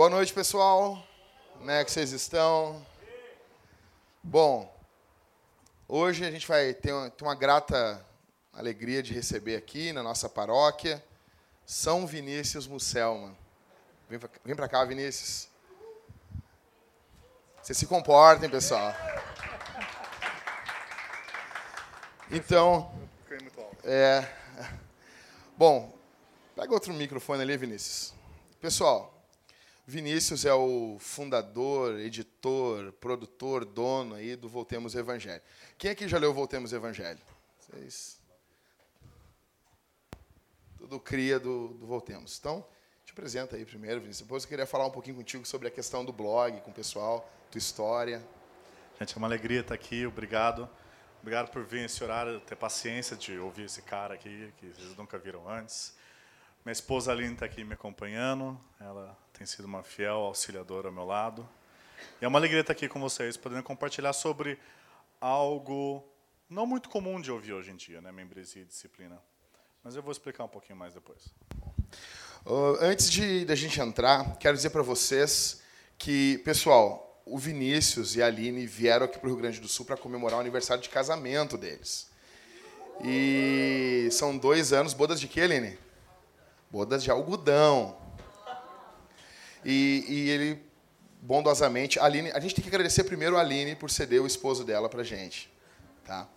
Boa noite, pessoal. Como é que vocês estão? Bom, hoje a gente vai ter uma, ter uma grata alegria de receber aqui na nossa paróquia São Vinícius Musselman. Vem para cá, Vinícius. Vocês se comportem, pessoal. Então, é, bom, pega outro microfone ali, Vinícius. Pessoal, Vinícius é o fundador, editor, produtor, dono aí do Voltemos Evangelho. Quem aqui já leu Voltemos Evangelho? Vocês? Tudo cria do, do Voltemos. Então, te apresenta aí primeiro, Vinícius. Depois eu queria falar um pouquinho contigo sobre a questão do blog, com o pessoal, tua história. Gente, é uma alegria estar aqui. Obrigado. Obrigado por vir esse horário, ter paciência de ouvir esse cara aqui, que vocês nunca viram antes. Minha esposa Aline está aqui me acompanhando. Ela tem sido uma fiel auxiliadora ao meu lado. E é uma alegria estar aqui com vocês, podendo compartilhar sobre algo não muito comum de ouvir hoje em dia, né, membresia e disciplina. Mas eu vou explicar um pouquinho mais depois. Uh, antes de da gente entrar, quero dizer para vocês que, pessoal, o Vinícius e a Aline vieram aqui para o Rio Grande do Sul para comemorar o aniversário de casamento deles. E são dois anos, bodas de quê, Aline? Bodas de algodão. E, e ele, bondosamente, a Aline, a gente tem que agradecer primeiro a Aline por ceder o esposo dela para gente. Tá?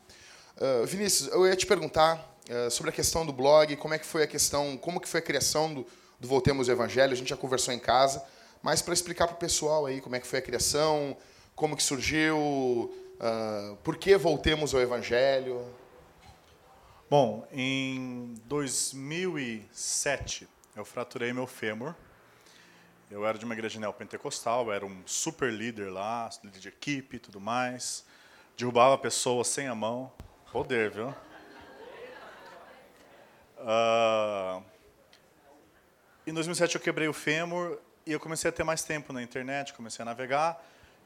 Uh, Vinícius, eu ia te perguntar uh, sobre a questão do blog, como é que foi a questão, como que foi a criação do, do Voltemos ao Evangelho, a gente já conversou em casa, mas para explicar para o pessoal aí como é que foi a criação, como que surgiu, uh, por que voltemos ao Evangelho. Bom, em 2007 eu fraturei meu fêmur. Eu era de uma igreja neopentecostal, era um super líder lá, líder de equipe e tudo mais. Derrubava pessoas sem a mão. Poder, viu? Uh, em 2007 eu quebrei o fêmur e eu comecei a ter mais tempo na internet, comecei a navegar.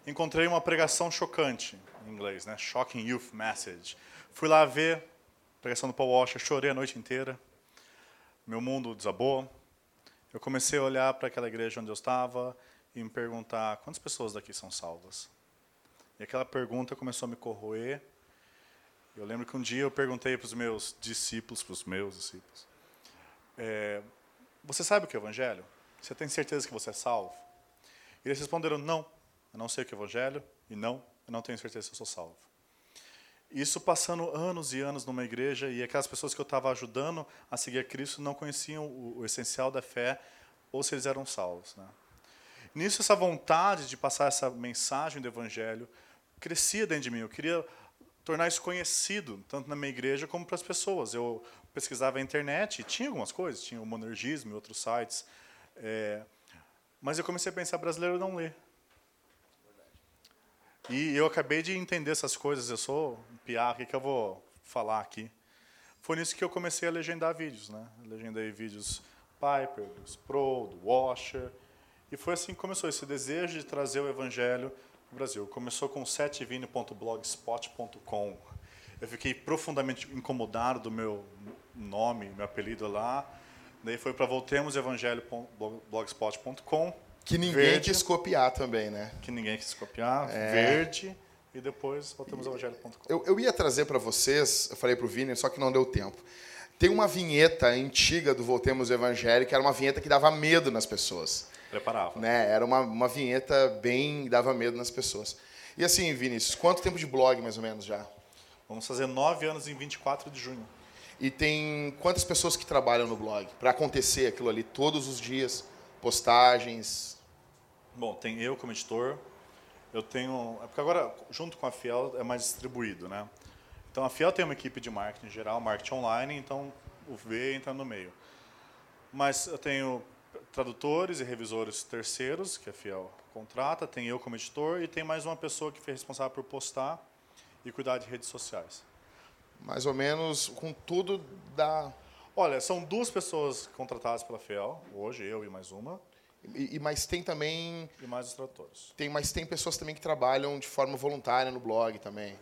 Encontrei uma pregação chocante, em inglês, né? Shocking Youth Message. Fui lá ver, pregação do Paul Washer, chorei a noite inteira. Meu mundo desabou. Eu comecei a olhar para aquela igreja onde eu estava e me perguntar quantas pessoas daqui são salvas. E aquela pergunta começou a me corroer. Eu lembro que um dia eu perguntei para os meus discípulos, para os meus discípulos, é, você sabe o que é o Evangelho? Você tem certeza que você é salvo? E eles responderam, não, eu não sei o que é o Evangelho, e não, eu não tenho certeza se eu sou salvo. Isso passando anos e anos numa igreja e aquelas pessoas que eu estava ajudando a seguir a Cristo não conheciam o, o, essencial da fé ou se eles eram salvos. Né? Nisso, essa vontade de passar essa mensagem do Evangelho crescia dentro de mim. Eu queria tornar isso conhecido, tanto na minha igreja como para as pessoas. Eu pesquisava na internet e tinha algumas coisas, tinha o Monergismo e outros sites. É, mas eu comecei a pensar, brasileiro não lê. E eu acabei de entender essas coisas, eu sou um piá, o que, que eu vou falar aqui? Foi nisso que eu comecei a legendar vídeos, né? legendei vídeos Piper, do Sproul, do Washer, e foi assim que começou esse desejo de trazer o evangelho para o Brasil. Começou com setvino.blogspot.com. Eu fiquei profundamente incomodado do meu nome, meu apelido lá. Daí foi para voltemosevangelho.blogspot.com que ninguém verde, quis copiar também, né? Que ninguém quis copiar. É. Verde. E depois voltamos ao evangelho.com. Eu, eu ia trazer para vocês, eu falei para o Vini, só que não deu tempo. Tem uma vinheta antiga do Voltemos ao Evangelho, que era uma vinheta que dava medo nas pessoas. Preparava. Né? Era uma, uma vinheta bem. dava medo nas pessoas. E assim, Vinícius, quanto tempo de blog mais ou menos já? Vamos fazer nove anos em 24 de junho. E tem quantas pessoas que trabalham no blog? Para acontecer aquilo ali todos os dias? Postagens, Bom, tem eu como editor, eu tenho. É porque agora, junto com a Fiel, é mais distribuído, né? Então a Fiel tem uma equipe de marketing geral, marketing online, então o V entra no meio. Mas eu tenho tradutores e revisores terceiros, que a Fiel contrata, tem eu como editor e tem mais uma pessoa que foi responsável por postar e cuidar de redes sociais. Mais ou menos com tudo da. Olha, são duas pessoas contratadas pela Fiel, hoje eu e mais uma. E, mas tem também. E mais os tradutores. Tem, mas tem pessoas também que trabalham de forma voluntária no blog também.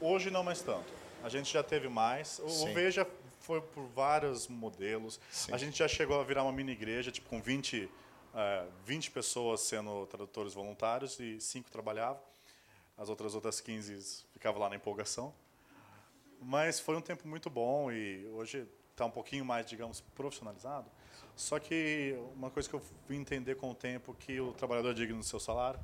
Hoje não mais tanto. A gente já teve mais. O, Veja foi por vários modelos. Sim. A gente já chegou a virar uma mini igreja, tipo, com 20 é, 20 pessoas sendo tradutores voluntários e 5 trabalhavam. As outras outras 15 ficavam lá na empolgação. Mas foi um tempo muito bom e hoje está um pouquinho mais, digamos, profissionalizado. Só que uma coisa que eu vim entender com o tempo que o trabalhador é digno do seu salário.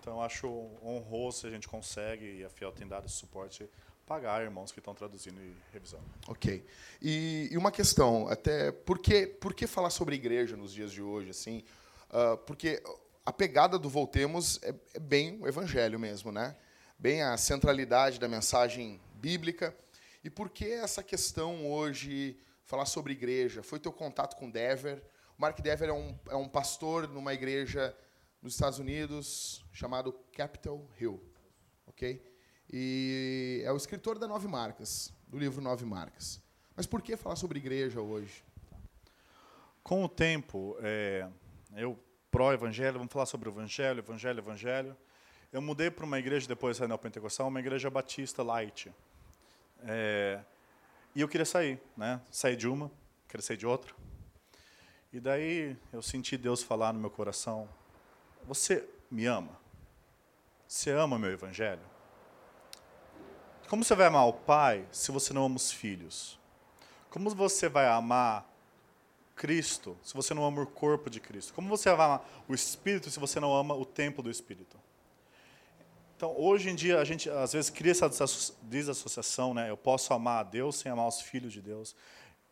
Então eu acho honroso se a gente consegue e a Fiel tem dado esse suporte pagar irmãos que estão traduzindo e revisando. Ok. E, e, uma questão, até por que, por que falar sobre igreja nos dias de hoje, assim? Uh, porque a pegada do Voltemos é, é, bem o evangelho mesmo, né? Bem a centralidade da mensagem bíblica. E por que essa questão hoje falar sobre igreja? Foi teu contato com Dever? O Mark Dever é um, é um pastor numa igreja nos Estados Unidos chamado Capitol Hill, ok? E é o escritor da Nove Marcas, do livro Nove Marcas. Mas por que falar sobre igreja hoje? Com o tempo, é, eu pró-evangelho, vamos falar sobre o evangelho, evangelho, evangelho. Eu mudei para uma igreja depois da Pentecostal, uma igreja batista light. É, e eu queria sair, né? Sair de uma, queria sair de outra. E daí eu senti Deus falar no meu coração: Você me ama? Você ama meu evangelho? Como você vai amar o pai se você não ama os filhos? Como você vai amar Cristo se você não ama o corpo de Cristo? Como você vai amar o Espírito se você não ama o templo do Espírito? Então, hoje em dia, a gente às vezes cria essa desassociação, né? Eu posso amar a Deus sem amar os filhos de Deus.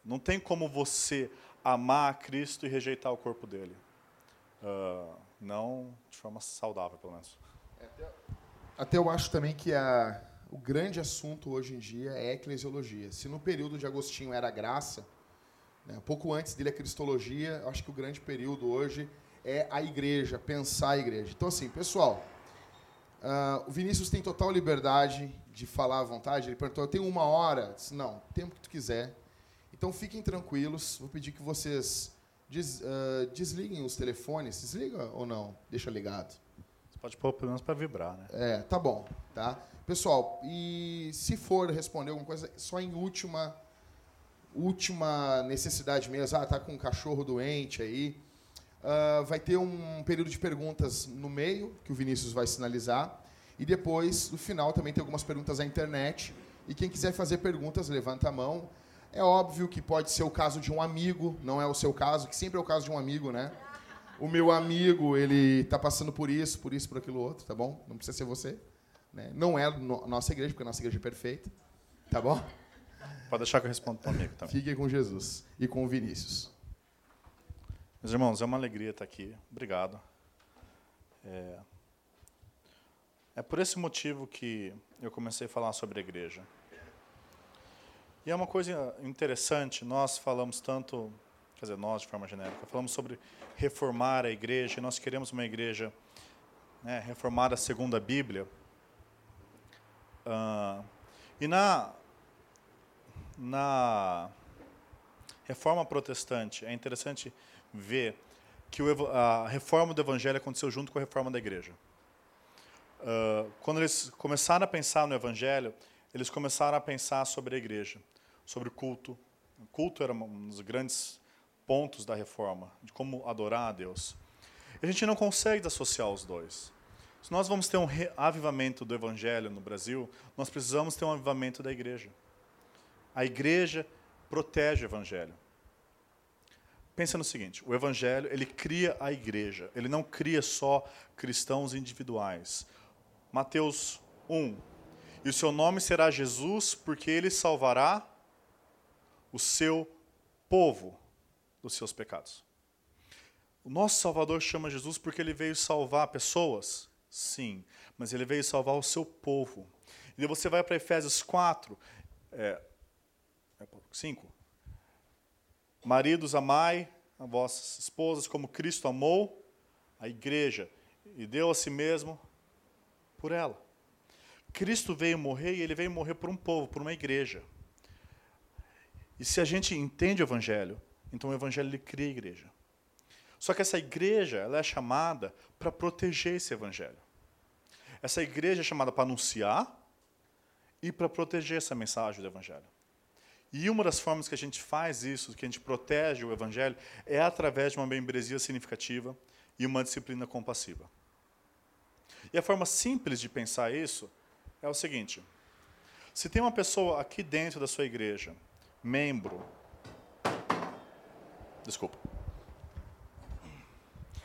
Não tem como você amar a Cristo e rejeitar o corpo dele. Uh, não de forma saudável, pelo menos. Até, até eu acho também que a, o grande assunto hoje em dia é eclesiologia. Se no período de Agostinho era graça, né, pouco antes dele a cristologia, acho que o grande período hoje é a igreja, pensar a igreja. Então, assim, pessoal, uh, o Vinícius tem total liberdade de falar à vontade. Ele perguntou, eu tenho uma hora? disse, não, tempo que tu quiser. Então, fiquem tranquilos. Vou pedir que vocês des, uh, desliguem os telefones. Desliga ou não? Deixa ligado. Você pode pôr pelo menos para vibrar, né? É, tá bom. Tá? Pessoal, e se for responder alguma coisa, só em última última necessidade mesmo, ah, tá com um cachorro doente aí, uh, vai ter um período de perguntas no meio, que o Vinícius vai sinalizar, e depois, no final, também tem algumas perguntas à internet, e quem quiser fazer perguntas, levanta a mão. É óbvio que pode ser o caso de um amigo, não é o seu caso, que sempre é o caso de um amigo, né? O meu amigo, ele está passando por isso, por isso, por aquilo outro, tá bom? Não precisa ser você. Né? Não é no, nossa igreja, porque a nossa igreja é perfeita. Tá bom? Pode deixar que eu respondo para o amigo também. Fiquem com Jesus e com o Vinícius. Meus irmãos, é uma alegria estar aqui. Obrigado. É, é por esse motivo que eu comecei a falar sobre a igreja. E é uma coisa interessante, nós falamos tanto, quer dizer, nós de forma genérica, falamos sobre reformar a igreja, e nós queremos uma igreja né, reformada segundo a Bíblia. Uh, e na, na reforma protestante, é interessante ver que o, a reforma do evangelho aconteceu junto com a reforma da igreja. Uh, quando eles começaram a pensar no evangelho, eles começaram a pensar sobre a igreja, sobre o culto. O culto era um dos grandes pontos da reforma, de como adorar a Deus. A gente não consegue associar os dois. Se nós vamos ter um avivamento do evangelho no Brasil, nós precisamos ter um avivamento da igreja. A igreja protege o evangelho. Pensa no seguinte, o evangelho, ele cria a igreja, ele não cria só cristãos individuais. Mateus 1. E o seu nome será Jesus, porque ele salvará o seu povo dos seus pecados. O nosso Salvador chama Jesus porque ele veio salvar pessoas, Sim, mas ele veio salvar o seu povo. E você vai para Efésios 4, é, 5. Maridos, amai a vossas esposas como Cristo amou a igreja e deu a si mesmo por ela. Cristo veio morrer e ele veio morrer por um povo, por uma igreja. E se a gente entende o evangelho, então o evangelho ele cria a igreja. Só que essa igreja ela é chamada para proteger esse evangelho. Essa igreja é chamada para anunciar e para proteger essa mensagem do Evangelho. E uma das formas que a gente faz isso, que a gente protege o evangelho, é através de uma membresia significativa e uma disciplina compassiva. E a forma simples de pensar isso é o seguinte: se tem uma pessoa aqui dentro da sua igreja, membro. Desculpa.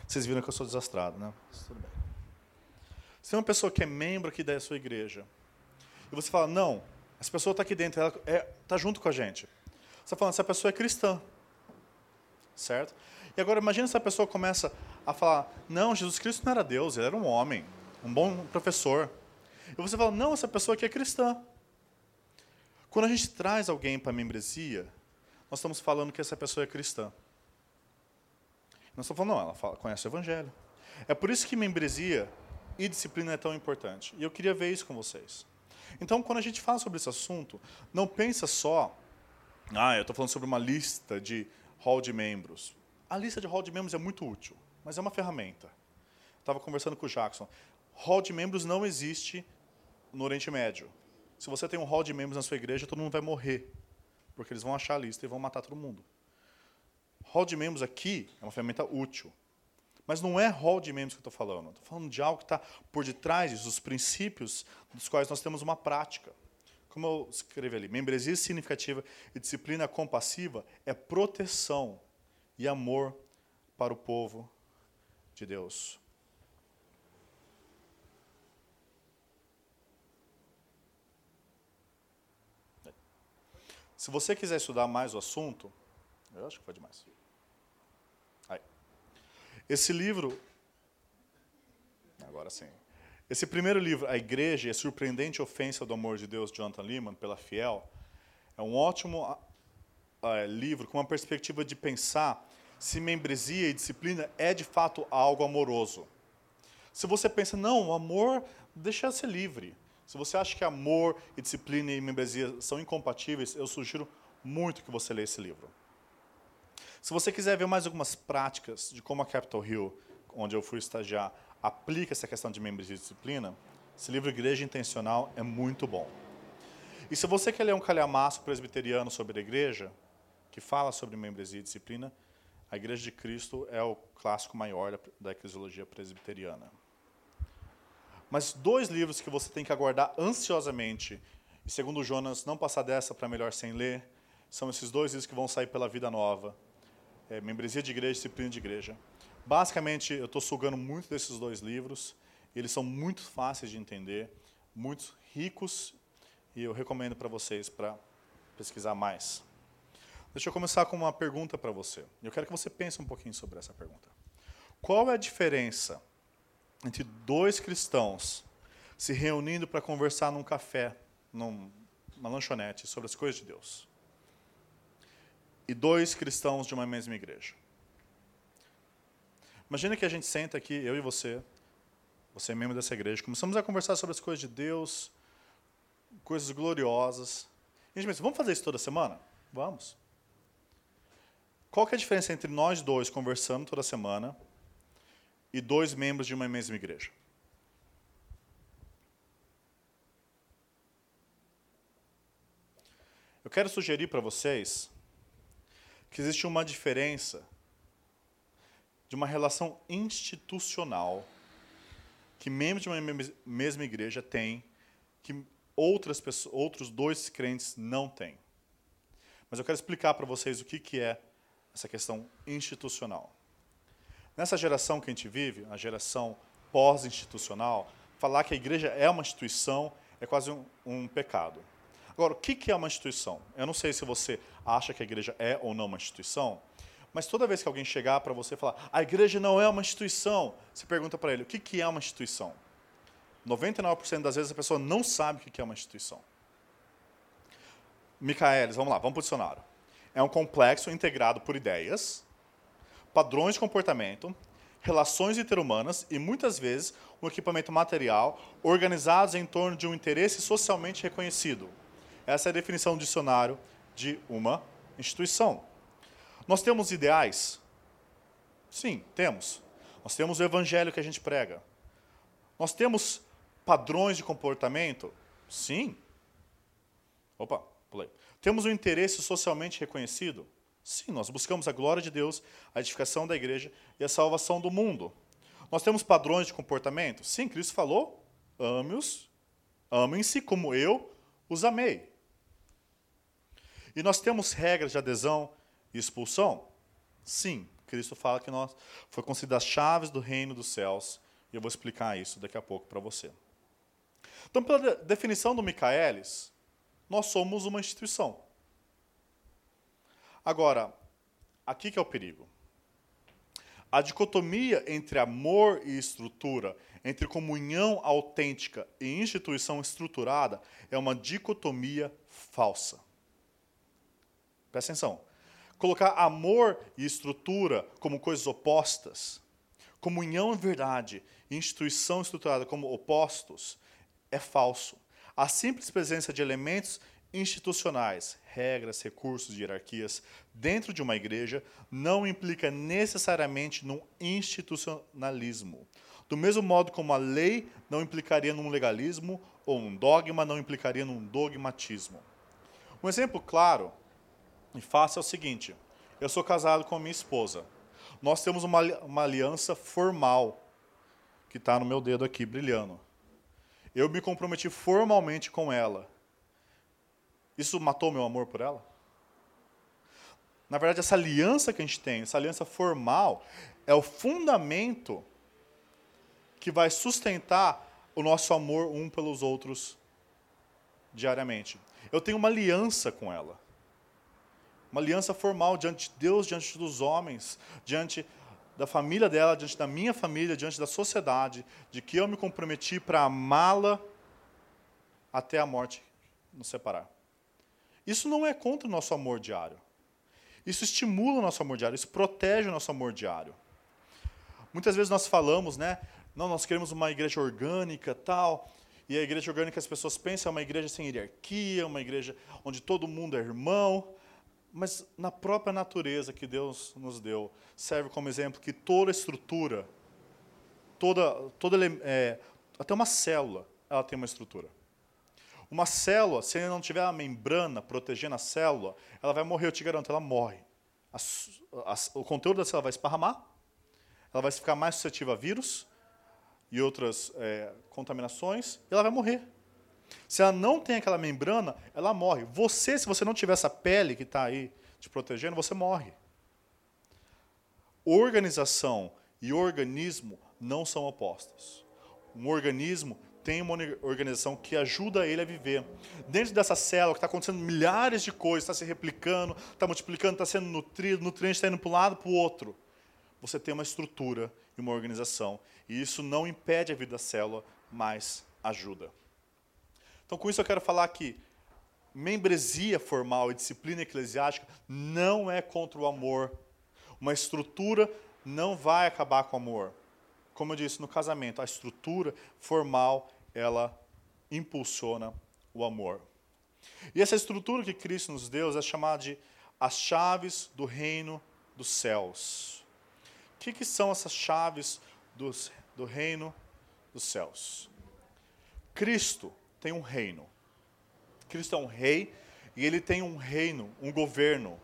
Vocês viram que eu sou desastrado, né? Tudo bem. Se tem uma pessoa que é membro aqui da sua igreja, e você fala, não, essa pessoa está aqui dentro, ela está é, tá junto com a gente. Você está falando, essa pessoa é cristã. Certo? E agora imagine se a pessoa começa a falar, não, Jesus Cristo não era Deus, ele era um homem, um bom professor. E você fala, não, essa pessoa aqui é cristã. Quando a gente traz alguém para a membresia, nós estamos falando que essa pessoa é cristã. Nós estamos falando, não, ela fala, conhece o Evangelho. É por isso que membresia e disciplina é tão importante. E eu queria ver isso com vocês. Então, quando a gente fala sobre esse assunto, não pensa só, ah, eu estou falando sobre uma lista de hall de membros. A lista de hall de membros é muito útil, mas é uma ferramenta. Estava conversando com o Jackson. Hall de membros não existe no Oriente Médio. Se você tem um hall de membros na sua igreja, todo mundo vai morrer, porque eles vão achar a lista e vão matar todo mundo. Hall de membros aqui é uma ferramenta útil. Mas não é hall de membros que eu estou falando. Estou falando de algo que está por detrás disso, os princípios dos quais nós temos uma prática. Como eu escrevi ali, membresia significativa e disciplina compassiva é proteção e amor para o povo de Deus. Se você quiser estudar mais o assunto, eu acho que foi demais. Esse livro, agora sim. Esse primeiro livro, A Igreja e a Surpreendente Ofensa do Amor de Deus, de Jonathan Lehman, pela Fiel, é um ótimo uh, livro com uma perspectiva de pensar se membresia e disciplina é de fato algo amoroso. Se você pensa, não, o amor deixa ser livre. Se você acha que amor e disciplina e membresia são incompatíveis, eu sugiro muito que você leia esse livro. Se você quiser ver mais algumas práticas de como a Capitol Hill, onde eu fui estagiar, aplica essa questão de membresia e disciplina, esse livro Igreja Intencional é muito bom. E se você quer ler um calhamaço presbiteriano sobre a igreja, que fala sobre membresia e disciplina, a Igreja de Cristo é o clássico maior da eclesiologia presbiteriana. Mas dois livros que você tem que aguardar ansiosamente, e segundo Jonas, não passar dessa para melhor sem ler, são esses dois livros que vão sair pela Vida Nova. É, Membresia de Igreja Disciplina de Igreja. Basicamente, eu estou sugando muito desses dois livros. Eles são muito fáceis de entender, muito ricos, e eu recomendo para vocês para pesquisar mais. Deixa eu começar com uma pergunta para você. Eu quero que você pense um pouquinho sobre essa pergunta. Qual é a diferença entre dois cristãos se reunindo para conversar num café, numa lanchonete, sobre as coisas de Deus. E dois cristãos de uma mesma igreja. Imagina que a gente senta aqui, eu e você, você é membro dessa igreja, começamos a conversar sobre as coisas de Deus, coisas gloriosas. E a gente pensa, vamos fazer isso toda semana? Vamos. Qual que é a diferença entre nós dois conversando toda semana e dois membros de uma mesma igreja. Eu quero sugerir para vocês que existe uma diferença de uma relação institucional que membros de uma mesma igreja têm que outras pessoas, outros dois crentes não têm. Mas eu quero explicar para vocês o que, que é essa questão institucional. Nessa geração que a gente vive, a geração pós-institucional, falar que a igreja é uma instituição é quase um, um pecado. Agora, o que é uma instituição? Eu não sei se você acha que a igreja é ou não uma instituição, mas toda vez que alguém chegar para você e falar, a igreja não é uma instituição, você pergunta para ele, o que é uma instituição? 99% das vezes a pessoa não sabe o que é uma instituição. Micaelis, vamos lá, vamos para o dicionário. É um complexo integrado por ideias, padrões de comportamento, relações interhumanas e, muitas vezes, um equipamento material organizados em torno de um interesse socialmente reconhecido. Essa é a definição do dicionário de uma instituição. Nós temos ideais? Sim, temos. Nós temos o evangelho que a gente prega. Nós temos padrões de comportamento? Sim. Opa, Pulei. Temos um interesse socialmente reconhecido? Sim, nós buscamos a glória de Deus, a edificação da igreja e a salvação do mundo. Nós temos padrões de comportamento? Sim, Cristo falou: ame-os, amem-se como eu os amei. E nós temos regras de adesão e expulsão? Sim, Cristo fala que nós foi as chaves do reino dos céus, e eu vou explicar isso daqui a pouco para você. Então, pela definição do Michaelis, nós somos uma instituição. Agora, aqui que é o perigo. A dicotomia entre amor e estrutura, entre comunhão autêntica e instituição estruturada, é uma dicotomia falsa. Presta atenção. Colocar amor e estrutura como coisas opostas, comunhão e verdade e instituição estruturada como opostos, é falso. A simples presença de elementos institucionais, regras, recursos e hierarquias dentro de uma igreja não implica necessariamente num institucionalismo. Do mesmo modo como a lei não implicaria num legalismo ou um dogma não implicaria num dogmatismo. Um exemplo claro e fácil é o seguinte: eu sou casado com a minha esposa. Nós temos uma, uma aliança formal que está no meu dedo aqui brilhando. Eu me comprometi formalmente com ela. Isso matou meu amor por ela? Na verdade, essa aliança que a gente tem, essa aliança formal, é o fundamento que vai sustentar o nosso amor um pelos outros diariamente. Eu tenho uma aliança com ela. Uma aliança formal diante de Deus, diante dos homens, diante da família dela, diante da minha família, diante da sociedade, de que eu me comprometi para amá-la até a morte nos separar. Isso não é contra o nosso amor diário. Isso estimula o nosso amor diário, isso protege o nosso amor diário. Muitas vezes nós falamos, né? Não, nós queremos uma igreja orgânica, tal. E a igreja orgânica as pessoas pensam é uma igreja sem hierarquia, uma igreja onde todo mundo é irmão mas na própria natureza que Deus nos deu, serve como exemplo que toda estrutura, toda, toda é, até uma célula, ela tem uma estrutura. Uma célula, se não tiver a membrana protegendo a célula, ela vai morrer, eu te garanto, ela morre. A, a, o conteúdo da célula vai esparramar, ela vai ficar mais suscetível a vírus e outras é, contaminações, e ela vai morrer. Se ela não tem aquela membrana, ela morre. Você, se você não tiver essa pele que está aí te protegendo, você morre. Organização e organismo não são opostos. Um organismo tem uma organização que ajuda ele a viver. Dentro dessa célula que está acontecendo milhares de coisas, está se replicando, está multiplicando, está sendo nutrido, nutriente está indo para um lado para o outro. Você tem uma estrutura e uma organização. E isso não impede a vida da célula, mas ajuda. Então, com isso, eu quero falar que membresia formal e disciplina eclesiástica não é contra o amor. Uma estrutura não vai acabar com o amor. Como eu disse, no casamento, a estrutura formal, ela impulsiona o amor. E essa estrutura que Cristo nos deu é chamada de as chaves do reino dos céus. O que, que são essas chaves dos, do reino dos céus? Cristo tem um reino. Cristo é um rei e ele tem um reino, um governo,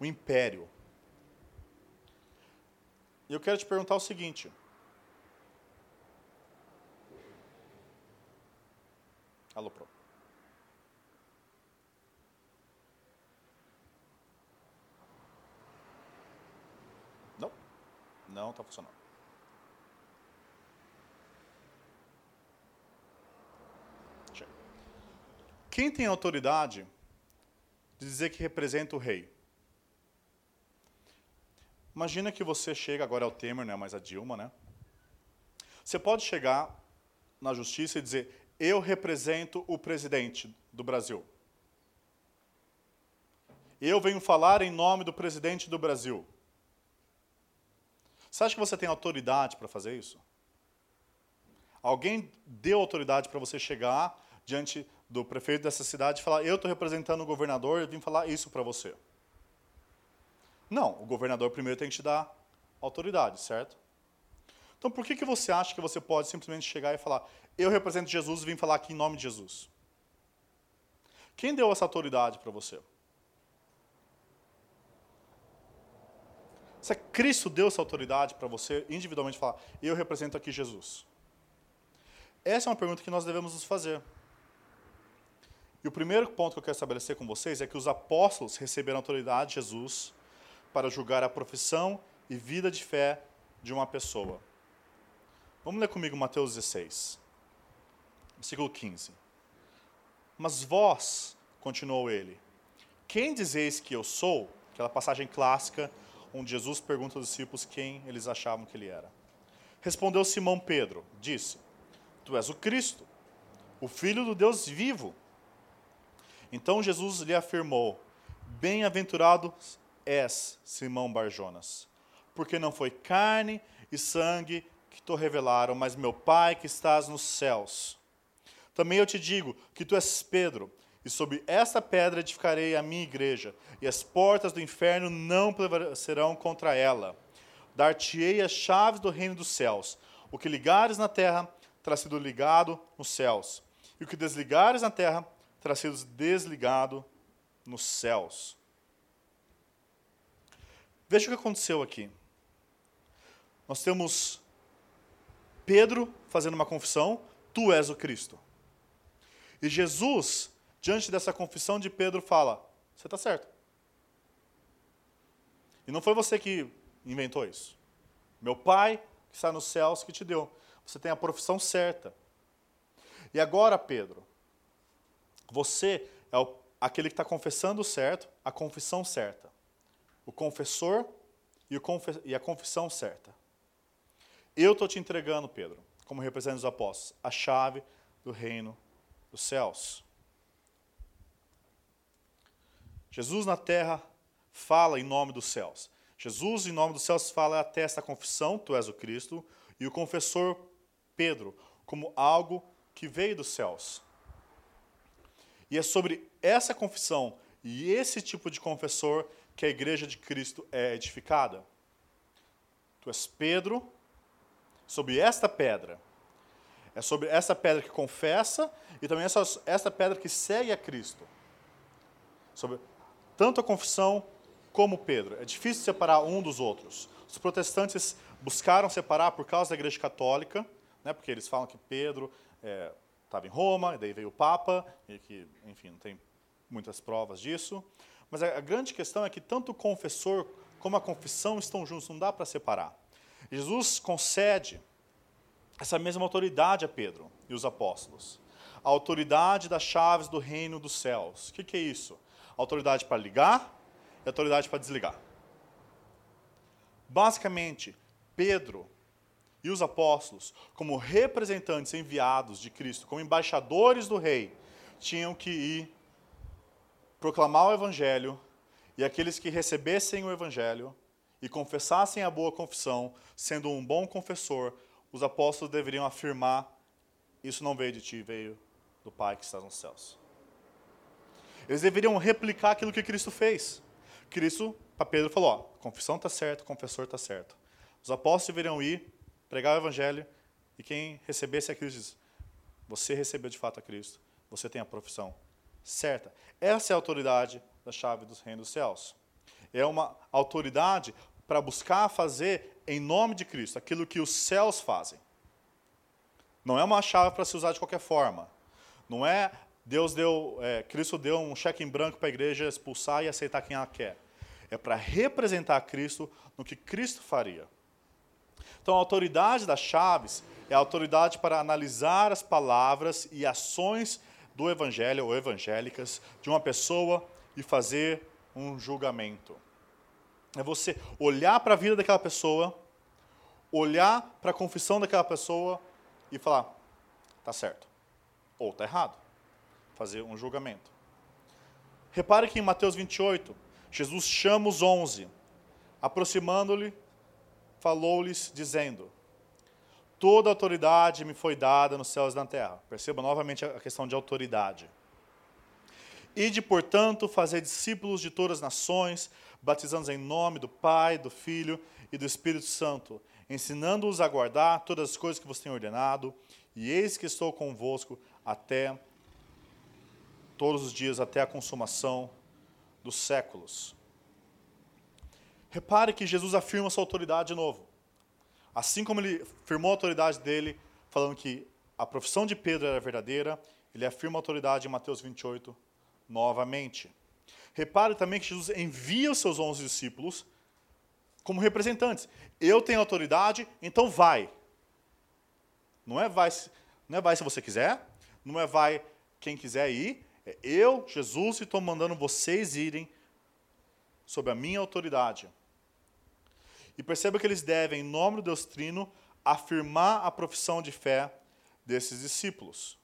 um império. E eu quero te perguntar o seguinte: Alô, Pro. Não? Não está funcionando. Quem tem autoridade de dizer que representa o rei? Imagina que você chega, agora é o Temer, não é mais a Dilma, né? Você pode chegar na justiça e dizer: Eu represento o presidente do Brasil. Eu venho falar em nome do presidente do Brasil. Você acha que você tem autoridade para fazer isso? Alguém deu autoridade para você chegar diante do prefeito dessa cidade e falar: Eu estou representando o governador e vim falar isso para você. Não, o governador primeiro tem que te dar autoridade, certo? Então, por que, que você acha que você pode simplesmente chegar e falar: Eu represento Jesus e vim falar aqui em nome de Jesus? Quem deu essa autoridade para você? Se Cristo deu essa autoridade para você individualmente falar, eu represento aqui Jesus. Essa é uma pergunta que nós devemos nos fazer. E o primeiro ponto que eu quero estabelecer com vocês é que os apóstolos receberam autoridade de Jesus para julgar a profissão e vida de fé de uma pessoa. Vamos ler comigo Mateus 16, versículo 15. Mas vós, continuou ele, quem dizeis que eu sou? Aquela passagem clássica onde Jesus pergunta aos discípulos quem eles achavam que ele era. Respondeu Simão Pedro, disse: Tu és o Cristo, o Filho do Deus vivo. Então Jesus lhe afirmou: Bem-aventurado és, Simão Barjonas, porque não foi carne e sangue que te revelaram, mas meu Pai que estás nos céus. Também eu te digo que tu és Pedro, e sobre esta pedra edificarei a minha igreja, e as portas do inferno não prevalecerão contra ela. Dar-te-ei as chaves do reino dos céus. O que ligares na terra terá sido ligado nos céus, e o que desligares na terra terá sido desligado nos céus. Veja o que aconteceu aqui. Nós temos Pedro fazendo uma confissão: Tu és o Cristo. E Jesus diante dessa confissão de Pedro, fala: Você está certo. E não foi você que inventou isso. Meu pai, que está nos céus, que te deu. Você tem a profissão certa. E agora, Pedro, você é o, aquele que está confessando certo, a confissão certa. O confessor e, o confe e a confissão certa. Eu estou te entregando, Pedro, como representante dos apóstolos, a chave do reino dos céus. Jesus na terra fala em nome dos céus. Jesus, em nome dos céus, fala até esta confissão: Tu és o Cristo, e o confessor Pedro, como algo que veio dos céus. E é sobre essa confissão e esse tipo de confessor que a igreja de Cristo é edificada. Tu és Pedro, sobre esta pedra. É sobre essa pedra que confessa e também essa, essa pedra que segue a Cristo. Sobre tanto a confissão como Pedro. É difícil separar um dos outros. Os protestantes buscaram separar por causa da Igreja Católica, né, porque eles falam que Pedro estava em Roma, e daí veio o Papa, e que, enfim, não tem muitas provas disso. Mas a, a grande questão é que tanto o confessor como a confissão estão juntos, não dá para separar. Jesus concede essa mesma autoridade a Pedro e os apóstolos. A autoridade das chaves do reino dos céus. O que, que é isso? autoridade para ligar e autoridade para desligar. Basicamente, Pedro e os apóstolos, como representantes enviados de Cristo, como embaixadores do rei, tinham que ir proclamar o evangelho e aqueles que recebessem o evangelho e confessassem a boa confissão, sendo um bom confessor, os apóstolos deveriam afirmar: Isso não veio de ti, veio do Pai que está nos céus. Eles deveriam replicar aquilo que Cristo fez. Cristo, para Pedro, falou: ó, confissão está certo, confessor está certo. Os apóstolos deveriam ir, pregar o evangelho, e quem recebesse a Cristo diz: você recebeu de fato a Cristo, você tem a profissão certa. Essa é a autoridade da chave dos reinos dos céus. É uma autoridade para buscar fazer em nome de Cristo aquilo que os céus fazem. Não é uma chave para se usar de qualquer forma. Não é Deus deu, é, Cristo deu um cheque em branco para a igreja expulsar e aceitar quem ela quer. É para representar Cristo no que Cristo faria. Então, a autoridade das chaves é a autoridade para analisar as palavras e ações do evangelho ou evangélicas de uma pessoa e fazer um julgamento. É você olhar para a vida daquela pessoa, olhar para a confissão daquela pessoa e falar: está certo ou está errado fazer um julgamento. Repare que em Mateus 28, Jesus chama os onze, aproximando-lhe, falou-lhes, dizendo: Toda autoridade me foi dada nos céus e na terra. Perceba novamente a questão de autoridade. Ide, portanto, fazer discípulos de todas as nações, batizando-os em nome do Pai, do Filho e do Espírito Santo, ensinando-os a guardar todas as coisas que vos tenho ordenado, e eis que estou convosco até todos os dias até a consumação dos séculos. Repare que Jesus afirma sua autoridade de novo. Assim como ele afirmou a autoridade dele, falando que a profissão de Pedro era verdadeira, ele afirma a autoridade em Mateus 28 novamente. Repare também que Jesus envia os seus onze discípulos como representantes. Eu tenho autoridade, então vai. Não é vai, não é vai se você quiser, não é vai quem quiser ir. É eu, Jesus, estou mandando vocês irem sob a minha autoridade. E perceba que eles devem, em nome do Deus Trino, afirmar a profissão de fé desses discípulos.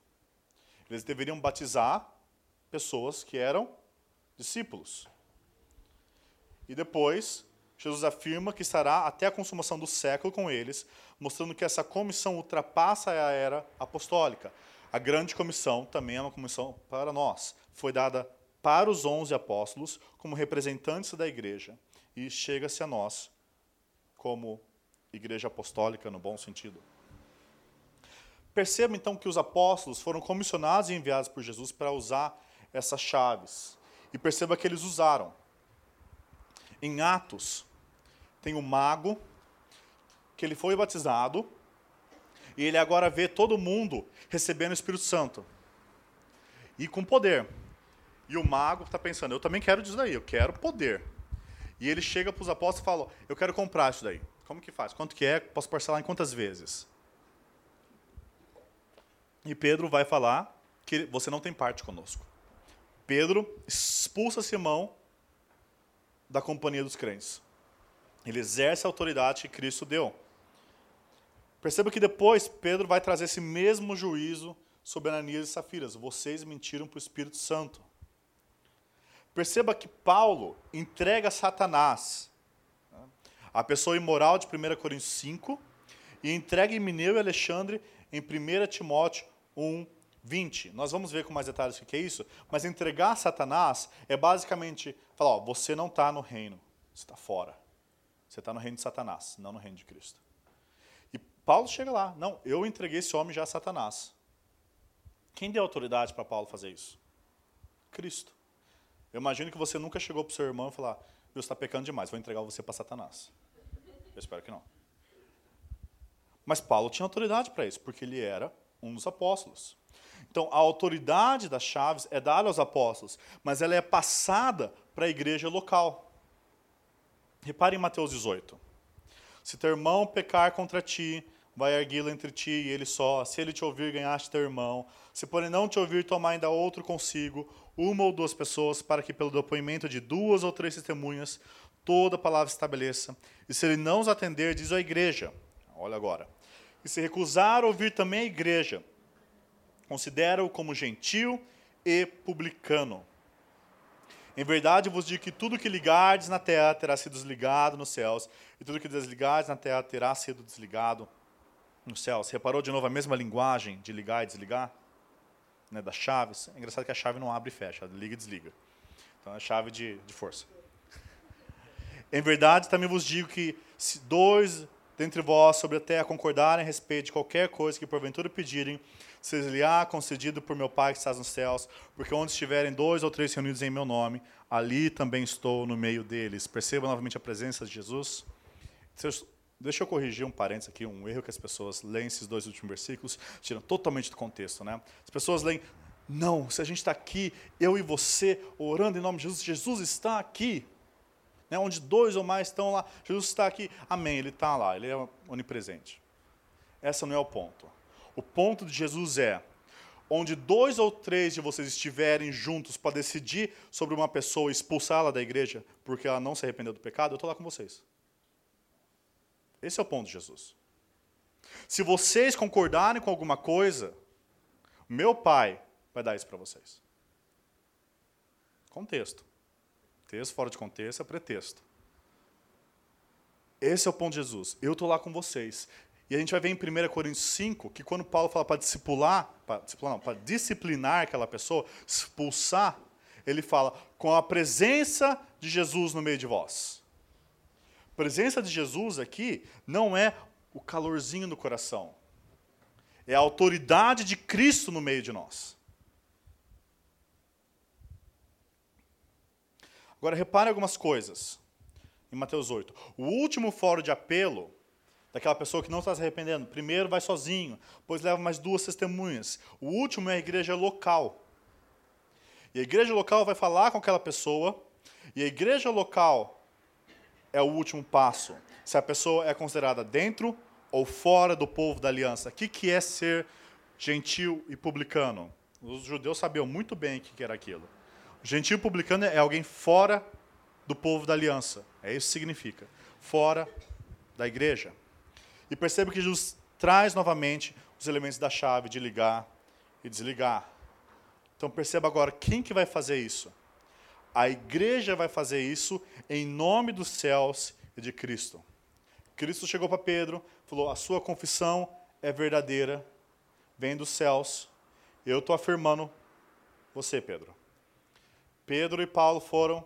Eles deveriam batizar pessoas que eram discípulos. E depois, Jesus afirma que estará até a consumação do século com eles, mostrando que essa comissão ultrapassa a era apostólica. A grande comissão também é uma comissão para nós. Foi dada para os onze apóstolos como representantes da igreja e chega-se a nós como igreja apostólica no bom sentido. Perceba então que os apóstolos foram comissionados e enviados por Jesus para usar essas chaves. E perceba que eles usaram. Em Atos, tem o um mago, que ele foi batizado, e ele agora vê todo mundo recebendo o Espírito Santo. E com poder. E o mago está pensando, eu também quero disso daí, eu quero poder. E ele chega para os apóstolos e fala: Eu quero comprar isso daí. Como que faz? Quanto que é? Posso parcelar em quantas vezes? E Pedro vai falar que você não tem parte conosco. Pedro expulsa Simão da companhia dos crentes. Ele exerce a autoridade que Cristo deu. Perceba que depois Pedro vai trazer esse mesmo juízo sobre Ananias e Safiras. Vocês mentiram para o Espírito Santo. Perceba que Paulo entrega Satanás, né, a pessoa imoral de 1 Coríntios 5, e entrega Emineu e Alexandre em 1 Timóteo 1, 20. Nós vamos ver com mais detalhes o que é isso, mas entregar Satanás é basicamente falar: ó, você não está no reino, você está fora. Você está no reino de Satanás, não no reino de Cristo. E Paulo chega lá: não, eu entreguei esse homem já a Satanás. Quem deu autoridade para Paulo fazer isso? Cristo. Eu imagino que você nunca chegou para o seu irmão e falar, Deus está pecando demais, vou entregar você para Satanás. Eu espero que não. Mas Paulo tinha autoridade para isso, porque ele era um dos apóstolos. Então, a autoridade das chaves é dada aos apóstolos, mas ela é passada para a igreja local. Repare em Mateus 18. Se teu irmão pecar contra ti, vai erguê-lo entre ti e ele só. Se ele te ouvir, ganhaste teu irmão. Se porém não te ouvir, tomar ainda outro consigo, uma ou duas pessoas, para que pelo depoimento de duas ou três testemunhas toda palavra estabeleça. E se ele não os atender, diz à igreja, olha agora, e se recusar ouvir também a igreja, considera-o como gentil e publicano. Em verdade vos digo que tudo que ligardes na terra terá sido desligado nos céus, e tudo que desligardes na terra terá sido desligado céus. Reparou de novo a mesma linguagem de ligar e desligar? né, das chaves. É engraçado que a chave não abre e fecha, liga e desliga. Então é chave de, de força. Em verdade, também vos digo que se dois dentre vós sobre a terra concordarem a respeito de qualquer coisa que porventura pedirem, se lhe há concedido por meu Pai que está nos céus, porque onde estiverem dois ou três reunidos em meu nome, ali também estou no meio deles. Perceba novamente a presença de Jesus. Deixa eu corrigir um parênteses aqui, um erro que as pessoas leem esses dois últimos versículos, tiram totalmente do contexto. Né? As pessoas leem, não, se a gente está aqui, eu e você, orando em nome de Jesus, Jesus está aqui. Né? Onde dois ou mais estão lá, Jesus está aqui. Amém, Ele está lá, Ele é onipresente. Esse não é o ponto. O ponto de Jesus é, onde dois ou três de vocês estiverem juntos para decidir sobre uma pessoa, expulsá-la da igreja, porque ela não se arrependeu do pecado, eu estou lá com vocês. Esse é o ponto de Jesus. Se vocês concordarem com alguma coisa, meu Pai vai dar isso para vocês. Contexto. Texto fora de contexto é pretexto. Esse é o ponto de Jesus. Eu estou lá com vocês. E a gente vai ver em 1 Coríntios 5 que quando Paulo fala para discipular, para disciplinar, para disciplinar aquela pessoa, expulsar, ele fala com a presença de Jesus no meio de vós. Presença de Jesus aqui não é o calorzinho no coração. É a autoridade de Cristo no meio de nós. Agora repare algumas coisas em Mateus 8. O último fórum de apelo daquela pessoa que não está se arrependendo, primeiro vai sozinho, depois leva mais duas testemunhas. O último é a igreja local. E a igreja local vai falar com aquela pessoa, e a igreja local é o último passo. Se a pessoa é considerada dentro ou fora do povo da aliança. O que, que é ser gentil e publicano? Os judeus sabiam muito bem o que era aquilo. Gentil publicano é alguém fora do povo da aliança. É isso que significa. Fora da igreja. E perceba que Jesus traz novamente os elementos da chave de ligar e desligar. Então perceba agora quem que vai fazer isso. A igreja vai fazer isso em nome dos céus e de Cristo. Cristo chegou para Pedro, falou: "A sua confissão é verdadeira, vem dos céus. Eu estou afirmando você, Pedro." Pedro e Paulo foram,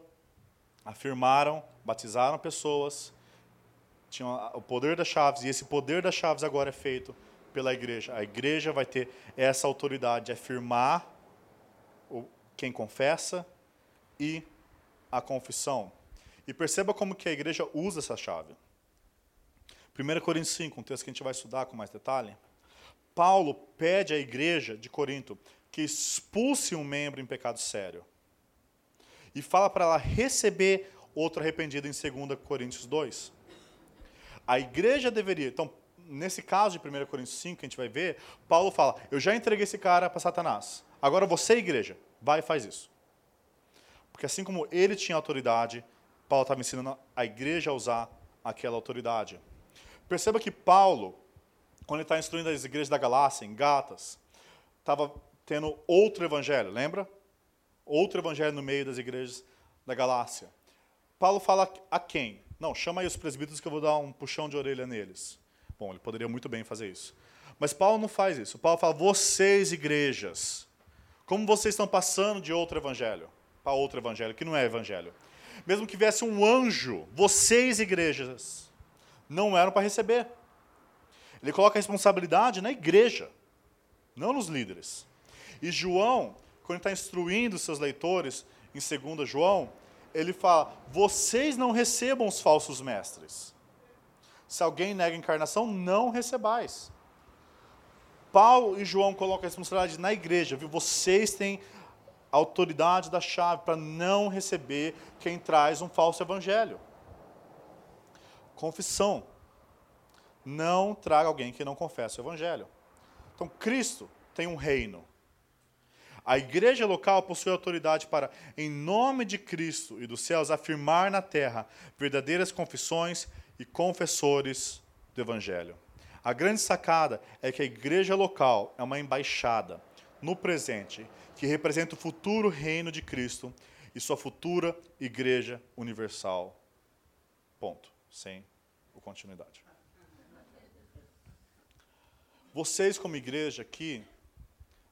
afirmaram, batizaram pessoas, tinham o poder das chaves, e esse poder das chaves agora é feito pela igreja. A igreja vai ter essa autoridade de afirmar quem confessa e a confissão. E perceba como que a igreja usa essa chave. 1 Coríntios 5, um texto que a gente vai estudar com mais detalhe. Paulo pede à igreja de Corinto que expulse um membro em pecado sério. E fala para ela receber outro arrependido em 2 Coríntios 2. A igreja deveria. Então, nesse caso de 1 Coríntios 5, que a gente vai ver, Paulo fala: Eu já entreguei esse cara para Satanás. Agora você, igreja, vai e faz isso. Porque assim como ele tinha autoridade, Paulo estava ensinando a igreja a usar aquela autoridade. Perceba que Paulo, quando ele está instruindo as igrejas da Galácia, em Gatas, estava tendo outro evangelho, lembra? Outro evangelho no meio das igrejas da Galácia. Paulo fala a quem? Não, chama aí os presbíteros que eu vou dar um puxão de orelha neles. Bom, ele poderia muito bem fazer isso. Mas Paulo não faz isso. Paulo fala, vocês, igrejas, como vocês estão passando de outro evangelho para outro evangelho, que não é evangelho. Mesmo que viesse um anjo, vocês, igrejas, não eram para receber. Ele coloca a responsabilidade na igreja, não nos líderes. E João, quando está instruindo seus leitores, em 2 João, ele fala: vocês não recebam os falsos mestres. Se alguém nega a encarnação, não recebais. Paulo e João colocam a responsabilidade na igreja, viu? Vocês têm autoridade da chave para não receber quem traz um falso evangelho. Confissão. Não traga alguém que não confessa o evangelho. Então, Cristo tem um reino. A igreja local possui autoridade para, em nome de Cristo e dos céus, afirmar na terra verdadeiras confissões e confessores do evangelho. A grande sacada é que a igreja local é uma embaixada no presente que representa o futuro reino de Cristo e sua futura igreja universal. Ponto. Sem continuidade. Vocês, como igreja aqui,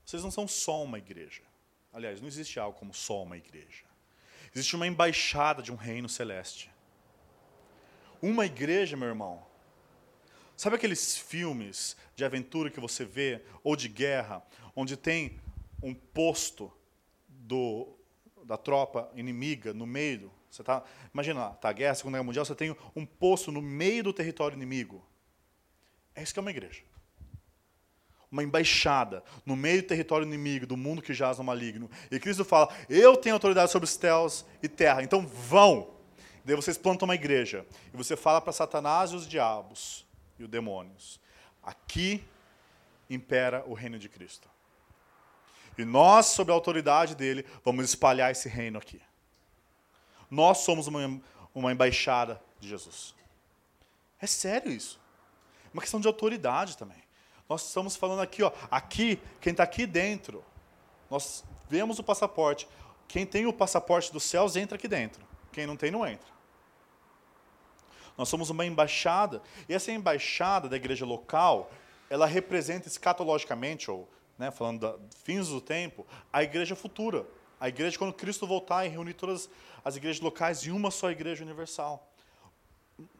vocês não são só uma igreja. Aliás, não existe algo como só uma igreja. Existe uma embaixada de um reino celeste. Uma igreja, meu irmão, Sabe aqueles filmes de aventura que você vê, ou de guerra, onde tem um posto do, da tropa inimiga no meio? Você tá, imagina, tá a guerra, a Segunda Guerra Mundial, você tem um posto no meio do território inimigo. É isso que é uma igreja. Uma embaixada no meio do território inimigo, do mundo que jaz no maligno. E Cristo fala: Eu tenho autoridade sobre os céus e terra, então vão. Daí vocês plantam uma igreja. E você fala para Satanás e os diabos: e os demônios. Aqui impera o reino de Cristo. E nós, sob a autoridade dele, vamos espalhar esse reino aqui. Nós somos uma, uma embaixada de Jesus. É sério isso. Uma questão de autoridade também. Nós estamos falando aqui, ó, aqui, quem está aqui dentro, nós vemos o passaporte. Quem tem o passaporte dos céus entra aqui dentro. Quem não tem, não entra. Nós somos uma embaixada, e essa embaixada da igreja local, ela representa escatologicamente, ou né, falando da fins do tempo, a igreja futura. A igreja quando Cristo voltar e reunir todas as igrejas locais em uma só igreja universal.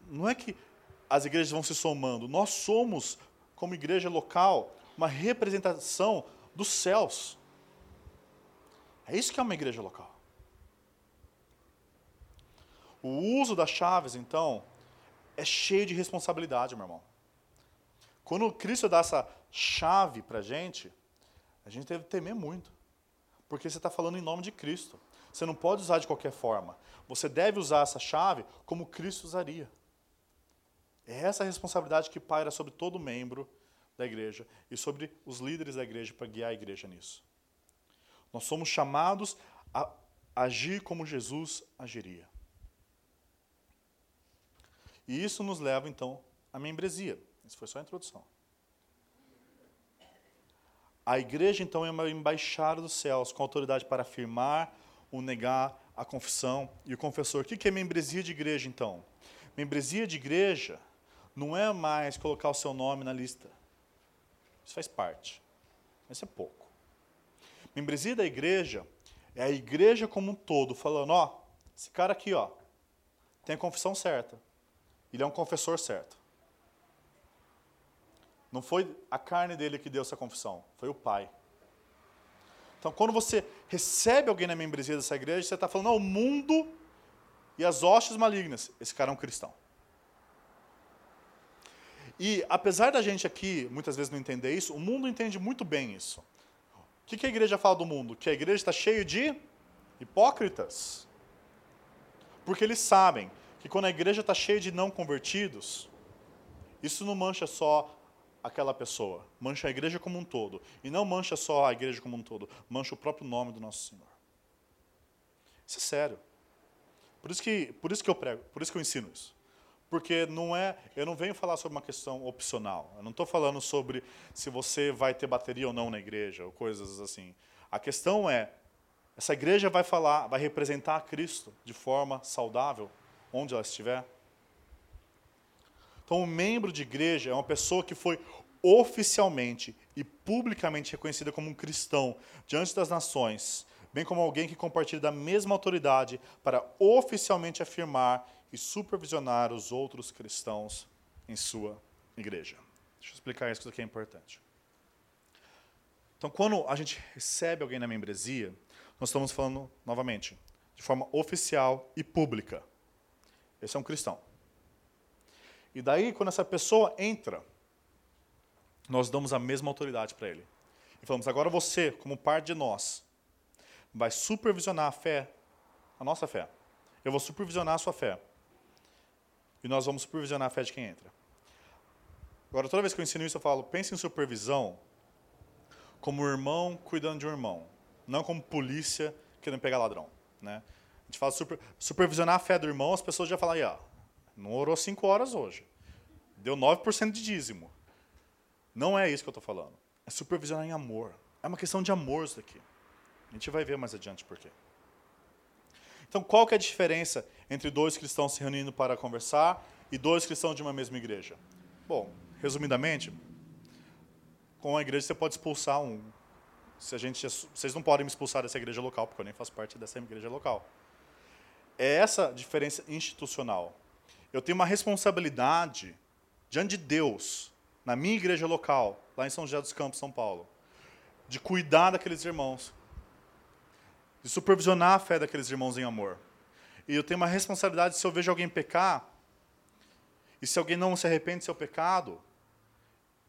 Não é que as igrejas vão se somando, nós somos, como igreja local, uma representação dos céus. É isso que é uma igreja local. O uso das chaves, então, é cheio de responsabilidade, meu irmão. Quando Cristo dá essa chave para a gente, a gente deve temer muito. Porque você está falando em nome de Cristo. Você não pode usar de qualquer forma. Você deve usar essa chave como Cristo usaria. É essa a responsabilidade que paira sobre todo membro da igreja e sobre os líderes da igreja para guiar a igreja nisso. Nós somos chamados a agir como Jesus agiria. E isso nos leva, então, à membresia. Isso foi só a introdução. A igreja, então, é uma embaixada dos céus, com autoridade para afirmar ou negar a confissão e o confessor. O que é membresia de igreja, então? Membresia de igreja não é mais colocar o seu nome na lista. Isso faz parte. Mas é pouco. Membresia da igreja é a igreja como um todo falando, ó, esse cara aqui, ó, tem a confissão certa. Ele é um confessor certo. Não foi a carne dele que deu essa confissão, foi o Pai. Então, quando você recebe alguém na membresia dessa igreja, você está falando, o mundo e as hostes malignas. Esse cara é um cristão. E, apesar da gente aqui, muitas vezes, não entender isso, o mundo entende muito bem isso. O que a igreja fala do mundo? Que a igreja está cheia de hipócritas. Porque eles sabem que quando a igreja está cheia de não convertidos, isso não mancha só aquela pessoa, mancha a igreja como um todo. E não mancha só a igreja como um todo, mancha o próprio nome do nosso Senhor. Isso é sério. Por isso que, por isso que eu prego, por isso que eu ensino isso. Porque não é, eu não venho falar sobre uma questão opcional. Eu não estou falando sobre se você vai ter bateria ou não na igreja, ou coisas assim. A questão é, essa igreja vai falar, vai representar Cristo de forma saudável, onde ela estiver? Então, um membro de igreja é uma pessoa que foi oficialmente e publicamente reconhecida como um cristão diante das nações, bem como alguém que compartilha da mesma autoridade para oficialmente afirmar e supervisionar os outros cristãos em sua igreja. Deixa eu explicar isso, que é importante. Então, quando a gente recebe alguém na membresia, nós estamos falando, novamente, de forma oficial e pública. Esse é um cristão. E daí, quando essa pessoa entra, nós damos a mesma autoridade para ele. E falamos: agora você, como parte de nós, vai supervisionar a fé, a nossa fé. Eu vou supervisionar a sua fé. E nós vamos supervisionar a fé de quem entra. Agora, toda vez que eu ensino isso, eu falo: pense em supervisão como um irmão cuidando de um irmão, não como polícia querendo pegar ladrão. Né? A gente fala super, supervisionar a fé do irmão, as pessoas já falam aí, ó, não orou cinco horas hoje. Deu 9% de dízimo. Não é isso que eu estou falando. É supervisionar em amor. É uma questão de amor isso daqui. A gente vai ver mais adiante por quê. Então, qual que é a diferença entre dois cristãos se reunindo para conversar e dois cristãos de uma mesma igreja? Bom, resumidamente, com a igreja você pode expulsar um. Se a gente, vocês não podem me expulsar dessa igreja local, porque eu nem faço parte dessa igreja local. É essa diferença institucional. Eu tenho uma responsabilidade diante de Deus, na minha igreja local, lá em São José dos Campos, São Paulo, de cuidar daqueles irmãos, de supervisionar a fé daqueles irmãos em amor. E eu tenho uma responsabilidade se eu vejo alguém pecar, e se alguém não se arrepende do seu pecado,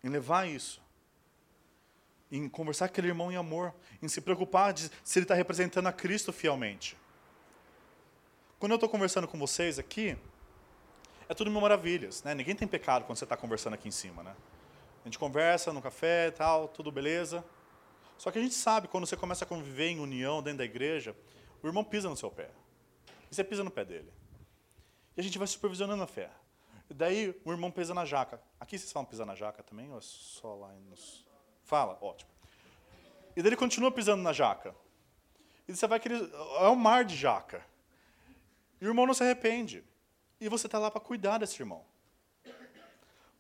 em levar isso. Em conversar com aquele irmão em amor, em se preocupar de se ele está representando a Cristo fielmente. Quando eu estou conversando com vocês aqui, é tudo mil maravilhas, né? Ninguém tem pecado quando você está conversando aqui em cima, né? A gente conversa no café e tal, tudo beleza. Só que a gente sabe, quando você começa a conviver em união dentro da igreja, o irmão pisa no seu pé. E você pisa no pé dele. E a gente vai supervisionando a fé. E daí o irmão pisa na jaca. Aqui vocês falam pisar na jaca também? Ou é só lá nos... Fala, ótimo. E daí ele continua pisando na jaca. E você vai querer... É um mar de jaca. E o irmão não se arrepende. E você está lá para cuidar desse irmão.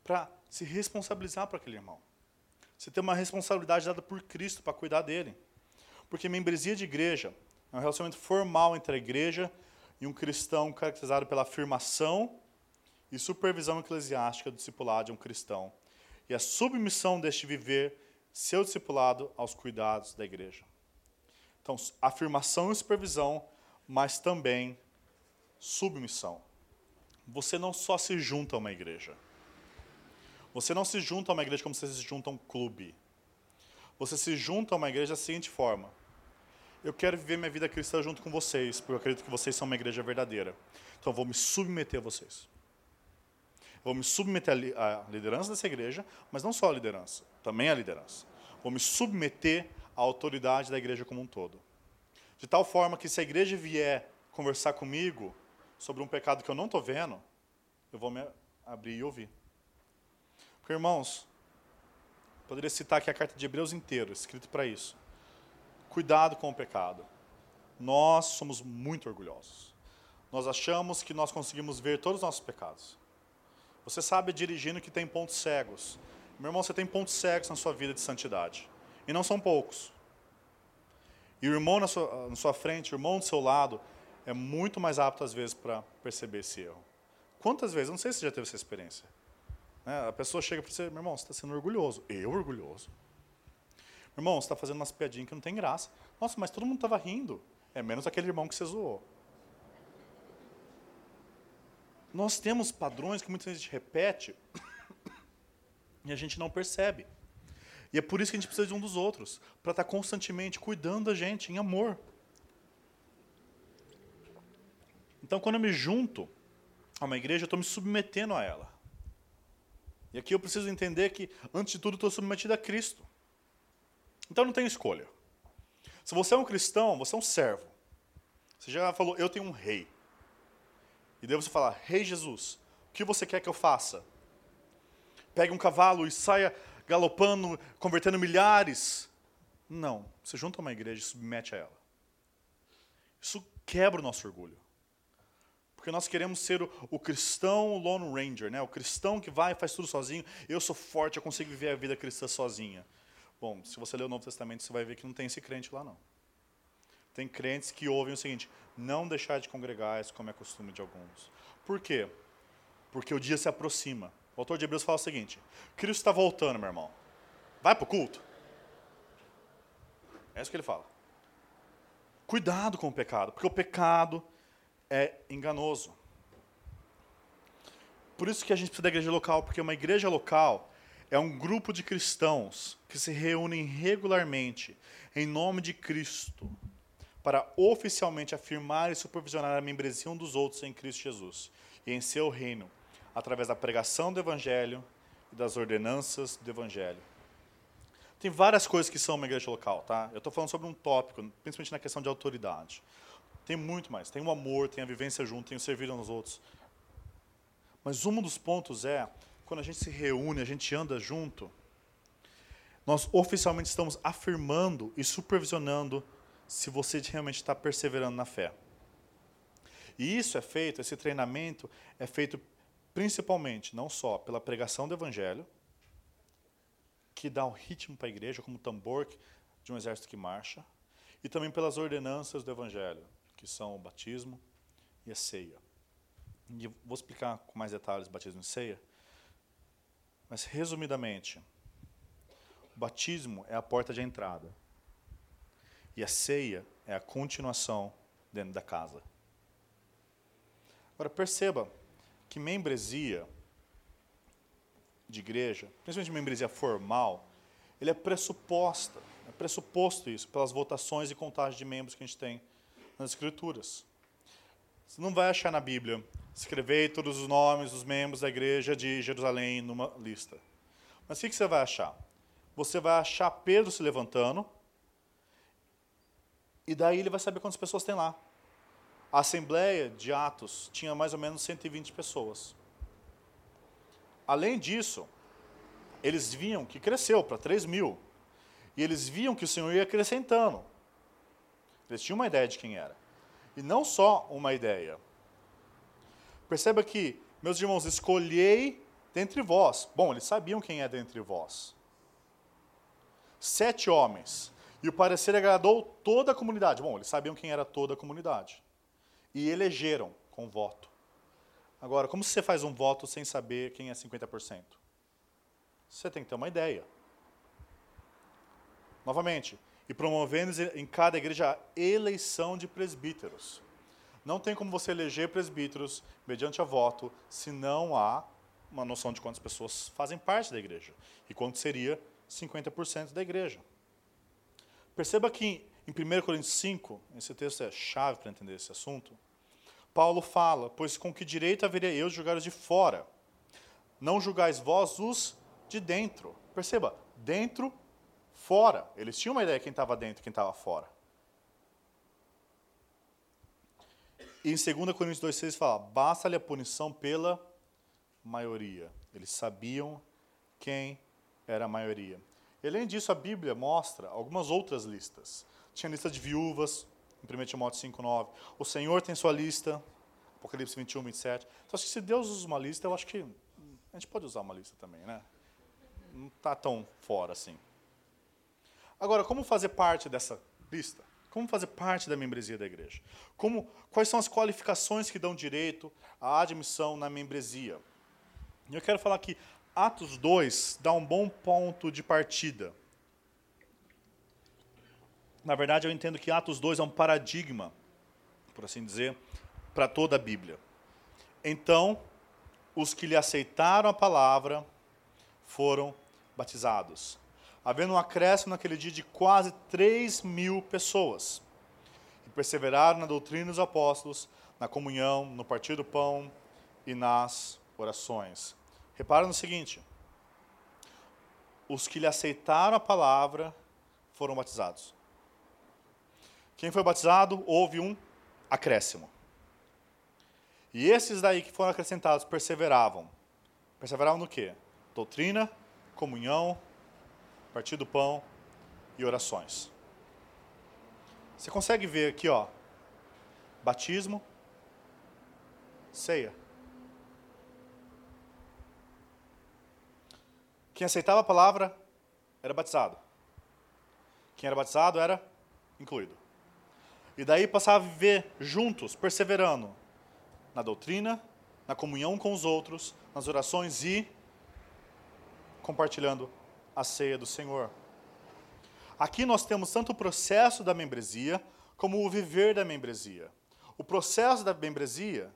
Para se responsabilizar para aquele irmão. Você tem uma responsabilidade dada por Cristo para cuidar dele. Porque membresia de igreja é um relacionamento formal entre a igreja e um cristão caracterizado pela afirmação e supervisão eclesiástica do discipulado de um cristão. E a submissão deste viver seu discipulado aos cuidados da igreja. Então, afirmação e supervisão, mas também submissão. Você não só se junta a uma igreja. Você não se junta a uma igreja como você se junta a um clube. Você se junta a uma igreja da seguinte forma: eu quero viver minha vida cristã junto com vocês, porque eu acredito que vocês são uma igreja verdadeira. Então eu vou me submeter a vocês. Eu vou me submeter à liderança dessa igreja, mas não só a liderança, também a liderança. Vou me submeter à autoridade da igreja como um todo. De tal forma que se a igreja vier conversar comigo sobre um pecado que eu não estou vendo, eu vou me abrir e ouvir. Porque, irmãos, poderia citar aqui a carta de Hebreus inteira, escrito para isso. Cuidado com o pecado. Nós somos muito orgulhosos. Nós achamos que nós conseguimos ver todos os nossos pecados. Você sabe dirigindo que tem pontos cegos. Meu irmão, você tem pontos cegos na sua vida de santidade. E não são poucos. E o irmão na sua, na sua frente, o irmão do seu lado, é muito mais apto, às vezes, para perceber esse erro. Quantas vezes? Não sei se você já teve essa experiência. Né? A pessoa chega para você, meu irmão, você está sendo orgulhoso. Eu orgulhoso? Irmão, você está fazendo umas piadinhas que não tem graça. Nossa, mas todo mundo estava rindo. É menos aquele irmão que você zoou. Nós temos padrões que muitas vezes a gente repete e a gente não percebe. E é por isso que a gente precisa de um dos outros, para estar tá constantemente cuidando da gente em amor. Então, quando eu me junto a uma igreja, eu estou me submetendo a ela. E aqui eu preciso entender que, antes de tudo, estou submetido a Cristo. Então não tem escolha. Se você é um cristão, você é um servo. Você já falou, eu tenho um rei. E daí você fala, Rei Jesus, o que você quer que eu faça? Pegue um cavalo e saia galopando, convertendo milhares. Não. Você junta uma igreja e submete a ela. Isso quebra o nosso orgulho. Porque nós queremos ser o, o, cristão lone ranger, né? o cristão que vai e faz tudo sozinho. Eu sou forte, eu consigo viver a vida cristã sozinha. Bom, se você ler o Novo Testamento, você vai ver que não tem esse crente lá, não. Tem crentes que ouvem o seguinte: não deixar de congregar, isso como é costume de alguns. Por quê? Porque o dia se aproxima. O autor de Hebreus fala o seguinte: Cristo está voltando, meu irmão. Vai para o culto. É isso que ele fala. Cuidado com o pecado, porque o pecado é enganoso. Por isso que a gente precisa da igreja local, porque uma igreja local é um grupo de cristãos que se reúnem regularmente em nome de Cristo para oficialmente afirmar e supervisionar a membresia um dos outros em Cristo Jesus e em seu reino, através da pregação do Evangelho e das ordenanças do Evangelho. Tem várias coisas que são uma igreja local, tá? Eu estou falando sobre um tópico, principalmente na questão de autoridade. Tem muito mais. Tem o amor, tem a vivência junto, tem o servir aos outros. Mas um dos pontos é quando a gente se reúne, a gente anda junto, nós oficialmente estamos afirmando e supervisionando se você realmente está perseverando na fé. E isso é feito, esse treinamento é feito principalmente, não só pela pregação do Evangelho, que dá um ritmo para a igreja, como o tambor de um exército que marcha, e também pelas ordenanças do Evangelho, que são o batismo e a ceia. E vou explicar com mais detalhes batismo e ceia, mas, resumidamente, o batismo é a porta de entrada. E a ceia é a continuação dentro da casa. Agora, perceba que membresia de igreja, principalmente membresia formal, ele é pressuposta, é pressuposto isso pelas votações e contagem de membros que a gente tem nas escrituras. Você não vai achar na Bíblia escrevei todos os nomes dos membros da igreja de Jerusalém numa lista. Mas o que você vai achar? Você vai achar Pedro se levantando, e daí ele vai saber quantas pessoas tem lá. A Assembleia de Atos tinha mais ou menos 120 pessoas. Além disso, eles viam que cresceu para 3 mil. E eles viam que o Senhor ia acrescentando. Eles tinham uma ideia de quem era. E não só uma ideia. Perceba que, meus irmãos, escolhei dentre vós. Bom, eles sabiam quem é dentre vós. Sete homens. E o parecer agradou toda a comunidade. Bom, eles sabiam quem era toda a comunidade. E elegeram com voto. Agora, como você faz um voto sem saber quem é 50%? Você tem que ter uma ideia. Novamente, e promovendo em cada igreja a eleição de presbíteros Não tem como você eleger presbíteros mediante a voto se não há uma noção de quantas pessoas fazem parte da igreja e quanto seria 50% da igreja. Perceba que em 1 Coríntios 5, esse texto é chave para entender esse assunto, Paulo fala: Pois com que direito haveria eu de julgar os de fora? Não julgais vós os de dentro. Perceba, dentro, fora. Eles tinham uma ideia de quem estava dentro e quem estava fora. E em 2 Coríntios 2,6 fala: basta-lhe a punição pela maioria. Eles sabiam quem era a maioria. E, além disso, a Bíblia mostra algumas outras listas. Tinha lista de viúvas, em 1 Timóteo 5,9. O Senhor tem sua lista, Apocalipse 21, 27. Então, acho que se Deus usa uma lista, eu acho que a gente pode usar uma lista também, né? Não está tão fora assim. Agora, como fazer parte dessa lista? Como fazer parte da membresia da igreja? Como, quais são as qualificações que dão direito à admissão na membresia? Eu quero falar que Atos 2 dá um bom ponto de partida. Na verdade, eu entendo que Atos 2 é um paradigma, por assim dizer, para toda a Bíblia. Então, os que lhe aceitaram a palavra foram batizados, havendo um acréscimo naquele dia de quase 3 mil pessoas. E perseveraram na doutrina dos apóstolos, na comunhão, no partir do pão e nas orações. Repara no seguinte: os que lhe aceitaram a palavra foram batizados. Quem foi batizado, houve um acréscimo. E esses daí que foram acrescentados perseveravam. Perseveravam no quê? Doutrina, comunhão, partir do pão e orações. Você consegue ver aqui, ó, batismo, ceia. Quem aceitava a palavra era batizado. Quem era batizado era incluído. E daí passava a viver juntos, perseverando na doutrina, na comunhão com os outros, nas orações e compartilhando a ceia do Senhor. Aqui nós temos tanto o processo da membresia como o viver da membresia. O processo da membresia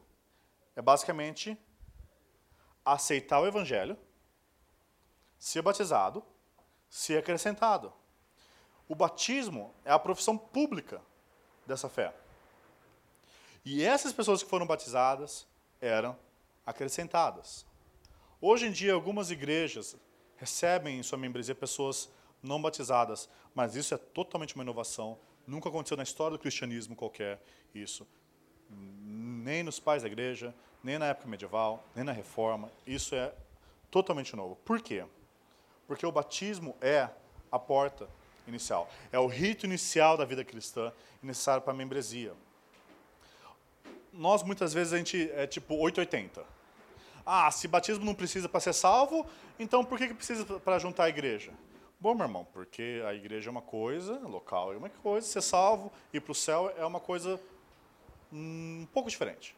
é basicamente aceitar o evangelho, ser batizado, ser acrescentado. O batismo é a profissão pública dessa fé. E essas pessoas que foram batizadas eram acrescentadas. Hoje em dia, algumas igrejas recebem em sua membresia pessoas não batizadas, mas isso é totalmente uma inovação. Nunca aconteceu na história do cristianismo qualquer isso. Nem nos pais da igreja, nem na época medieval, nem na reforma. Isso é totalmente novo. Por quê? Porque o batismo é a porta inicial. É o rito inicial da vida cristã necessário para a membresia nós muitas vezes a gente é tipo 880. Ah, se batismo não precisa para ser salvo, então por que, que precisa para juntar a igreja? Bom, meu irmão, porque a igreja é uma coisa, local é uma coisa, ser salvo e ir para o céu é uma coisa um pouco diferente.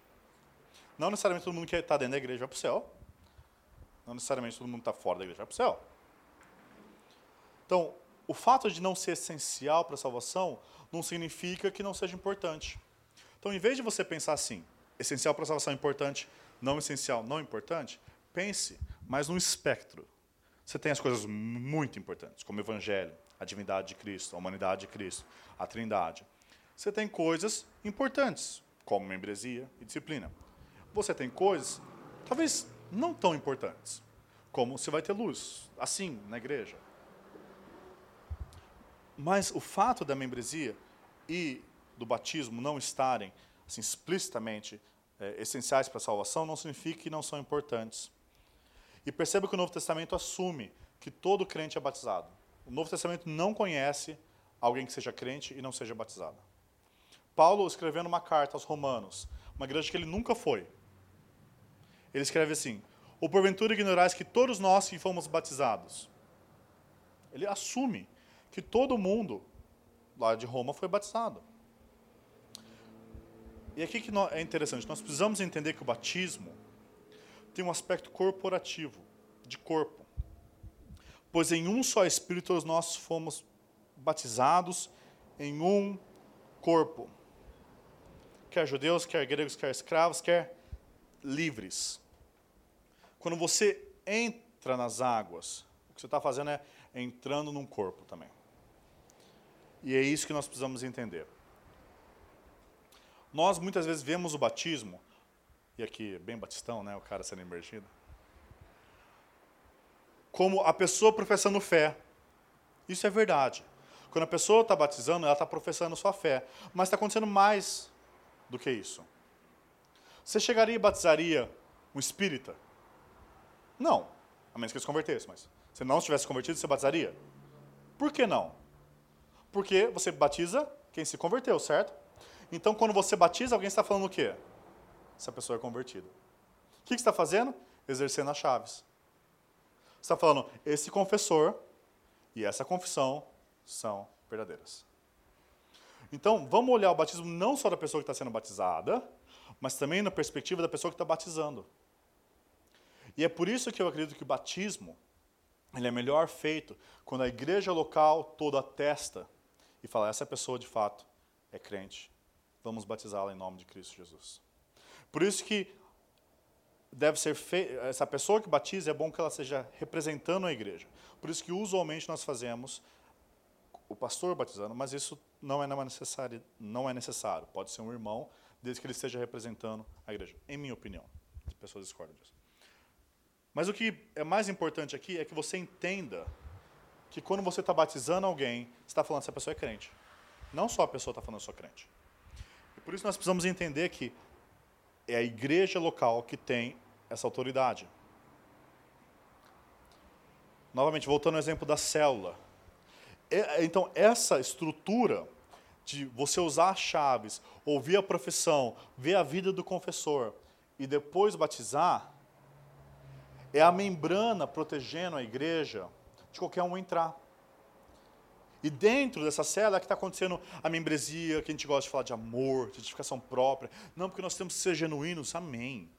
Não necessariamente todo mundo que está dentro da igreja vai para o céu. Não necessariamente todo mundo está fora da igreja vai para o céu. Então, o fato de não ser essencial para a salvação não significa que não seja importante. Então, em vez de você pensar assim, essencial para a salvação importante, não essencial, não importante, pense mais num espectro. Você tem as coisas muito importantes, como o Evangelho, a divindade de Cristo, a humanidade de Cristo, a Trindade. Você tem coisas importantes, como membresia e disciplina. Você tem coisas, talvez não tão importantes, como você vai ter luz, assim, na igreja. Mas o fato da membresia e do batismo não estarem assim, explicitamente é, essenciais para a salvação, não significa que não são importantes. E perceba que o Novo Testamento assume que todo crente é batizado. O Novo Testamento não conhece alguém que seja crente e não seja batizado. Paulo, escrevendo uma carta aos Romanos, uma igreja que ele nunca foi, ele escreve assim: Ou porventura ignorais que todos nós que fomos batizados. Ele assume que todo mundo lá de Roma foi batizado. E aqui que é interessante, nós precisamos entender que o batismo tem um aspecto corporativo, de corpo. Pois em um só Espírito nós fomos batizados em um corpo. quer judeus, quer gregos, quer escravos, quer livres. Quando você entra nas águas, o que você está fazendo é entrando num corpo também. E é isso que nós precisamos entender. Nós muitas vezes vemos o batismo, e aqui bem batistão, né, o cara sendo imergido, como a pessoa professando fé. Isso é verdade. Quando a pessoa está batizando, ela está professando sua fé. Mas está acontecendo mais do que isso. Você chegaria e batizaria um espírita? Não, a menos que ele se convertesse, mas se não tivesse convertido, você batizaria? Por que não? Porque você batiza quem se converteu, certo? Então, quando você batiza, alguém está falando o quê? Essa pessoa é convertida. O que você está fazendo? Exercendo as chaves. Você está falando, esse confessor e essa confissão são verdadeiras. Então, vamos olhar o batismo não só da pessoa que está sendo batizada, mas também na perspectiva da pessoa que está batizando. E é por isso que eu acredito que o batismo ele é melhor feito quando a igreja local toda atesta e fala: essa pessoa de fato é crente. Vamos batizá-la em nome de Cristo Jesus. Por isso que deve ser feito, essa pessoa que batiza é bom que ela seja representando a igreja. Por isso que usualmente nós fazemos o pastor batizando, mas isso não é, é necessário, não é necessário. Pode ser um irmão, desde que ele esteja representando a igreja, em minha opinião. As pessoas discordam disso. Mas o que é mais importante aqui é que você entenda que quando você está batizando alguém, você está falando se a pessoa é crente. Não só a pessoa está falando sou crente. Por isso nós precisamos entender que é a igreja local que tem essa autoridade. Novamente, voltando ao exemplo da célula. É, então, essa estrutura de você usar as chaves, ouvir a profissão, ver a vida do confessor e depois batizar, é a membrana protegendo a igreja de qualquer um entrar. E dentro dessa cela é que está acontecendo a membresia, que a gente gosta de falar de amor, de edificação própria. Não, porque nós temos que ser genuínos, amém.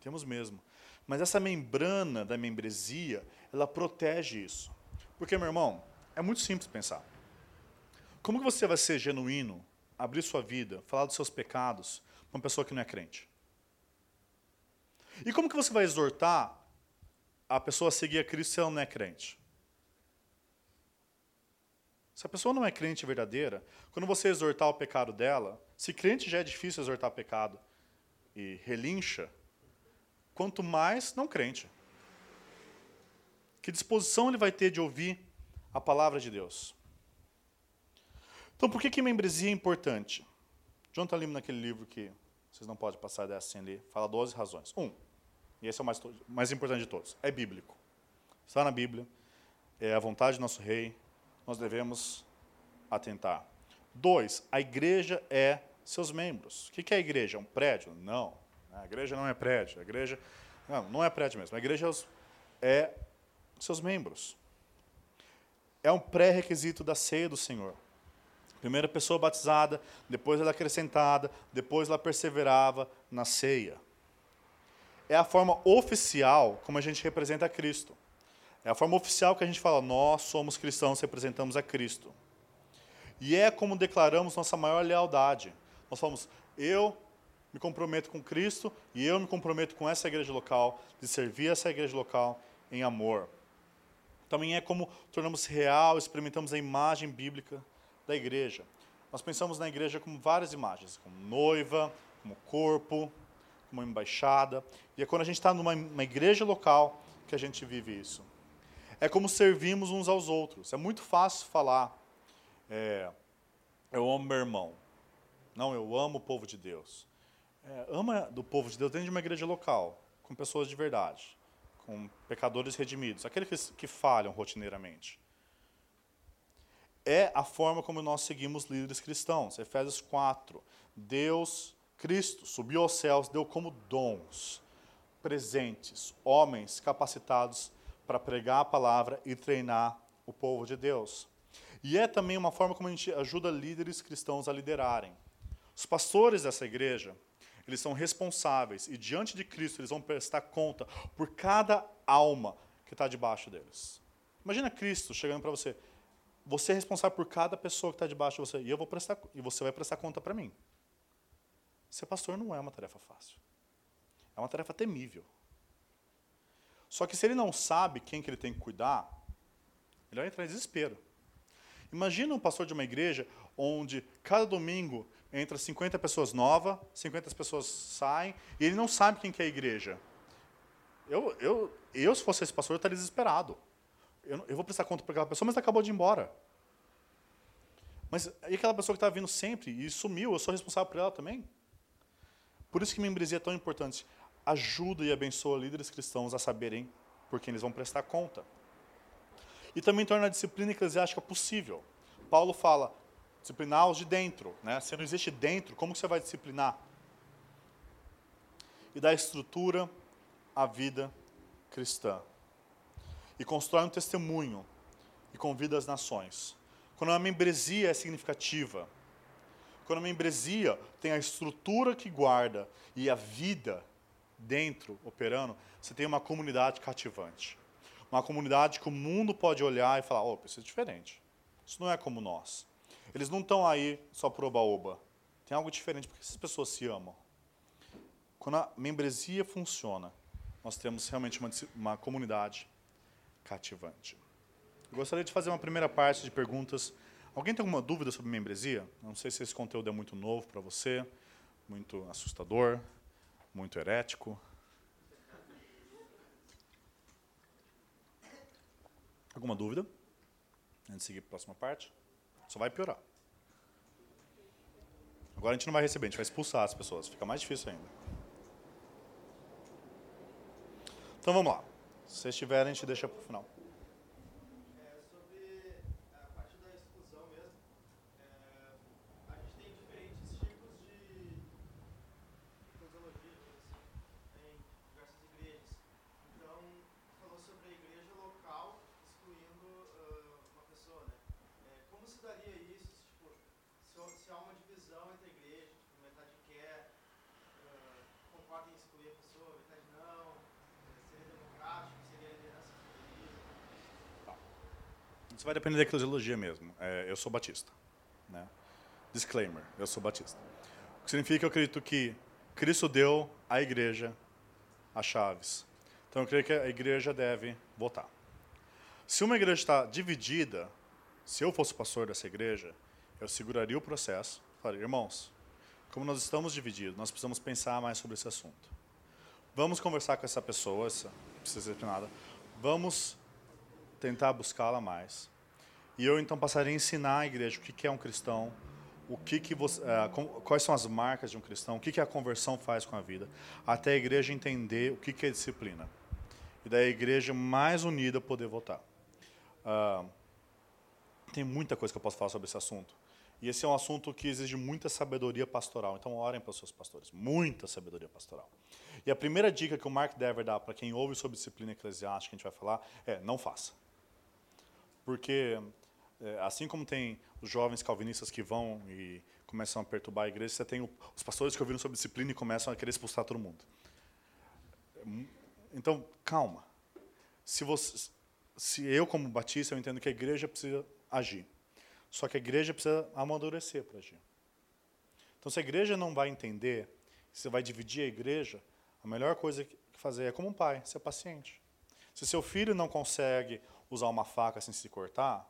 Temos mesmo. Mas essa membrana da membresia, ela protege isso. Porque, meu irmão, é muito simples pensar. Como que você vai ser genuíno, abrir sua vida, falar dos seus pecados para uma pessoa que não é crente? E como que você vai exortar a pessoa a seguir a Cristo se ela não é crente? Se a pessoa não é crente verdadeira, quando você exortar o pecado dela, se crente já é difícil exortar pecado e relincha, quanto mais não crente. Que disposição ele vai ter de ouvir a palavra de Deus? Então, por que, que membresia é importante? John está lendo naquele livro que vocês não podem passar dessa sem ler, fala 12 razões. Um, e esse é o mais, mais importante de todos, é bíblico. Está na Bíblia, é a vontade do nosso rei, nós devemos atentar. Dois, a igreja é seus membros. O que é a igreja? É um prédio? Não. A igreja não é prédio. A igreja não, não é prédio mesmo. A igreja é seus membros. É um pré-requisito da ceia do Senhor. Primeira pessoa batizada, depois ela acrescentada, depois ela perseverava na ceia. É a forma oficial como a gente representa Cristo. É a forma oficial que a gente fala, nós somos cristãos, representamos a Cristo. E é como declaramos nossa maior lealdade. Nós falamos, eu me comprometo com Cristo e eu me comprometo com essa igreja local, de servir essa igreja local em amor. Também é como tornamos real, experimentamos a imagem bíblica da igreja. Nós pensamos na igreja como várias imagens, como noiva, como corpo, como embaixada. E é quando a gente está numa igreja local que a gente vive isso é como servimos uns aos outros. É muito fácil falar, é, eu amo meu irmão. Não, eu amo o povo de Deus. É, ama do povo de Deus dentro de uma igreja local, com pessoas de verdade, com pecadores redimidos, aqueles que, que falham rotineiramente. É a forma como nós seguimos líderes cristãos. Efésios 4. Deus, Cristo, subiu aos céus, deu como dons, presentes, homens capacitados para pregar a palavra e treinar o povo de Deus. E é também uma forma como a gente ajuda líderes cristãos a liderarem. Os pastores dessa igreja, eles são responsáveis e diante de Cristo eles vão prestar conta por cada alma que está debaixo deles. Imagina Cristo chegando para você, você é responsável por cada pessoa que está debaixo de você e eu vou prestar e você vai prestar conta para mim. Ser pastor não é uma tarefa fácil. É uma tarefa temível. Só que se ele não sabe quem que ele tem que cuidar, ele vai entrar em desespero. Imagina um pastor de uma igreja onde cada domingo entra 50 pessoas novas, 50 pessoas saem, e ele não sabe quem que é a igreja. Eu, eu, eu se fosse esse pastor, eu estaria desesperado. Eu, eu vou prestar conta para aquela pessoa, mas ela acabou de ir embora. Mas e aquela pessoa que está vindo sempre e sumiu, eu sou responsável por ela também? Por isso que membresia é tão importante. Ajuda e abençoa líderes cristãos a saberem por quem eles vão prestar conta. E também torna a disciplina eclesiástica possível. Paulo fala, disciplinar os de dentro. Né? Se não existe dentro, como você vai disciplinar? E dá estrutura à vida cristã. E constrói um testemunho e convida as nações. Quando a membresia é significativa, quando a membresia tem a estrutura que guarda e a vida dentro operando, você tem uma comunidade cativante. Uma comunidade que o mundo pode olhar e falar: opa, isso é diferente. Isso não é como nós. Eles não estão aí só por oba-oba. Tem algo diferente, porque essas pessoas se amam. Quando a membresia funciona, nós temos realmente uma, uma comunidade cativante. Eu gostaria de fazer uma primeira parte de perguntas. Alguém tem alguma dúvida sobre membresia? Não sei se esse conteúdo é muito novo para você, muito assustador, muito herético. Alguma dúvida? Antes de seguir para a próxima parte? Só vai piorar. Agora a gente não vai receber, a gente vai expulsar as pessoas. Fica mais difícil ainda. Então vamos lá. Se vocês tiverem, a gente deixa para o final. Isso vai depender da eclesiologia mesmo. É, eu sou batista. Né? Disclaimer, eu sou batista. O que significa que eu acredito que Cristo deu à igreja as chaves. Então eu creio que a igreja deve votar. Se uma igreja está dividida, se eu fosse pastor dessa igreja, eu seguraria o processo. Falaria, irmãos, como nós estamos divididos, nós precisamos pensar mais sobre esse assunto. Vamos conversar com essa pessoa, essa, precisa ser nada. Vamos tentar buscá-la mais. E eu então passaria a ensinar a igreja o que é um cristão, o que que você, uh, quais são as marcas de um cristão, o que que a conversão faz com a vida, até a igreja entender o que que é disciplina. E daí a igreja mais unida poder votar. Uh, tem muita coisa que eu posso falar sobre esse assunto. E esse é um assunto que exige muita sabedoria pastoral. Então, orem para os seus pastores. Muita sabedoria pastoral. E a primeira dica que o Mark Dever dá para quem ouve sobre disciplina eclesiástica, que a gente vai falar, é não faça. Porque, é, assim como tem os jovens calvinistas que vão e começam a perturbar a igreja, você tem os pastores que ouviram sobre disciplina e começam a querer expulsar todo mundo. Então, calma. Se, você, se eu, como batista, eu entendo que a igreja precisa agir. Só que a igreja precisa amadurecer para agir. Então, se a igreja não vai entender, se vai dividir a igreja, a melhor coisa que fazer é como um pai, ser paciente. Se seu filho não consegue usar uma faca sem se cortar,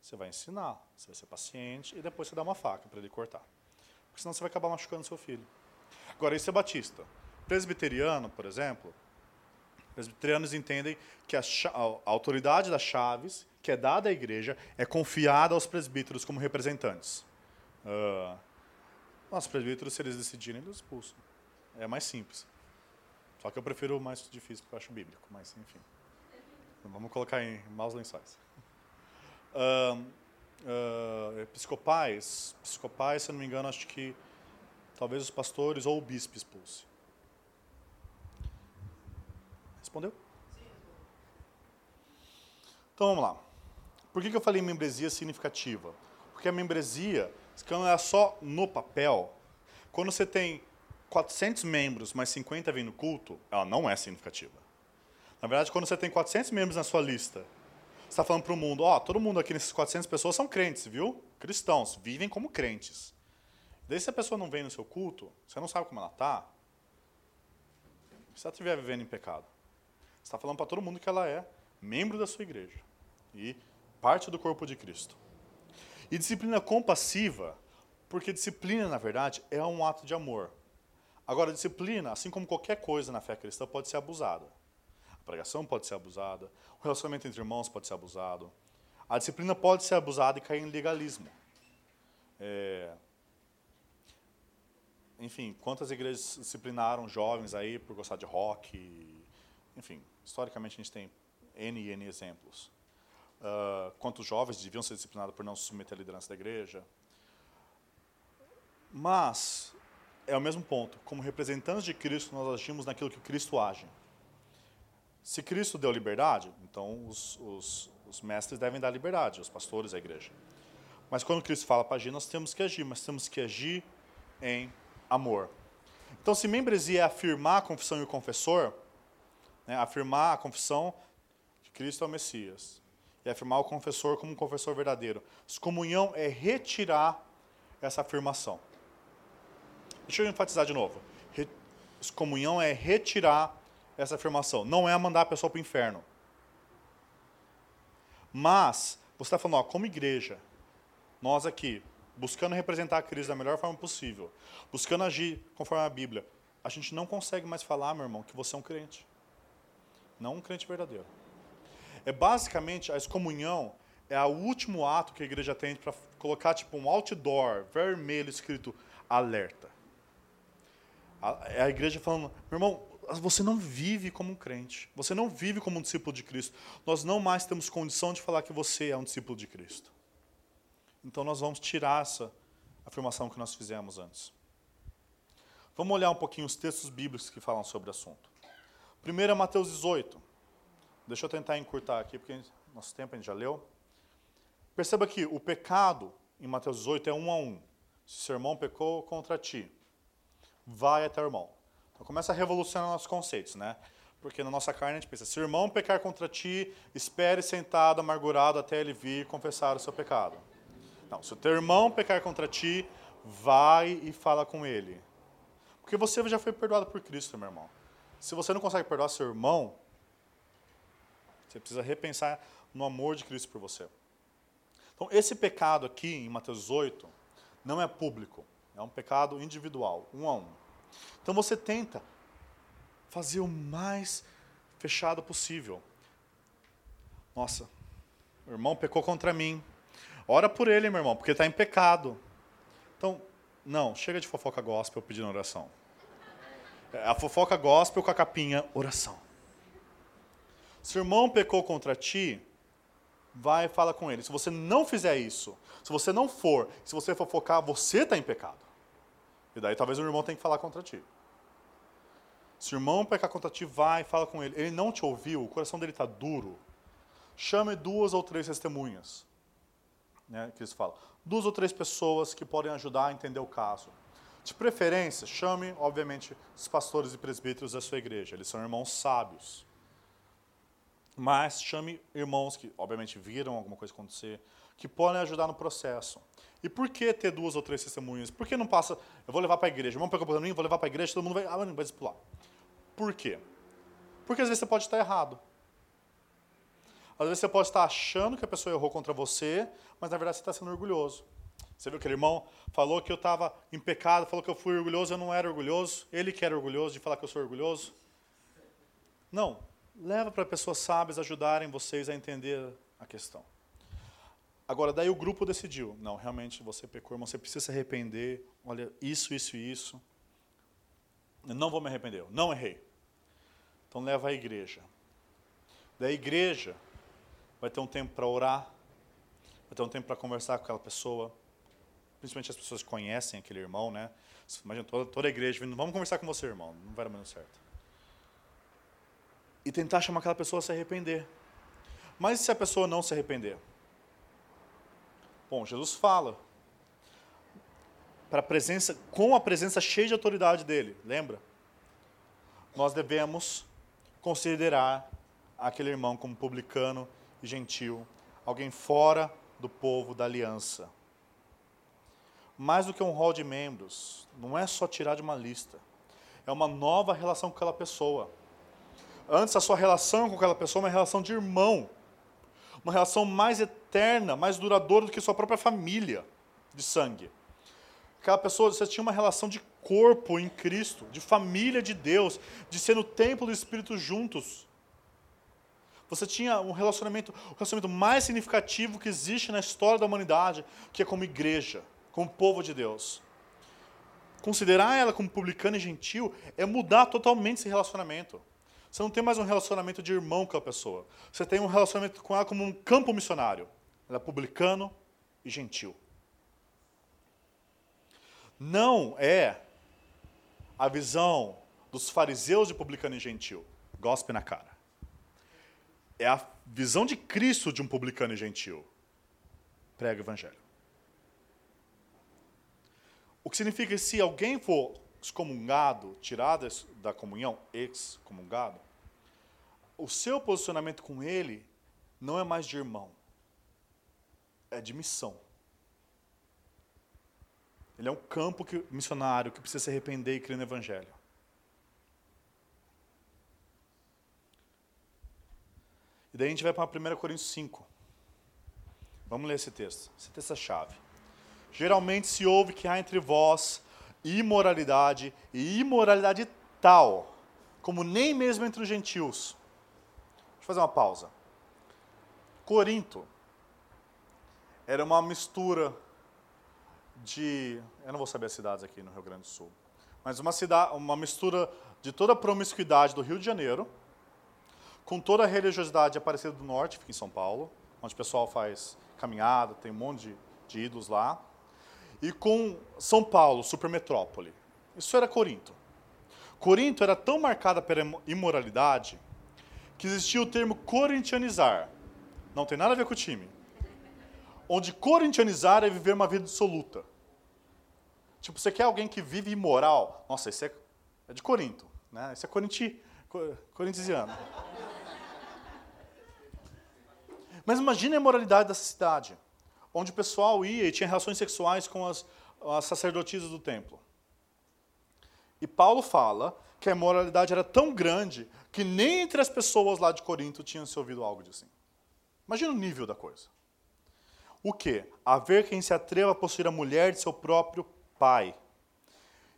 você vai ensinar, você vai ser paciente e depois você dá uma faca para ele cortar. Porque senão você vai acabar machucando seu filho. Agora, isso é batista. Presbiteriano, por exemplo, presbiterianos entendem que a, a autoridade das chaves, que é dada à igreja, é confiada aos presbíteros como representantes. Uh, os presbíteros, se eles decidirem, eles expulsam. É mais simples. Só que eu prefiro o mais difícil porque eu acho bíblico, mas enfim. Vamos colocar em maus lençóis. Uh, uh, episcopais, episcopais, se eu não me engano, acho que talvez os pastores ou o bispo expulse. Respondeu? Então vamos lá. Por que, que eu falei membresia significativa? Porque a membresia, não é só no papel, quando você tem 400 membros, mas 50 vêm no culto, ela não é significativa. Na verdade, quando você tem 400 membros na sua lista, você está falando para o mundo, ó, oh, todo mundo aqui nesses 400 pessoas são crentes, viu? Cristãos, vivem como crentes. Daí se a pessoa não vem no seu culto, você não sabe como ela está, se ela estiver vivendo em pecado, você está falando para todo mundo que ela é membro da sua igreja e parte do corpo de Cristo. E disciplina compassiva, porque disciplina, na verdade, é um ato de amor. Agora, disciplina, assim como qualquer coisa na fé cristã, pode ser abusada. Pregação pode ser abusada, o relacionamento entre irmãos pode ser abusado. A disciplina pode ser abusada e cair em legalismo. É, enfim, quantas igrejas disciplinaram jovens aí por gostar de rock? Enfim, historicamente a gente tem N e N exemplos. Uh, quantos jovens deviam ser disciplinados por não se submeter à liderança da igreja? Mas, é o mesmo ponto. Como representantes de Cristo, nós agimos naquilo que Cristo age. Se Cristo deu liberdade, então os, os, os mestres devem dar liberdade, os pastores, a igreja. Mas quando Cristo fala para agir, nós temos que agir, mas temos que agir em amor. Então, se membresia é afirmar a confissão e o confessor, né, afirmar a confissão que Cristo é o Messias, e afirmar o confessor como um confessor verdadeiro. Excomunhão é retirar essa afirmação. Deixa eu enfatizar de novo. Excomunhão é retirar essa afirmação. Não é mandar a pessoa para o inferno. Mas, você está falando, ó, como igreja, nós aqui, buscando representar a Cristo da melhor forma possível, buscando agir conforme a Bíblia, a gente não consegue mais falar, meu irmão, que você é um crente. Não um crente verdadeiro. É basicamente a excomunhão é o último ato que a igreja tem para colocar tipo um outdoor vermelho escrito alerta. É a igreja falando, meu irmão, você não vive como um crente, você não vive como um discípulo de Cristo. Nós não mais temos condição de falar que você é um discípulo de Cristo. Então nós vamos tirar essa afirmação que nós fizemos antes. Vamos olhar um pouquinho os textos bíblicos que falam sobre o assunto. Primeiro é Mateus 18. Deixa eu tentar encurtar aqui, porque nosso tempo a gente já leu. Perceba que o pecado em Mateus 18 é um a um. Se seu irmão pecou contra ti, vai até o irmão. Então começa a revolucionar nossos conceitos, né? Porque na nossa carne a gente pensa, se o irmão pecar contra ti, espere sentado, amargurado, até ele vir confessar o seu pecado. Não, se o teu irmão pecar contra ti, vai e fala com ele. Porque você já foi perdoado por Cristo, meu irmão. Se você não consegue perdoar seu irmão, você precisa repensar no amor de Cristo por você. Então, esse pecado aqui, em Mateus 18, não é público. É um pecado individual, um a um. Então, você tenta fazer o mais fechado possível. Nossa, o irmão pecou contra mim. Ora por ele, meu irmão, porque está em pecado. Então, não, chega de fofoca gospel pedindo oração. É, a fofoca gospel com a capinha, oração. Se o irmão pecou contra ti, vai e fala com ele. Se você não fizer isso, se você não for, se você fofocar, você está em pecado. E daí talvez o irmão tenha que falar contra ti. Se o irmão pecar contra ti, vai fala com ele. Ele não te ouviu, o coração dele está duro. Chame duas ou três testemunhas né, que eles falam. Duas ou três pessoas que podem ajudar a entender o caso. De preferência, chame, obviamente, os pastores e presbíteros da sua igreja. Eles são irmãos sábios. Mas chame irmãos que, obviamente, viram alguma coisa acontecer, que podem ajudar no processo. E por que ter duas ou três testemunhas? Por que não passa, eu vou levar para a igreja, vamos pegar o mim, vou levar para a igreja, todo mundo vai, ah, vai discipular. Por quê? Porque às vezes você pode estar errado. Às vezes você pode estar achando que a pessoa errou contra você, mas na verdade você está sendo orgulhoso. Você viu aquele irmão falou que eu estava em pecado, falou que eu fui orgulhoso, eu não era orgulhoso. Ele que era orgulhoso de falar que eu sou orgulhoso. Não. Leva para pessoas sábias ajudarem vocês a entender a questão. Agora, daí o grupo decidiu. Não, realmente você pecou, irmão, você precisa se arrepender. Olha, isso, isso e isso. Eu não vou me arrepender, eu não errei. Então leva à igreja. Da igreja, vai ter um tempo para orar, vai ter um tempo para conversar com aquela pessoa, principalmente as pessoas que conhecem aquele irmão, né? Imagina toda, toda a igreja vindo, vamos conversar com você, irmão, não vai dar mais certo. E tentar chamar aquela pessoa a se arrepender. Mas e se a pessoa não se arrepender? Bom, Jesus fala para presença, com a presença cheia de autoridade dele, lembra? Nós devemos considerar aquele irmão como publicano gentil, alguém fora do povo da aliança. mais do que um rol de membros, não é só tirar de uma lista. É uma nova relação com aquela pessoa. Antes, a sua relação com aquela pessoa é uma relação de irmão. Uma relação mais eterna, mais duradoura do que sua própria família de sangue. Aquela pessoa, você tinha uma relação de corpo em Cristo, de família de Deus, de ser no templo do Espírito juntos. Você tinha um relacionamento, o relacionamento mais significativo que existe na história da humanidade, que é como igreja, como povo de Deus. Considerar ela como publicana e gentil é mudar totalmente esse relacionamento. Você não tem mais um relacionamento de irmão com a pessoa. Você tem um relacionamento com ela como um campo missionário. Ela é publicano e gentil. Não é a visão dos fariseus de publicano e gentil. Gospe na cara. É a visão de Cristo de um publicano e gentil. Prega o evangelho. O que significa que se alguém for excomungado, tirado da comunhão, excomungado, o seu posicionamento com ele não é mais de irmão, é de missão. Ele é um campo que, missionário que precisa se arrepender e crer no Evangelho. E daí a gente vai para 1 Coríntios 5. Vamos ler esse texto. Esse texto é chave. Geralmente se ouve que há entre vós imoralidade e imoralidade tal, como nem mesmo entre os gentios. Deixa eu fazer uma pausa. Corinto era uma mistura de. Eu não vou saber as cidades aqui no Rio Grande do Sul, mas uma, cidade, uma mistura de toda a promiscuidade do Rio de Janeiro, com toda a religiosidade Aparecida do Norte, fica em São Paulo, onde o pessoal faz caminhada, tem um monte de, de ídolos lá, e com São Paulo, supermetrópole. Isso era Corinto. Corinto era tão marcada pela imoralidade que existia o termo corintianizar. Não tem nada a ver com o time onde corintianizar é viver uma vida dissoluta. Tipo, você quer alguém que vive imoral? Nossa, esse é, é de Corinto, né? Esse é corinti, corintiano. Mas imagine a imoralidade dessa cidade, onde o pessoal ia e tinha relações sexuais com as, as sacerdotisas do templo. E Paulo fala que a imoralidade era tão grande que nem entre as pessoas lá de Corinto tinham se ouvido algo assim. Imagina o nível da coisa. O que? Haver quem se atreva a possuir a mulher de seu próprio pai.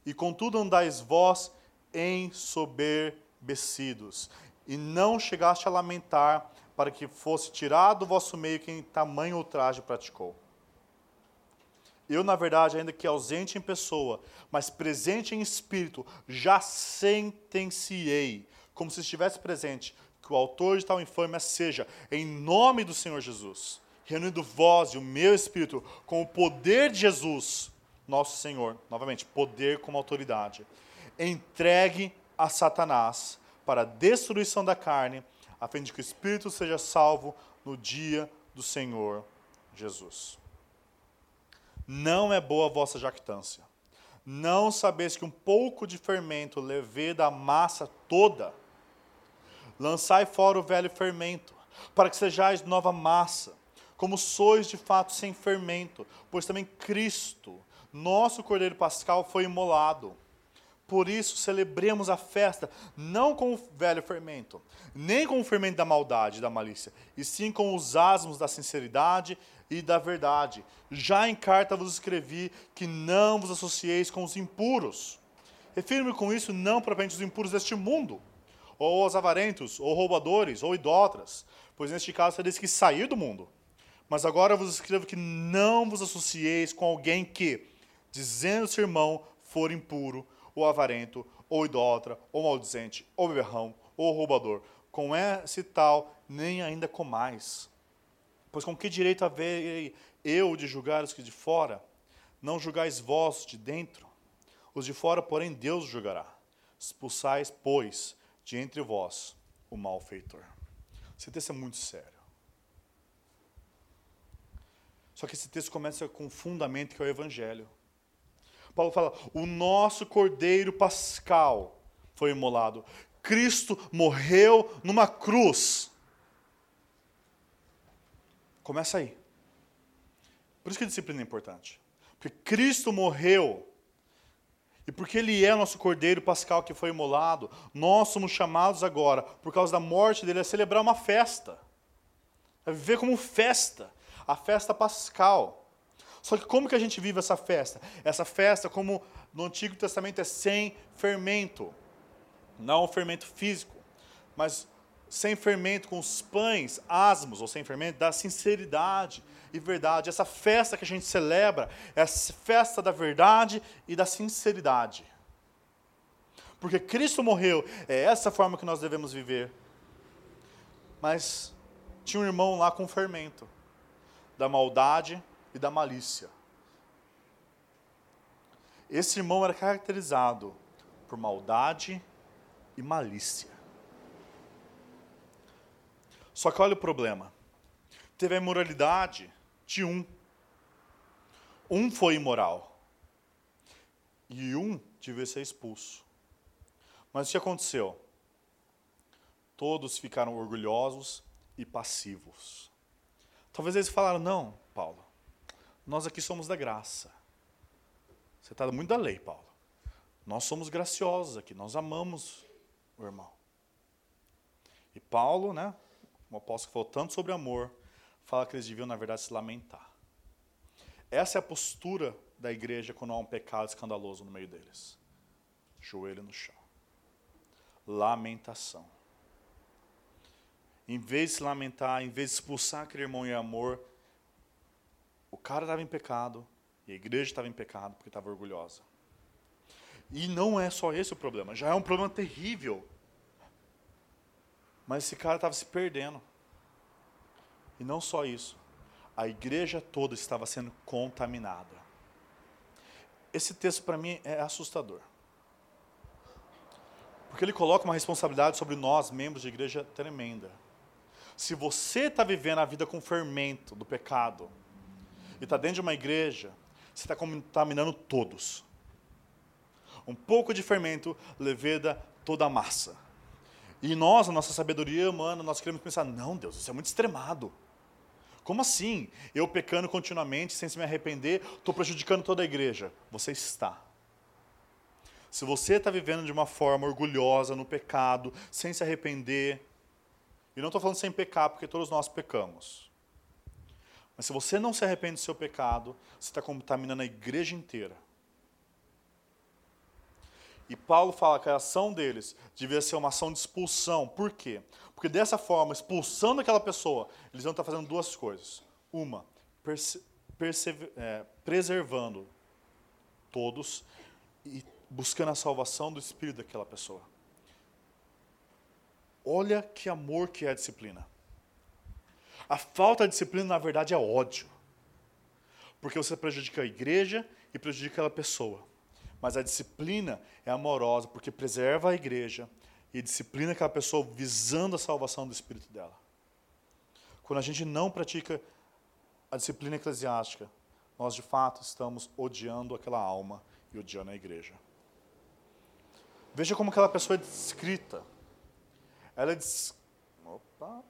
E contudo andais vós ensoberbecidos, e não chegaste a lamentar para que fosse tirado do vosso meio quem tamanho ultraje praticou. Eu, na verdade, ainda que ausente em pessoa, mas presente em espírito, já sentenciei, como se estivesse presente, que o autor de tal infâmia seja, em nome do Senhor Jesus, reunindo vós e o meu espírito com o poder de Jesus, nosso Senhor, novamente, poder como autoridade, entregue a Satanás para a destruição da carne, a fim de que o espírito seja salvo no dia do Senhor Jesus. Não é boa a vossa jactância. Não sabeis que um pouco de fermento leveda a massa toda? Lançai fora o velho fermento, para que sejais nova massa como sois de fato sem fermento, pois também Cristo, nosso Cordeiro Pascal, foi imolado. Por isso celebremos a festa, não com o velho fermento, nem com o fermento da maldade e da malícia, e sim com os asmos da sinceridade e da verdade. Já em carta vos escrevi que não vos associeis com os impuros. Refiro-me com isso não propriamente os impuros deste mundo, ou os avarentos, ou roubadores, ou idólatras, pois neste caso tereis que sair do mundo. Mas agora vos escrevo que não vos associeis com alguém que, dizendo seu irmão, for impuro, ou avarento, ou idólatra, ou maldizente, ou beberrão, ou roubador. Com esse tal, nem ainda comais. Pois com que direito haverei eu de julgar os que de fora? Não julgais vós de dentro? Os de fora, porém, Deus julgará. Expulsais, pois, de entre vós o malfeitor. Esse texto é muito sério. Só que esse texto começa com um fundamento que é o Evangelho. Paulo fala: o nosso cordeiro pascal foi imolado. Cristo morreu numa cruz. Começa aí. Por isso que a disciplina é importante. Porque Cristo morreu. E porque Ele é nosso Cordeiro Pascal que foi imolado, nós somos chamados agora, por causa da morte dele, a celebrar uma festa. A viver como festa. A festa pascal. Só que como que a gente vive essa festa? Essa festa, como no Antigo Testamento, é sem fermento. Não fermento físico, mas sem fermento, com os pães asmos, ou sem fermento, da sinceridade e verdade. Essa festa que a gente celebra é a festa da verdade e da sinceridade. Porque Cristo morreu, é essa forma que nós devemos viver. Mas tinha um irmão lá com fermento da maldade e da malícia. Esse irmão era caracterizado por maldade e malícia. Só que olha o problema. Teve a imoralidade de um. Um foi imoral. E um devia ser expulso. Mas o que aconteceu? Todos ficaram orgulhosos e passivos. Talvez eles falaram: não, Paulo, nós aqui somos da graça. Você está muito da lei, Paulo. Nós somos graciosos aqui, nós amamos o irmão. E Paulo, né, o apóstolo falou tanto sobre amor, fala que eles deviam, na verdade, se lamentar. Essa é a postura da igreja quando há um pecado escandaloso no meio deles. Joelho no chão. Lamentação. Em vez de se lamentar, em vez de expulsar aquele irmão em amor, o cara estava em pecado e a igreja estava em pecado porque estava orgulhosa. E não é só esse o problema, já é um problema terrível mas esse cara estava se perdendo. E não só isso, a igreja toda estava sendo contaminada. Esse texto para mim é assustador. Porque ele coloca uma responsabilidade sobre nós, membros de igreja, tremenda. Se você está vivendo a vida com fermento do pecado, e está dentro de uma igreja, você está contaminando todos. Um pouco de fermento leveda toda a massa. E nós, a nossa sabedoria humana, nós queremos pensar: não, Deus, isso é muito extremado. Como assim? Eu pecando continuamente, sem se me arrepender, estou prejudicando toda a igreja. Você está. Se você está vivendo de uma forma orgulhosa no pecado, sem se arrepender, e não estou falando sem pecar, porque todos nós pecamos. Mas se você não se arrepende do seu pecado, você está contaminando a igreja inteira. E Paulo fala que a ação deles devia ser uma ação de expulsão. Por quê? Porque dessa forma, expulsando aquela pessoa, eles vão estar fazendo duas coisas. Uma, é, preservando todos e buscando a salvação do espírito daquela pessoa. Olha que amor que é a disciplina. A falta de disciplina, na verdade, é ódio. Porque você prejudica a igreja e prejudica aquela pessoa. Mas a disciplina é amorosa, porque preserva a igreja e disciplina aquela pessoa visando a salvação do espírito dela. Quando a gente não pratica a disciplina eclesiástica, nós de fato estamos odiando aquela alma e odiando a igreja. Veja como aquela pessoa é descrita. Ela é des... Opa.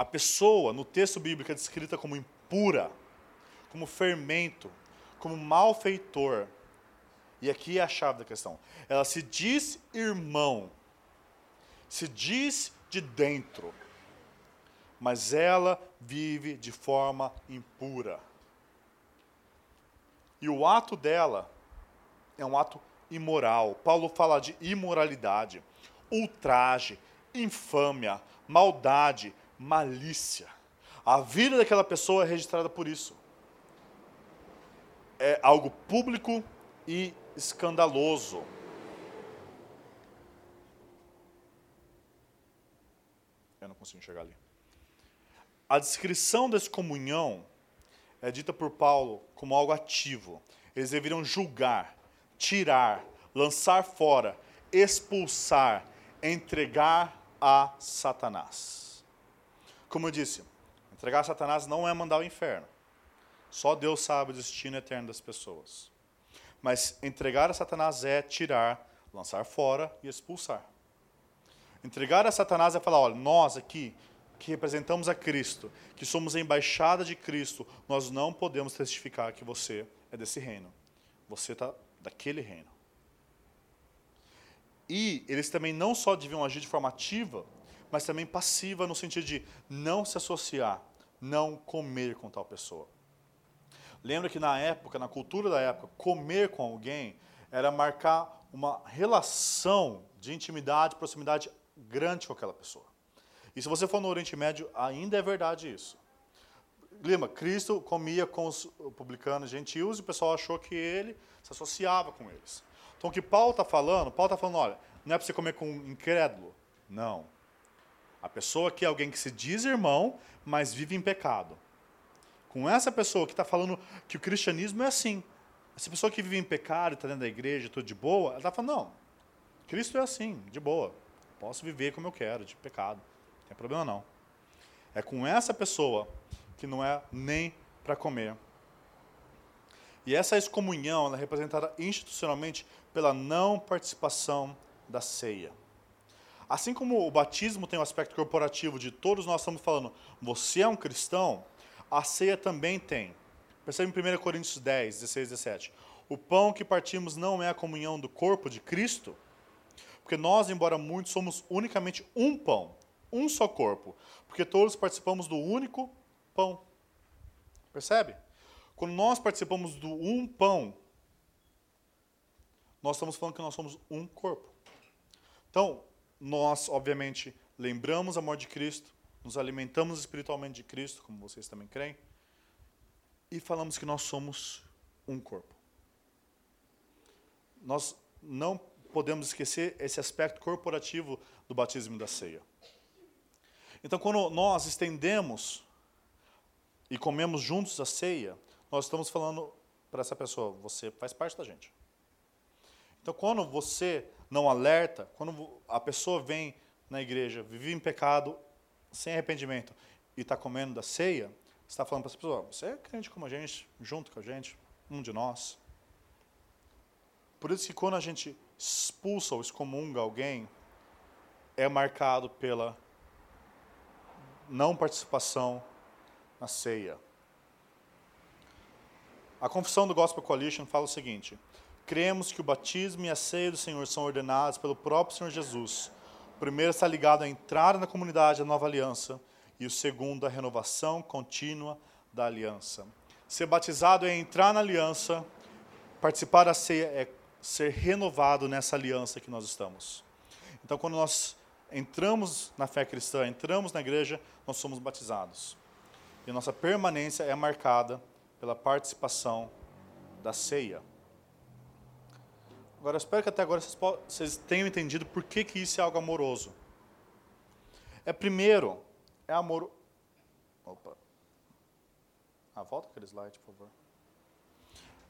A pessoa, no texto bíblico, é descrita como pura, como fermento, como malfeitor. E aqui é a chave da questão. Ela se diz irmão, se diz de dentro, mas ela vive de forma impura. E o ato dela é um ato imoral. Paulo fala de imoralidade, ultraje, infâmia, maldade, malícia. A vida daquela pessoa é registrada por isso. É algo público e escandaloso. Eu não consigo chegar ali. A descrição da excomunhão é dita por Paulo como algo ativo. Eles deveriam julgar, tirar, lançar fora, expulsar, entregar a Satanás. Como eu disse, Entregar a Satanás não é mandar ao inferno. Só Deus sabe o destino eterno das pessoas. Mas entregar a Satanás é tirar, lançar fora e expulsar. Entregar a Satanás é falar: olha, nós aqui que representamos a Cristo, que somos a embaixada de Cristo, nós não podemos testificar que você é desse reino. Você está daquele reino. E eles também não só deviam agir de forma ativa, mas também passiva no sentido de não se associar, não comer com tal pessoa. Lembra que na época, na cultura da época, comer com alguém era marcar uma relação de intimidade, proximidade grande com aquela pessoa. E se você for no Oriente Médio, ainda é verdade isso. Lembra, Cristo comia com os publicanos gentios e o pessoal achou que ele se associava com eles. Então o que Paulo está falando, Paulo está falando, olha, não é para você comer com um incrédulo. Não. A pessoa que é alguém que se diz irmão, mas vive em pecado. Com essa pessoa que está falando que o cristianismo é assim. Essa pessoa que vive em pecado, está dentro da igreja, tudo de boa, ela está falando, não, Cristo é assim, de boa. Posso viver como eu quero, de pecado. Não tem problema não. É com essa pessoa que não é nem para comer. E essa excomunhão é representada institucionalmente pela não participação da ceia. Assim como o batismo tem o um aspecto corporativo de todos nós estamos falando, você é um cristão, a ceia também tem. Percebe em 1 Coríntios 10, 16, 17. O pão que partimos não é a comunhão do corpo de Cristo, porque nós, embora muitos, somos unicamente um pão, um só corpo, porque todos participamos do único pão. Percebe? Quando nós participamos do um pão, nós estamos falando que nós somos um corpo. Então, nós, obviamente, lembramos a morte de Cristo, nos alimentamos espiritualmente de Cristo, como vocês também creem, e falamos que nós somos um corpo. Nós não podemos esquecer esse aspecto corporativo do batismo da ceia. Então, quando nós estendemos e comemos juntos a ceia, nós estamos falando para essa pessoa: você faz parte da gente. Então, quando você não alerta, quando a pessoa vem na igreja, vive em pecado, sem arrependimento, e está comendo da ceia, você está falando para essa pessoa, você é crente como a gente, junto com a gente, um de nós. Por isso que quando a gente expulsa ou excomunga alguém, é marcado pela não participação na ceia. A confissão do Gospel Coalition fala o seguinte: cremos que o batismo e a ceia do Senhor são ordenados pelo próprio Senhor Jesus. O primeiro está ligado à entrada na comunidade da nova aliança e o segundo à renovação contínua da aliança. Ser batizado é entrar na aliança, participar da ceia é ser renovado nessa aliança que nós estamos. Então, quando nós entramos na fé cristã, entramos na igreja, nós somos batizados. E nossa permanência é marcada pela participação da ceia. Agora, espero que até agora vocês, vocês tenham entendido por que, que isso é algo amoroso. É primeiro, é amor. Opa. Ah, volta aquele slide, por favor.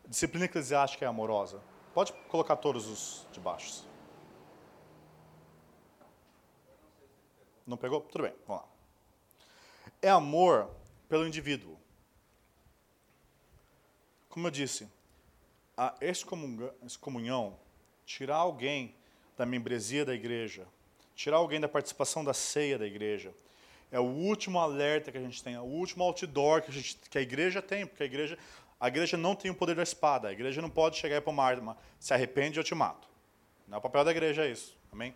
Disciplina eclesiástica é amorosa. Pode colocar todos os de baixo. Não pegou? Tudo bem, vamos lá. É amor pelo indivíduo. Como eu disse, a excomunhão, tirar alguém da membresia da igreja, tirar alguém da participação da ceia da igreja, é o último alerta que a gente tem, é o último outdoor que a, gente, que a igreja tem, porque a igreja, a igreja não tem o poder da espada, a igreja não pode chegar para uma arma, se arrepende eu te mato. Não é o papel da igreja é isso. Amém?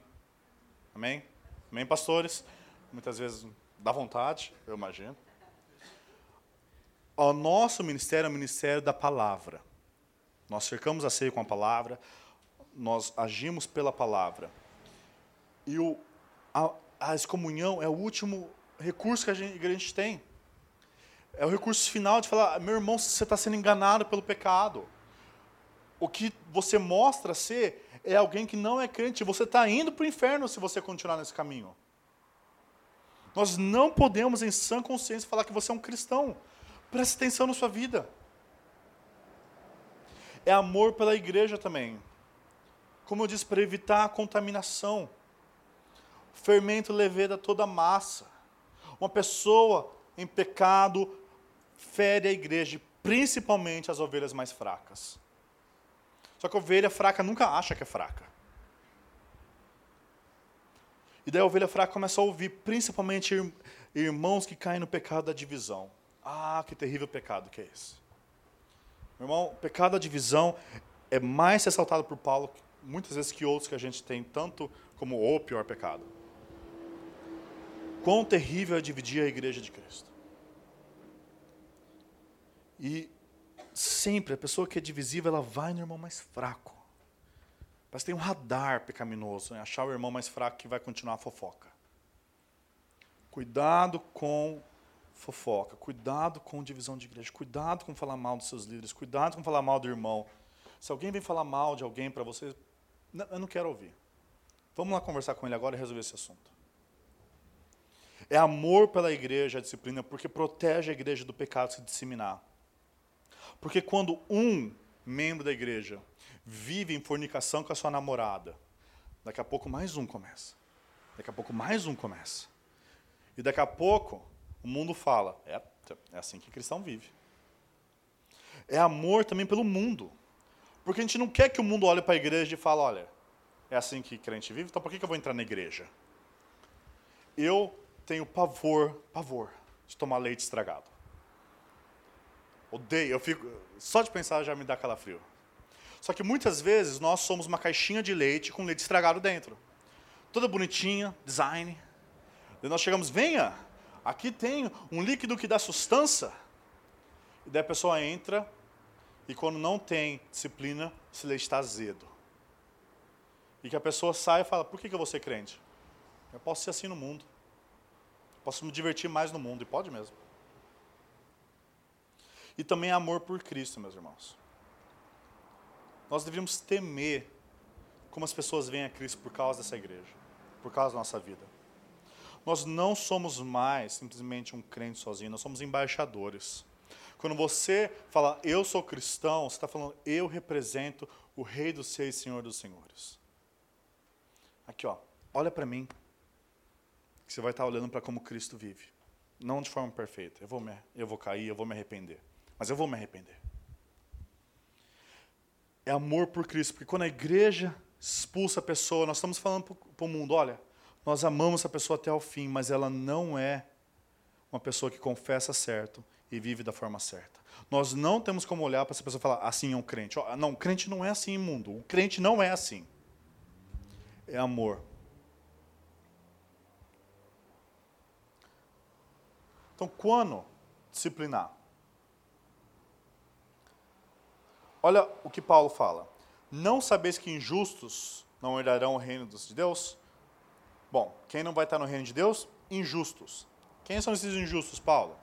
Amém? Amém, pastores? Muitas vezes dá vontade, eu imagino. O nosso ministério é o ministério da palavra. Nós cercamos a ceia com a palavra, nós agimos pela palavra. E o, a, a excomunhão é o último recurso que a gente, que a gente tem. É o recurso final de falar, meu irmão, você está sendo enganado pelo pecado. O que você mostra ser é alguém que não é crente. Você está indo para o inferno se você continuar nesse caminho. Nós não podemos, em sã consciência, falar que você é um cristão. Preste atenção na sua vida é amor pela igreja também. Como eu disse, para evitar a contaminação. O fermento leveda toda a massa. Uma pessoa em pecado fere a igreja, principalmente as ovelhas mais fracas. Só que a ovelha fraca nunca acha que é fraca. E daí a ovelha fraca começa a ouvir, principalmente irmãos que caem no pecado da divisão. Ah, que terrível pecado que é esse. Meu irmão, o pecado da divisão é mais ressaltado por Paulo muitas vezes que outros que a gente tem, tanto como o pior pecado. Quão terrível é dividir a igreja de Cristo. E sempre a pessoa que é divisível, ela vai no irmão mais fraco. Que tem um radar pecaminoso, né? achar o irmão mais fraco que vai continuar a fofoca. Cuidado com fofoca, cuidado com divisão de igreja, cuidado com falar mal dos seus líderes, cuidado com falar mal do irmão. Se alguém vem falar mal de alguém para você, não, eu não quero ouvir. Vamos lá conversar com ele agora e resolver esse assunto. É amor pela igreja, a disciplina, porque protege a igreja do pecado se disseminar. Porque quando um membro da igreja vive em fornicação com a sua namorada, daqui a pouco mais um começa. Daqui a pouco mais um começa. E daqui a pouco o mundo fala: é, é assim que cristão vive. É amor também pelo mundo. Porque a gente não quer que o mundo olhe para a igreja e fale: olha, é assim que crente vive, então por que eu vou entrar na igreja? Eu tenho pavor, pavor, de tomar leite estragado. Odeio, eu fico. Só de pensar já me dá calafrio. Só que muitas vezes nós somos uma caixinha de leite com leite estragado dentro. Toda bonitinha, design. E nós chegamos, venha, aqui tem um líquido que dá sustância. E daí a pessoa entra e quando não tem disciplina, esse leite está azedo. E que a pessoa sai e fala, por que, que eu vou ser crente? Eu posso ser assim no mundo. Posso me divertir mais no mundo, e pode mesmo. E também amor por Cristo, meus irmãos. Nós deveríamos temer como as pessoas veem a Cristo por causa dessa igreja, por causa da nossa vida. Nós não somos mais simplesmente um crente sozinho, nós somos embaixadores. Quando você fala, eu sou cristão, você está falando, eu represento o Rei dos Seis, Senhor dos Senhores. Aqui, ó, olha para mim. Você vai estar olhando para como Cristo vive. Não de forma perfeita. Eu vou, me, eu vou cair, eu vou me arrepender. Mas eu vou me arrepender. É amor por Cristo, porque quando a igreja expulsa a pessoa, nós estamos falando para o mundo: olha, nós amamos a pessoa até o fim, mas ela não é uma pessoa que confessa certo e vive da forma certa. Nós não temos como olhar para essa pessoa e falar assim é um crente. Não, o crente não é assim, mundo. O crente não é assim. É amor. Então, quando disciplinar? Olha o que Paulo fala. Não sabeis que injustos não herdarão o reino de Deus? Bom, quem não vai estar no reino de Deus? Injustos. Quem são esses injustos, Paulo?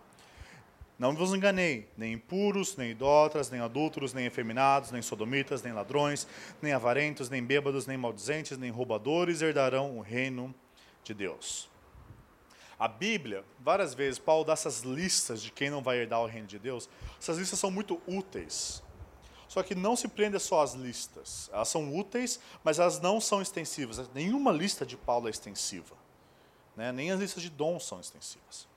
Não vos enganei, nem impuros, nem idólatras, nem adúlteros, nem efeminados, nem sodomitas, nem ladrões, nem avarentos, nem bêbados, nem maldizentes, nem roubadores herdarão o reino de Deus. A Bíblia, várias vezes, Paulo dá essas listas de quem não vai herdar o reino de Deus. Essas listas são muito úteis. Só que não se prenda só às listas. Elas são úteis, mas elas não são extensivas. Nenhuma lista de Paulo é extensiva. Né? Nem as listas de dons são extensivas.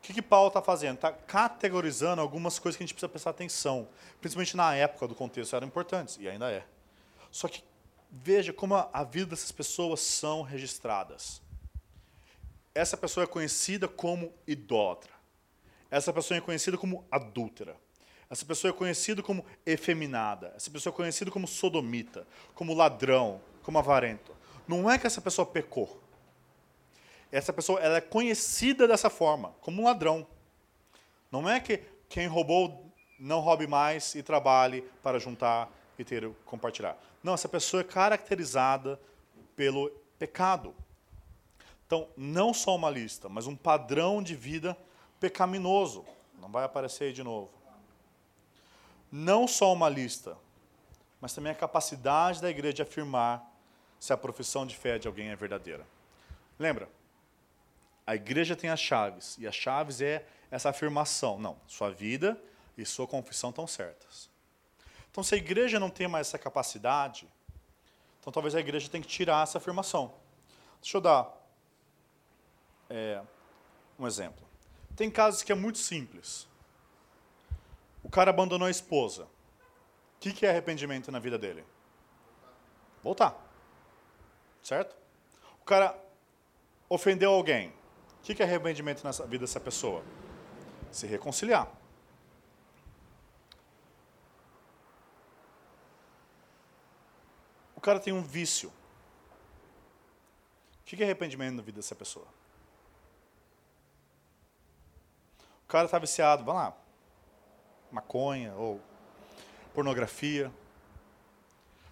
O que, que Paulo está fazendo? Está categorizando algumas coisas que a gente precisa prestar atenção. Principalmente na época do contexto eram importantes, e ainda é. Só que veja como a, vida dessas pessoas são registradas. Essa pessoa é conhecida como idólatra. Essa pessoa é conhecida como adúltera. Essa pessoa é conhecida como efeminada. Essa pessoa é conhecida como sodomita, como ladrão, como avarento. Não é que essa pessoa pecou. Essa pessoa ela é conhecida dessa forma, como um ladrão. Não é que quem roubou não roube mais e trabalhe para juntar e ter compartilhar. Não, essa pessoa é caracterizada pelo pecado. Então, não só uma lista, mas um padrão de vida pecaminoso. Não vai aparecer aí de novo não só uma lista, mas também a capacidade da igreja de afirmar se a profissão de fé de alguém é verdadeira. Lembra? A igreja tem as chaves, e as chaves é essa afirmação. Não, sua vida e sua confissão estão certas. Então, se a igreja não tem mais essa capacidade, então talvez a igreja tenha que tirar essa afirmação. Deixa eu dar é, um exemplo. Tem casos que é muito simples. O cara abandonou a esposa. O que, que é arrependimento na vida dele? Voltar. Certo? O cara ofendeu alguém. O que é arrependimento na vida dessa pessoa? Se reconciliar. O cara tem um vício. O que é arrependimento na vida dessa pessoa? O cara está viciado, vai lá, maconha ou pornografia.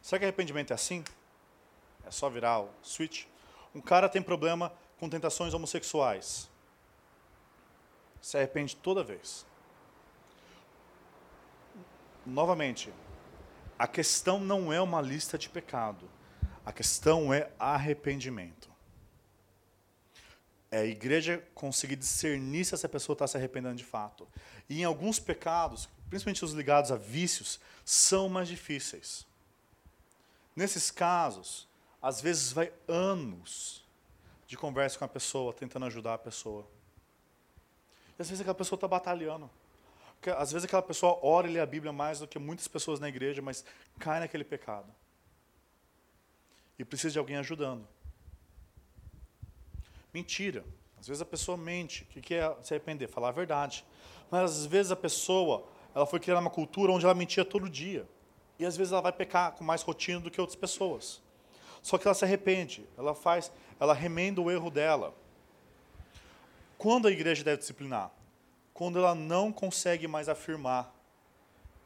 Será que arrependimento é assim? É só virar o switch? Um cara tem problema com tentações homossexuais. Se arrepende toda vez. Novamente, a questão não é uma lista de pecado. A questão é arrependimento. É a igreja conseguir discernir se essa pessoa está se arrependendo de fato. E em alguns pecados, principalmente os ligados a vícios, são mais difíceis. Nesses casos, às vezes vai anos de conversa com a pessoa, tentando ajudar a pessoa. E às vezes aquela pessoa está batalhando. Porque, às vezes aquela pessoa ora e lê a Bíblia mais do que muitas pessoas na igreja, mas cai naquele pecado. E precisa de alguém ajudando. Mentira. Às vezes a pessoa mente. O que é se arrepender? Falar a verdade. Mas às vezes a pessoa ela foi criada numa cultura onde ela mentia todo dia. E às vezes ela vai pecar com mais rotina do que outras pessoas. Só que ela se arrepende, ela faz, ela remenda o erro dela. Quando a igreja deve disciplinar? Quando ela não consegue mais afirmar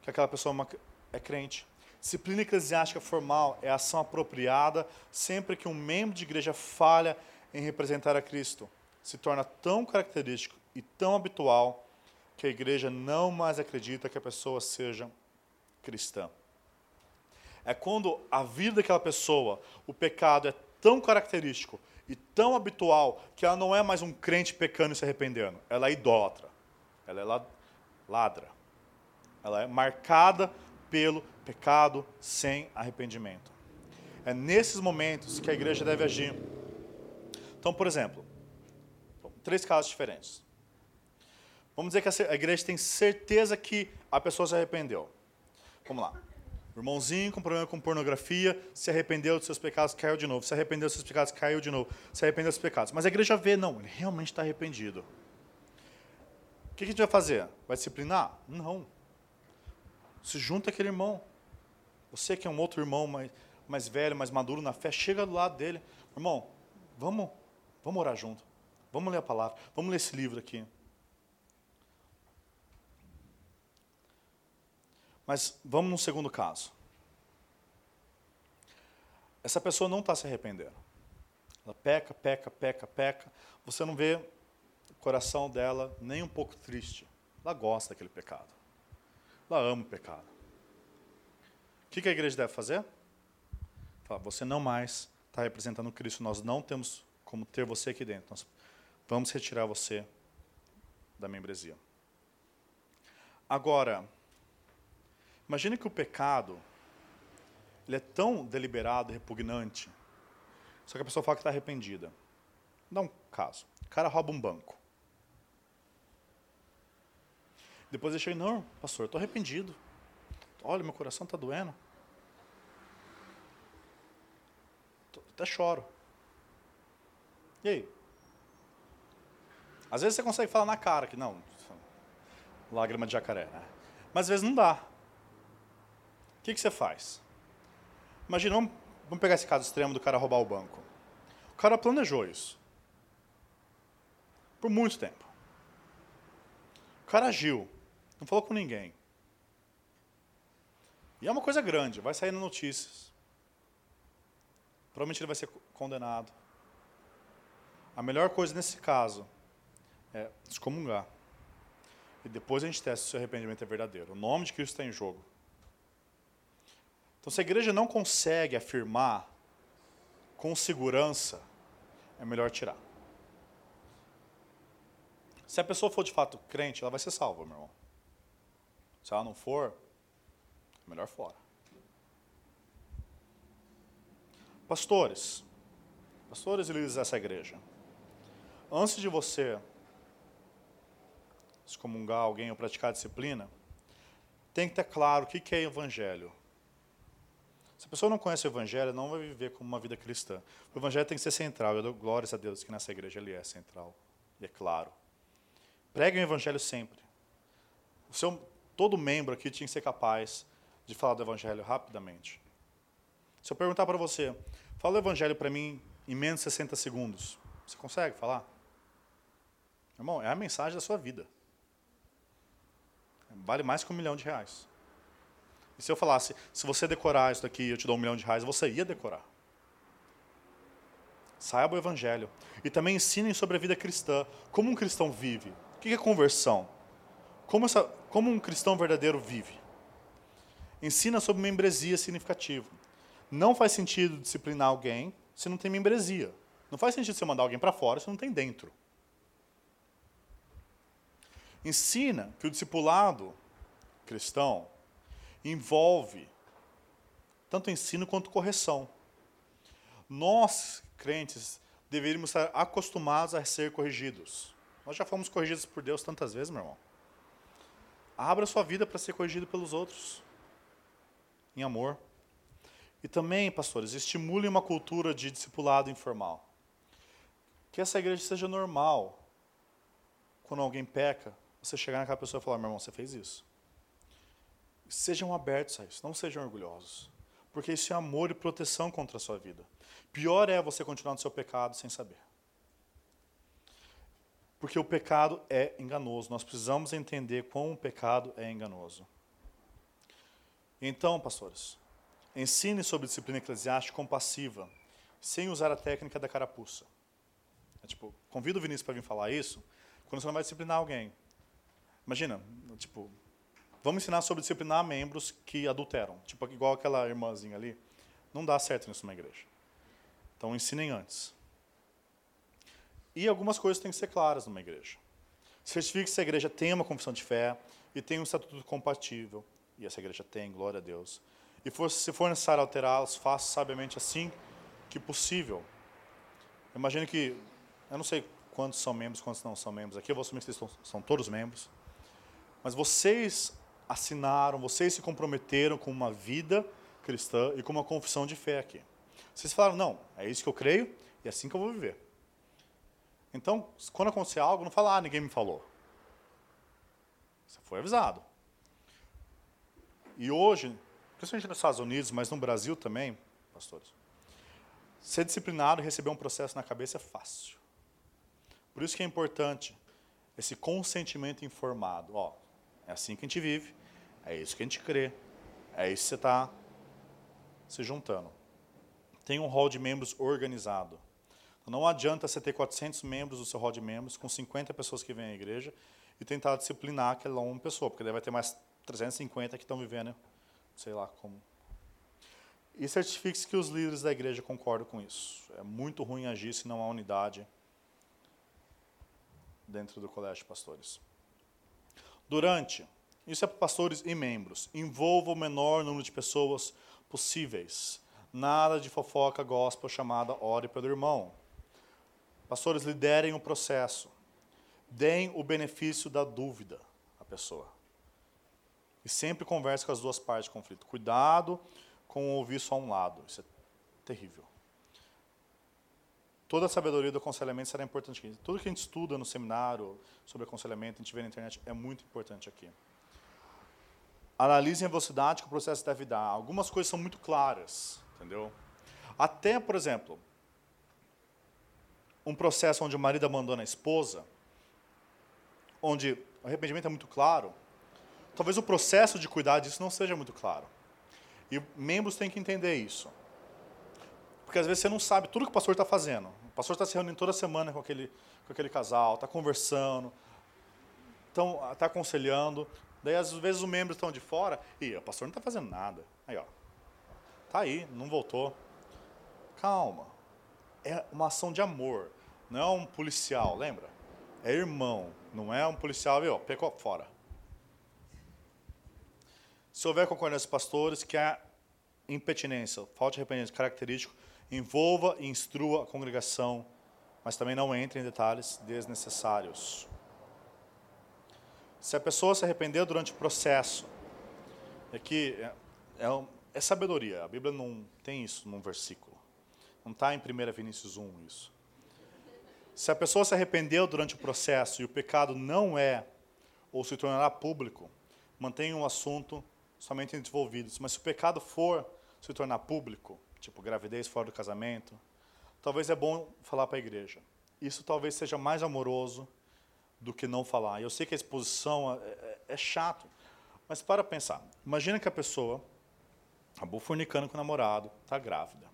que aquela pessoa é, é crente. Disciplina eclesiástica formal é ação apropriada sempre que um membro de igreja falha em representar a Cristo. Se torna tão característico e tão habitual que a igreja não mais acredita que a pessoa seja cristã. É quando a vida daquela pessoa, o pecado é tão característico e tão habitual que ela não é mais um crente pecando e se arrependendo. Ela é idólatra. Ela é ladra. Ela é marcada pelo pecado sem arrependimento. É nesses momentos que a igreja deve agir. Então, por exemplo, três casos diferentes. Vamos dizer que a igreja tem certeza que a pessoa se arrependeu. Vamos lá. Irmãozinho com problema com pornografia se arrependeu dos seus pecados, caiu de novo. Se arrependeu dos seus pecados, caiu de novo. Se arrependeu dos pecados. Mas a igreja vê, não, ele realmente está arrependido. O que a gente vai fazer? Vai disciplinar? Não. Se junta aquele irmão. Você que é um outro irmão mais, mais velho, mais maduro na fé, chega do lado dele. Irmão, vamos, vamos orar junto. Vamos ler a palavra. Vamos ler esse livro aqui. Mas vamos no segundo caso. Essa pessoa não está se arrependendo. Ela peca, peca, peca, peca. Você não vê o coração dela nem um pouco triste. Ela gosta daquele pecado. Ela ama o pecado. O que a igreja deve fazer? Fala, você não mais está representando Cristo. Nós não temos como ter você aqui dentro. Nós vamos retirar você da membresia. Agora, Imagine que o pecado ele é tão deliberado, repugnante, só que a pessoa fala que está arrependida. Dá um caso. O cara rouba um banco. Depois chega, não, pastor, estou arrependido. Olha, meu coração está doendo. Até choro. E aí? Às vezes você consegue falar na cara que não, lágrima de jacaré, né? Mas às vezes não dá. O que, que você faz? Imagina, vamos, vamos pegar esse caso extremo do cara roubar o banco. O cara planejou isso. Por muito tempo. O cara agiu. Não falou com ninguém. E é uma coisa grande, vai sair notícias. Provavelmente ele vai ser condenado. A melhor coisa nesse caso é excomungar. E depois a gente testa se o arrependimento é verdadeiro. O nome de Cristo está em jogo. Então, se a igreja não consegue afirmar com segurança, é melhor tirar. Se a pessoa for de fato crente, ela vai ser salva, meu irmão. Se ela não for, é melhor fora. Pastores, pastores e líderes dessa igreja, antes de você excomungar alguém ou praticar disciplina, tem que ter claro o que é evangelho. Se a pessoa não conhece o Evangelho, não vai viver como uma vida cristã. O Evangelho tem que ser central. Eu dou glórias a Deus que nessa igreja ele é central. E é claro. Pregue o Evangelho sempre. O seu, todo membro aqui tinha que ser capaz de falar do Evangelho rapidamente. Se eu perguntar para você, fala o Evangelho para mim em menos de 60 segundos, você consegue falar? Irmão, é a mensagem da sua vida. Vale mais que um milhão de reais. Se eu falasse, se você decorar isso daqui, eu te dou um milhão de reais, você ia decorar. Saiba o Evangelho. E também ensinem sobre a vida cristã. Como um cristão vive. O que é conversão? Como, essa, como um cristão verdadeiro vive? Ensina sobre membresia significativa. Não faz sentido disciplinar alguém se não tem membresia. Não faz sentido você mandar alguém para fora se não tem dentro. Ensina que o discipulado cristão envolve tanto ensino quanto correção. Nós, crentes, deveríamos estar acostumados a ser corrigidos. Nós já fomos corrigidos por Deus tantas vezes, meu irmão. Abra sua vida para ser corrigido pelos outros, em amor. E também, pastores, estimule uma cultura de discipulado informal. Que essa igreja seja normal. Quando alguém peca, você chegar naquela pessoa e falar: meu irmão, você fez isso. Sejam abertos a isso, não sejam orgulhosos. Porque isso é amor e proteção contra a sua vida. Pior é você continuar no seu pecado sem saber. Porque o pecado é enganoso. Nós precisamos entender como o pecado é enganoso. Então, pastores, ensine sobre disciplina eclesiástica compassiva, sem usar a técnica da carapuça. É, tipo, convido o Vinícius para vir falar isso quando você não vai disciplinar alguém. Imagina, tipo, Vamos ensinar sobre disciplinar membros que adulteram. Tipo, igual aquela irmãzinha ali. Não dá certo isso numa igreja. Então, ensinem antes. E algumas coisas têm que ser claras numa igreja. Certifique se a igreja tem uma confissão de fé e tem um estatuto compatível. E essa igreja tem, glória a Deus. E for, se for necessário alterá-las, faça sabiamente assim que possível. Imagine que, eu não sei quantos são membros, quantos não são membros aqui, eu vou assumir que vocês são todos membros. Mas vocês assinaram, vocês se comprometeram com uma vida cristã e com uma confissão de fé aqui. Vocês falaram, não, é isso que eu creio e é assim que eu vou viver. Então, quando acontecer algo, não fala, ah, ninguém me falou. Você foi avisado. E hoje, principalmente nos Estados Unidos, mas no Brasil também, pastores, ser disciplinado e receber um processo na cabeça é fácil. Por isso que é importante esse consentimento informado. Ó, é assim que a gente vive, é isso que a gente crê. É isso que você está se juntando. Tem um hall de membros organizado. Não adianta você ter 400 membros do seu hall de membros, com 50 pessoas que vêm à igreja, e tentar disciplinar aquela uma pessoa, porque daí vai ter mais 350 que estão vivendo, sei lá como. E certifique-se que os líderes da igreja concordam com isso. É muito ruim agir se não há unidade dentro do colégio de pastores. Durante isso é para pastores e membros. Envolva o menor número de pessoas possíveis. Nada de fofoca gospel chamada ore pelo irmão. Pastores, liderem o processo. Deem o benefício da dúvida à pessoa. E sempre converse com as duas partes do conflito. Cuidado com ouvir só um lado. Isso é terrível. Toda a sabedoria do aconselhamento será importante aqui. Tudo que a gente estuda no seminário sobre aconselhamento, a gente vê na internet, é muito importante aqui. Analisem a velocidade que o processo deve dar. Algumas coisas são muito claras, entendeu? Até, por exemplo, um processo onde o marido abandona a esposa, onde o arrependimento é muito claro, talvez o processo de cuidar disso não seja muito claro. E membros têm que entender isso. Porque às vezes você não sabe tudo que o pastor está fazendo. O pastor está se reunindo toda semana com aquele, com aquele casal, está conversando, está aconselhando, Daí, às vezes, os membros estão de fora e o pastor não está fazendo nada. Aí, ó. Tá aí, não voltou. Calma. É uma ação de amor. Não é um policial, lembra? É irmão. Não é um policial, viu? Pecou fora. Se houver concordância dos pastores, que a impetinência, falta de arrependimento característico, envolva e instrua a congregação, mas também não entre em detalhes desnecessários. Se a pessoa se arrependeu durante o processo, aqui é, é, é sabedoria. A Bíblia não tem isso num versículo. Não está em 1 Vinícius 1 isso. Se a pessoa se arrependeu durante o processo e o pecado não é ou se tornará público, mantenha o assunto somente entre envolvidos. Mas se o pecado for se tornar público, tipo gravidez fora do casamento, talvez é bom falar para a igreja. Isso talvez seja mais amoroso do que não falar. Eu sei que a exposição é, é, é chato, mas para pensar. Imagina que a pessoa acabou fornicando com o namorado, está grávida.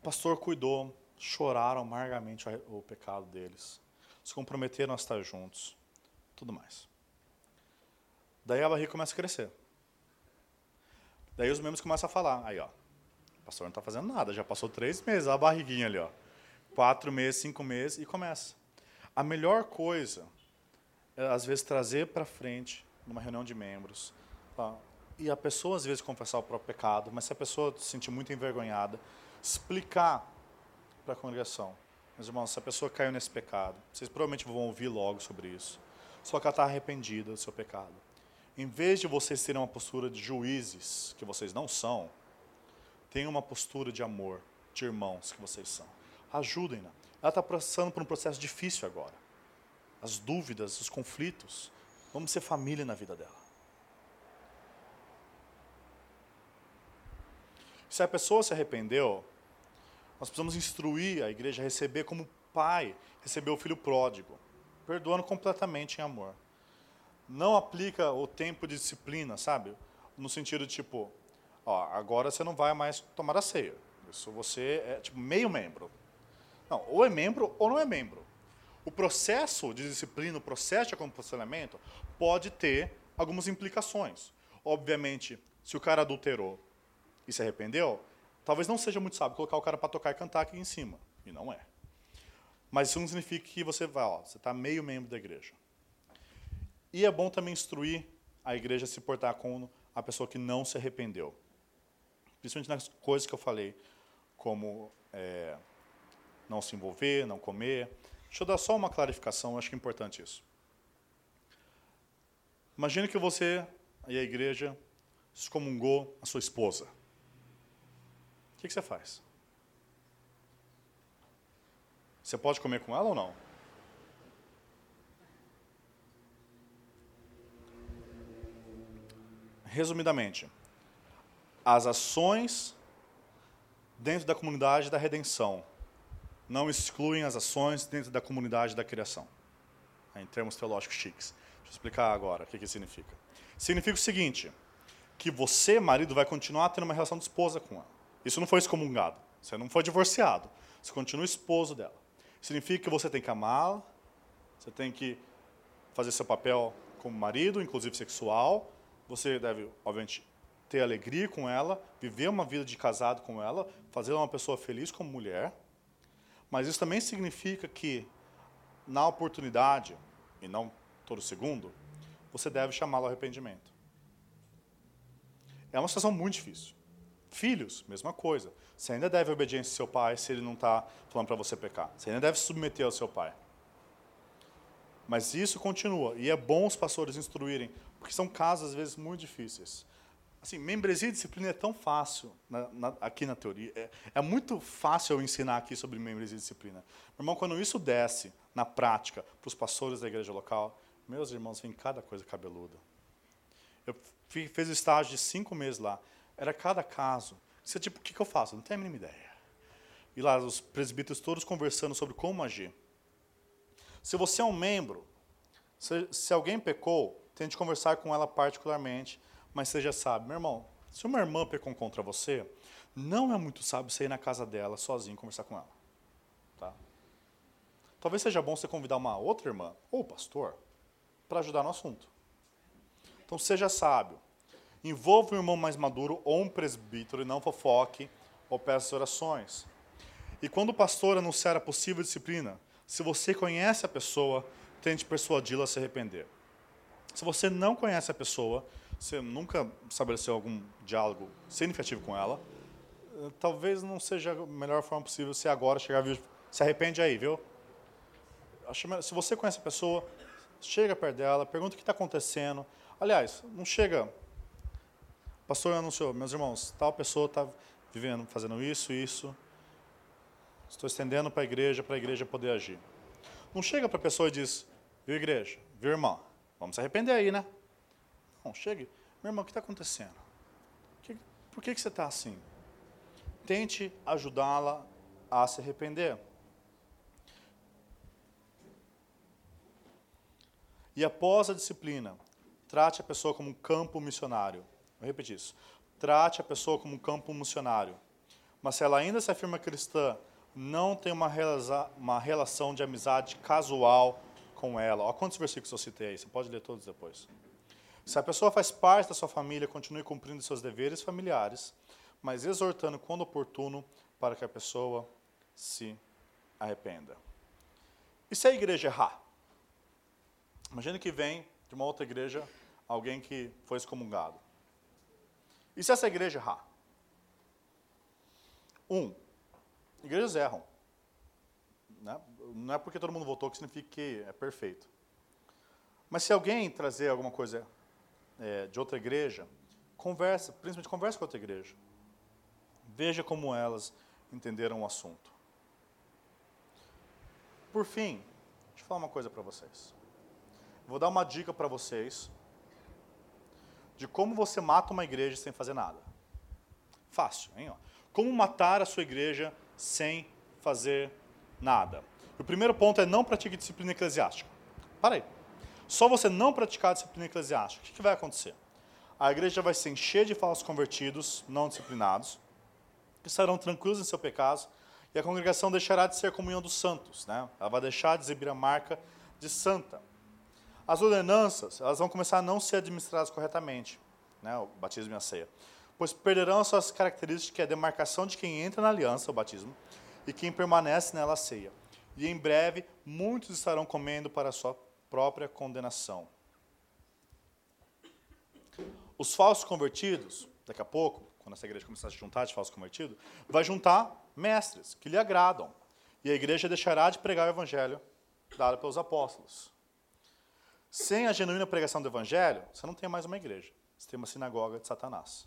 O pastor cuidou, choraram amargamente o pecado deles, se comprometeram a estar juntos, tudo mais. Daí a barriga começa a crescer. Daí os membros começam a falar, aí ó, o pastor não está fazendo nada, já passou três meses, a barriguinha ali, ó, quatro meses, cinco meses e começa. A melhor coisa é às vezes trazer para frente numa reunião de membros, tá? e a pessoa às vezes confessar o próprio pecado, mas se a pessoa se sentir muito envergonhada, explicar para a congregação. Meus irmãos, se a pessoa caiu nesse pecado, vocês provavelmente vão ouvir logo sobre isso. Só que ela está arrependida do seu pecado. Em vez de vocês terem uma postura de juízes, que vocês não são, tenham uma postura de amor, de irmãos que vocês são. Ajudem-na. Ela está passando por um processo difícil agora. As dúvidas, os conflitos. Vamos ser família na vida dela. Se a pessoa se arrependeu, nós precisamos instruir a igreja a receber como pai, receber o filho pródigo, perdoando completamente em amor. Não aplica o tempo de disciplina, sabe? No sentido de tipo, ó, agora você não vai mais tomar a ceia. Isso você é tipo meio membro. Não, ou é membro ou não é membro. O processo de disciplina, o processo de aconselhamento pode ter algumas implicações. Obviamente, se o cara adulterou e se arrependeu, talvez não seja muito sábio colocar o cara para tocar e cantar aqui em cima. E não é. Mas isso não significa que você vai, ó, você está meio membro da igreja. E é bom também instruir a igreja a se portar com a pessoa que não se arrependeu. Principalmente nas coisas que eu falei, como é, não se envolver, não comer. Deixa eu dar só uma clarificação, acho que é importante isso. Imagine que você e a igreja excomungou a sua esposa. O que, que você faz? Você pode comer com ela ou não? Resumidamente, as ações dentro da comunidade da redenção não excluem as ações dentro da comunidade da criação. Em termos teológicos chiques. Deixa eu explicar agora o que, que significa. Significa o seguinte, que você, marido, vai continuar tendo uma relação de esposa com ela. Isso não foi excomungado. Você não foi divorciado. Você continua esposo dela. Significa que você tem que amá-la, você tem que fazer seu papel como marido, inclusive sexual. Você deve, obviamente, ter alegria com ela, viver uma vida de casado com ela, fazer uma pessoa feliz como mulher. Mas isso também significa que, na oportunidade, e não todo segundo, você deve chamá-lo arrependimento. É uma situação muito difícil. Filhos, mesma coisa. Você ainda deve obediência ao seu pai se ele não está falando para você pecar. Você ainda deve submeter ao seu pai. Mas isso continua. E é bom os pastores instruírem, porque são casos, às vezes, muito difíceis. Assim, membresia e disciplina é tão fácil na, na, aqui na teoria. É, é, muito fácil eu ensinar aqui sobre membresia e disciplina. Meu irmão, quando isso desce na prática para os pastores da igreja local, meus irmãos, vem cada coisa cabeluda. Eu fiz o estágio de cinco meses lá. Era cada caso. Você, tipo, o que, que eu faço? Não tenho a mínima ideia. E lá, os presbíteros todos conversando sobre como agir. Se você é um membro, se, se alguém pecou, tente conversar com ela particularmente, mas já sabe, meu irmão, se uma irmã pecou contra você, não é muito sábio você ir na casa dela sozinho conversar com ela. Tá? Talvez seja bom você convidar uma outra irmã, ou pastor, para ajudar no assunto. Então seja sábio. Envolva um irmão mais maduro ou um presbítero e não fofoque ou peça orações. E quando o pastor anunciar a possível disciplina, se você conhece a pessoa, tente persuadi-la a se arrepender. Se você não conhece a pessoa, você nunca estabeleceu algum diálogo significativo com ela, eh, talvez não seja a melhor forma possível se agora chegar e se arrepende aí, viu? Se você conhece a pessoa, chega perto dela, pergunta o que está acontecendo. Aliás, não chega pastor anunciou, meus irmãos, tal pessoa está vivendo, fazendo isso, isso. Estou estendendo para a igreja, para a igreja poder agir. Não chega para a pessoa e diz, viu igreja, viu irmão, vamos se arrepender aí, né? Chegue, meu irmão, o que está acontecendo? Por que, que você está assim? Tente ajudá-la a se arrepender. E após a disciplina, trate a pessoa como um campo missionário. Vou repetir isso. Trate a pessoa como um campo missionário. Mas se ela ainda se afirma cristã, não tem uma, uma relação de amizade casual com ela. Olha quantos versículos eu citei aí, você pode ler todos depois. Se a pessoa faz parte da sua família, continue cumprindo seus deveres familiares, mas exortando quando oportuno para que a pessoa se arrependa. E se a igreja errar? Imagine que vem de uma outra igreja alguém que foi excomungado. E se essa igreja errar? Um, igrejas erram. Né? Não é porque todo mundo votou que significa que é perfeito. Mas se alguém trazer alguma coisa é, de outra igreja, conversa, principalmente conversa com outra igreja. Veja como elas entenderam o assunto. Por fim, deixa eu falar uma coisa para vocês. Vou dar uma dica para vocês de como você mata uma igreja sem fazer nada. Fácil, hein? Como matar a sua igreja sem fazer nada. O primeiro ponto é não pratique disciplina eclesiástica. Para aí. Só você não praticar a disciplina eclesiástica, o que, que vai acontecer? A igreja vai se encher de falsos convertidos, não disciplinados, que estarão tranquilos em seu pecado, e a congregação deixará de ser comunhão dos santos. Né? Ela vai deixar de exibir a marca de santa. As ordenanças elas vão começar a não ser administradas corretamente, né? o batismo e a ceia, pois perderão as suas características, que é a demarcação de quem entra na aliança, o batismo, e quem permanece nela, a ceia. E em breve, muitos estarão comendo para a sua própria condenação. Os falsos convertidos, daqui a pouco, quando essa igreja começar a se juntar de falsos convertidos, vai juntar mestres que lhe agradam. E a igreja deixará de pregar o evangelho dado pelos apóstolos. Sem a genuína pregação do evangelho, você não tem mais uma igreja. Você tem uma sinagoga de Satanás.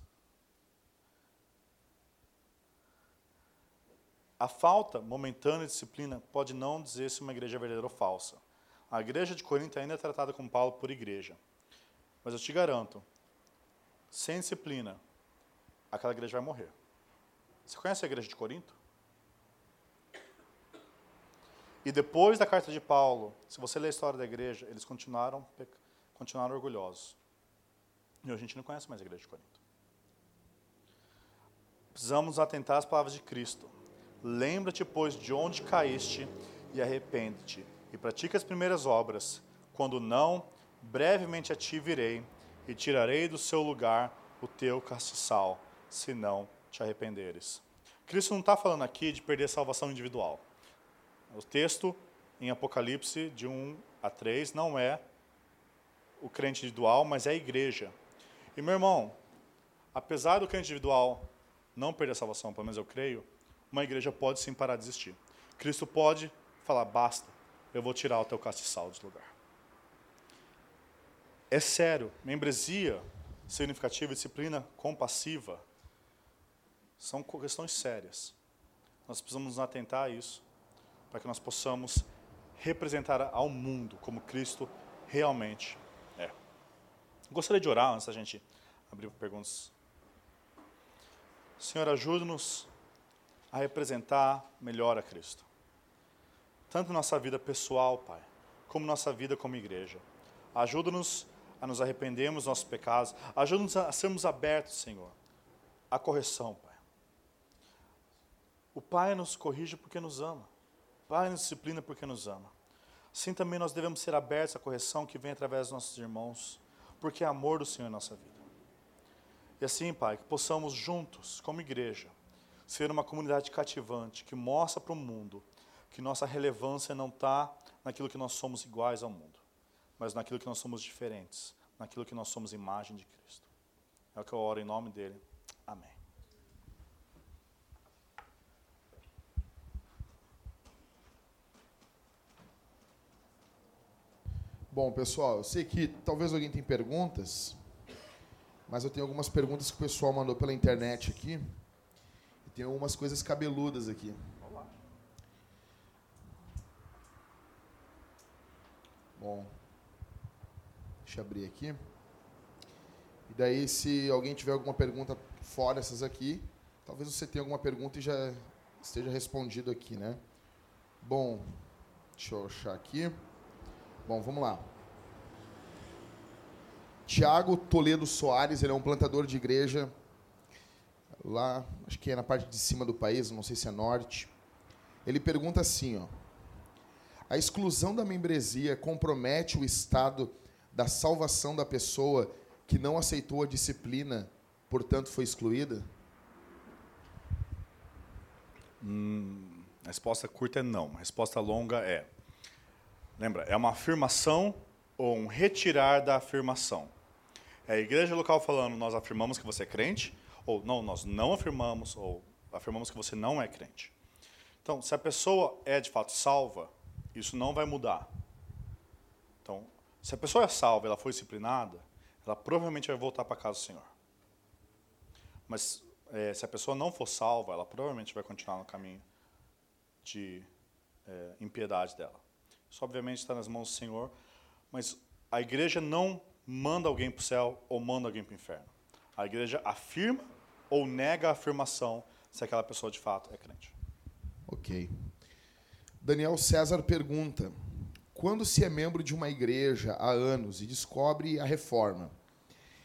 A falta momentânea de disciplina pode não dizer se uma igreja é verdadeira ou falsa. A igreja de Corinto ainda é tratada como Paulo por igreja. Mas eu te garanto, sem disciplina, aquela igreja vai morrer. Você conhece a igreja de Corinto? E depois da carta de Paulo, se você ler a história da igreja, eles continuaram, continuaram orgulhosos. E a gente não conhece mais a igreja de Corinto. Precisamos atentar às palavras de Cristo. Lembra-te, pois, de onde caíste e arrepende-te e pratica as primeiras obras. Quando não, brevemente a ti virei e tirarei do seu lugar o teu castiçal, se não te arrependeres. Cristo não está falando aqui de perder a salvação individual. O texto em Apocalipse, de 1 a 3, não é o crente individual, mas é a igreja. E, meu irmão, apesar do crente individual não perder a salvação, pelo menos eu creio, uma igreja pode sim parar de existir. Cristo pode falar, basta, eu vou tirar o teu castiçal do lugar. É sério, membresia significativa, disciplina compassiva, são questões sérias. Nós precisamos nos atentar a isso, para que nós possamos representar ao mundo como Cristo realmente é. Gostaria de orar antes da gente abrir perguntas. Senhor, ajude-nos a representar melhor a Cristo tanto nossa vida pessoal, Pai, como nossa vida como igreja. Ajuda-nos a nos arrependermos dos nossos pecados. Ajuda-nos a sermos abertos, Senhor, à correção, Pai. O Pai nos corrige porque nos ama. O Pai nos disciplina porque nos ama. Assim também nós devemos ser abertos à correção que vem através dos nossos irmãos, porque é amor do Senhor em nossa vida. E assim, Pai, que possamos juntos, como igreja, ser uma comunidade cativante que mostra para o mundo que nossa relevância não está naquilo que nós somos iguais ao mundo, mas naquilo que nós somos diferentes, naquilo que nós somos imagem de Cristo. É o que eu oro em nome dele. Amém. Bom, pessoal, eu sei que talvez alguém tenha perguntas. mas eu tenho algumas perguntas que o pessoal mandou pela internet aqui. E tem algumas coisas cabeludas aqui. Bom, deixa eu abrir aqui. E daí, se alguém tiver alguma pergunta fora essas aqui, talvez você tenha alguma pergunta e já esteja respondido aqui, né? Bom, deixa eu achar aqui. Bom, vamos lá. Tiago Toledo Soares, ele é um plantador de igreja lá, acho que é na parte de cima do país, não sei se é norte. Ele pergunta assim, ó: A exclusão da membresia compromete o estado da salvação da pessoa que não aceitou a disciplina, portanto foi excluída? Hum, a resposta curta é não. A resposta longa é: lembra, é uma afirmação ou um retirar da afirmação. É a igreja local falando, nós afirmamos que você é crente, ou não, nós não afirmamos, ou afirmamos que você não é crente. Então, se a pessoa é de fato salva, isso não vai mudar. Então, se a pessoa é salva, ela foi disciplinada, ela provavelmente vai voltar para casa do Senhor. Mas é, se a pessoa não for salva, ela provavelmente vai continuar no caminho de é, impiedade dela. Isso, obviamente, está nas mãos do Senhor, mas a igreja não manda alguém para o céu ou manda alguém para o inferno. A igreja afirma ou nega a afirmação se aquela pessoa de fato é crente. Ok. Daniel César pergunta: quando se é membro de uma igreja há anos e descobre a reforma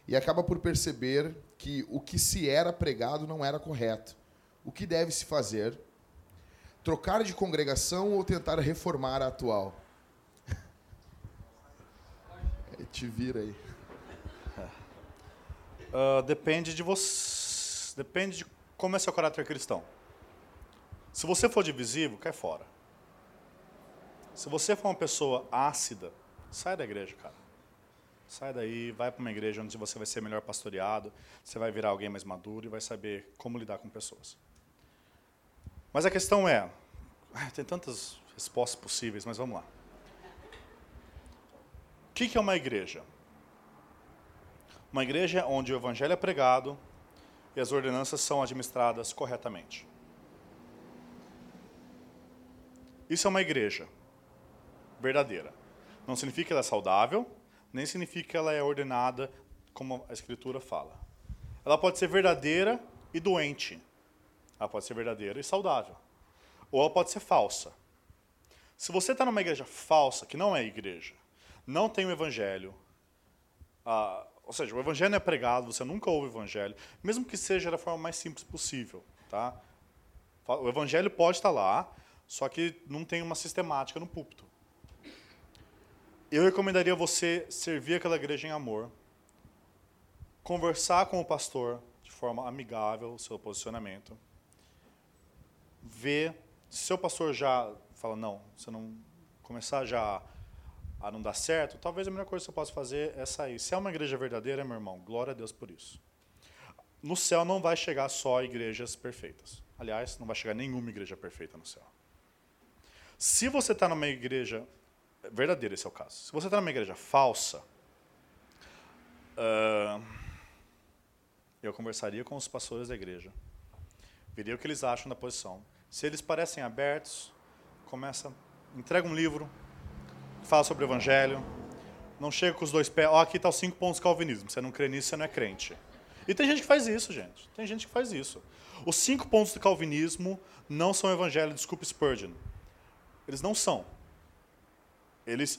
e acaba por perceber que o que se era pregado não era correto, o que deve se fazer? Trocar de congregação ou tentar reformar a atual? Te vira aí. Uh, depende de você. Depende de como é seu caráter cristão. Se você for divisivo, cai fora. Se você for uma pessoa ácida, sai da igreja, cara. Sai daí, vai para uma igreja onde você vai ser melhor pastoreado, você vai virar alguém mais maduro e vai saber como lidar com pessoas. Mas a questão é, tem tantas respostas possíveis, mas vamos lá. O que é uma igreja? Uma igreja é onde o evangelho é pregado e as ordenanças são administradas corretamente. Isso é uma igreja verdadeira. Não significa que ela é saudável, nem significa que ela é ordenada como a Escritura fala. Ela pode ser verdadeira e doente. Ela pode ser verdadeira e saudável. Ou ela pode ser falsa. Se você está numa igreja falsa, que não é igreja, não tem o evangelho, ah, ou seja, o evangelho é pregado, você nunca ouve o evangelho, mesmo que seja da forma mais simples possível. Tá? O evangelho pode estar lá, só que não tem uma sistemática no púlpito. Eu recomendaria você servir aquela igreja em amor, conversar com o pastor de forma amigável o seu posicionamento, ver se seu pastor já fala não, você não começar já a não dar certo, talvez a melhor coisa que você possa fazer é sair. Se é uma igreja verdadeira, meu irmão, glória a Deus por isso. No céu não vai chegar só igrejas perfeitas. Aliás, não vai chegar nenhuma igreja perfeita no céu. Se você está numa igreja verdadeira, esse é o caso. Se você está numa igreja falsa, uh, eu conversaria com os pastores da igreja, veria o que eles acham da posição. Se eles parecem abertos, começa, entrega um livro, fala sobre o evangelho. Não chega com os dois pés, ó, oh, aqui está os cinco pontos do calvinismo. Você não crê nisso, você não é crente. E tem gente que faz isso, gente. Tem gente que faz isso. Os cinco pontos do calvinismo não são evangelho, desculpe Spurgeon. Eles não são. Eles,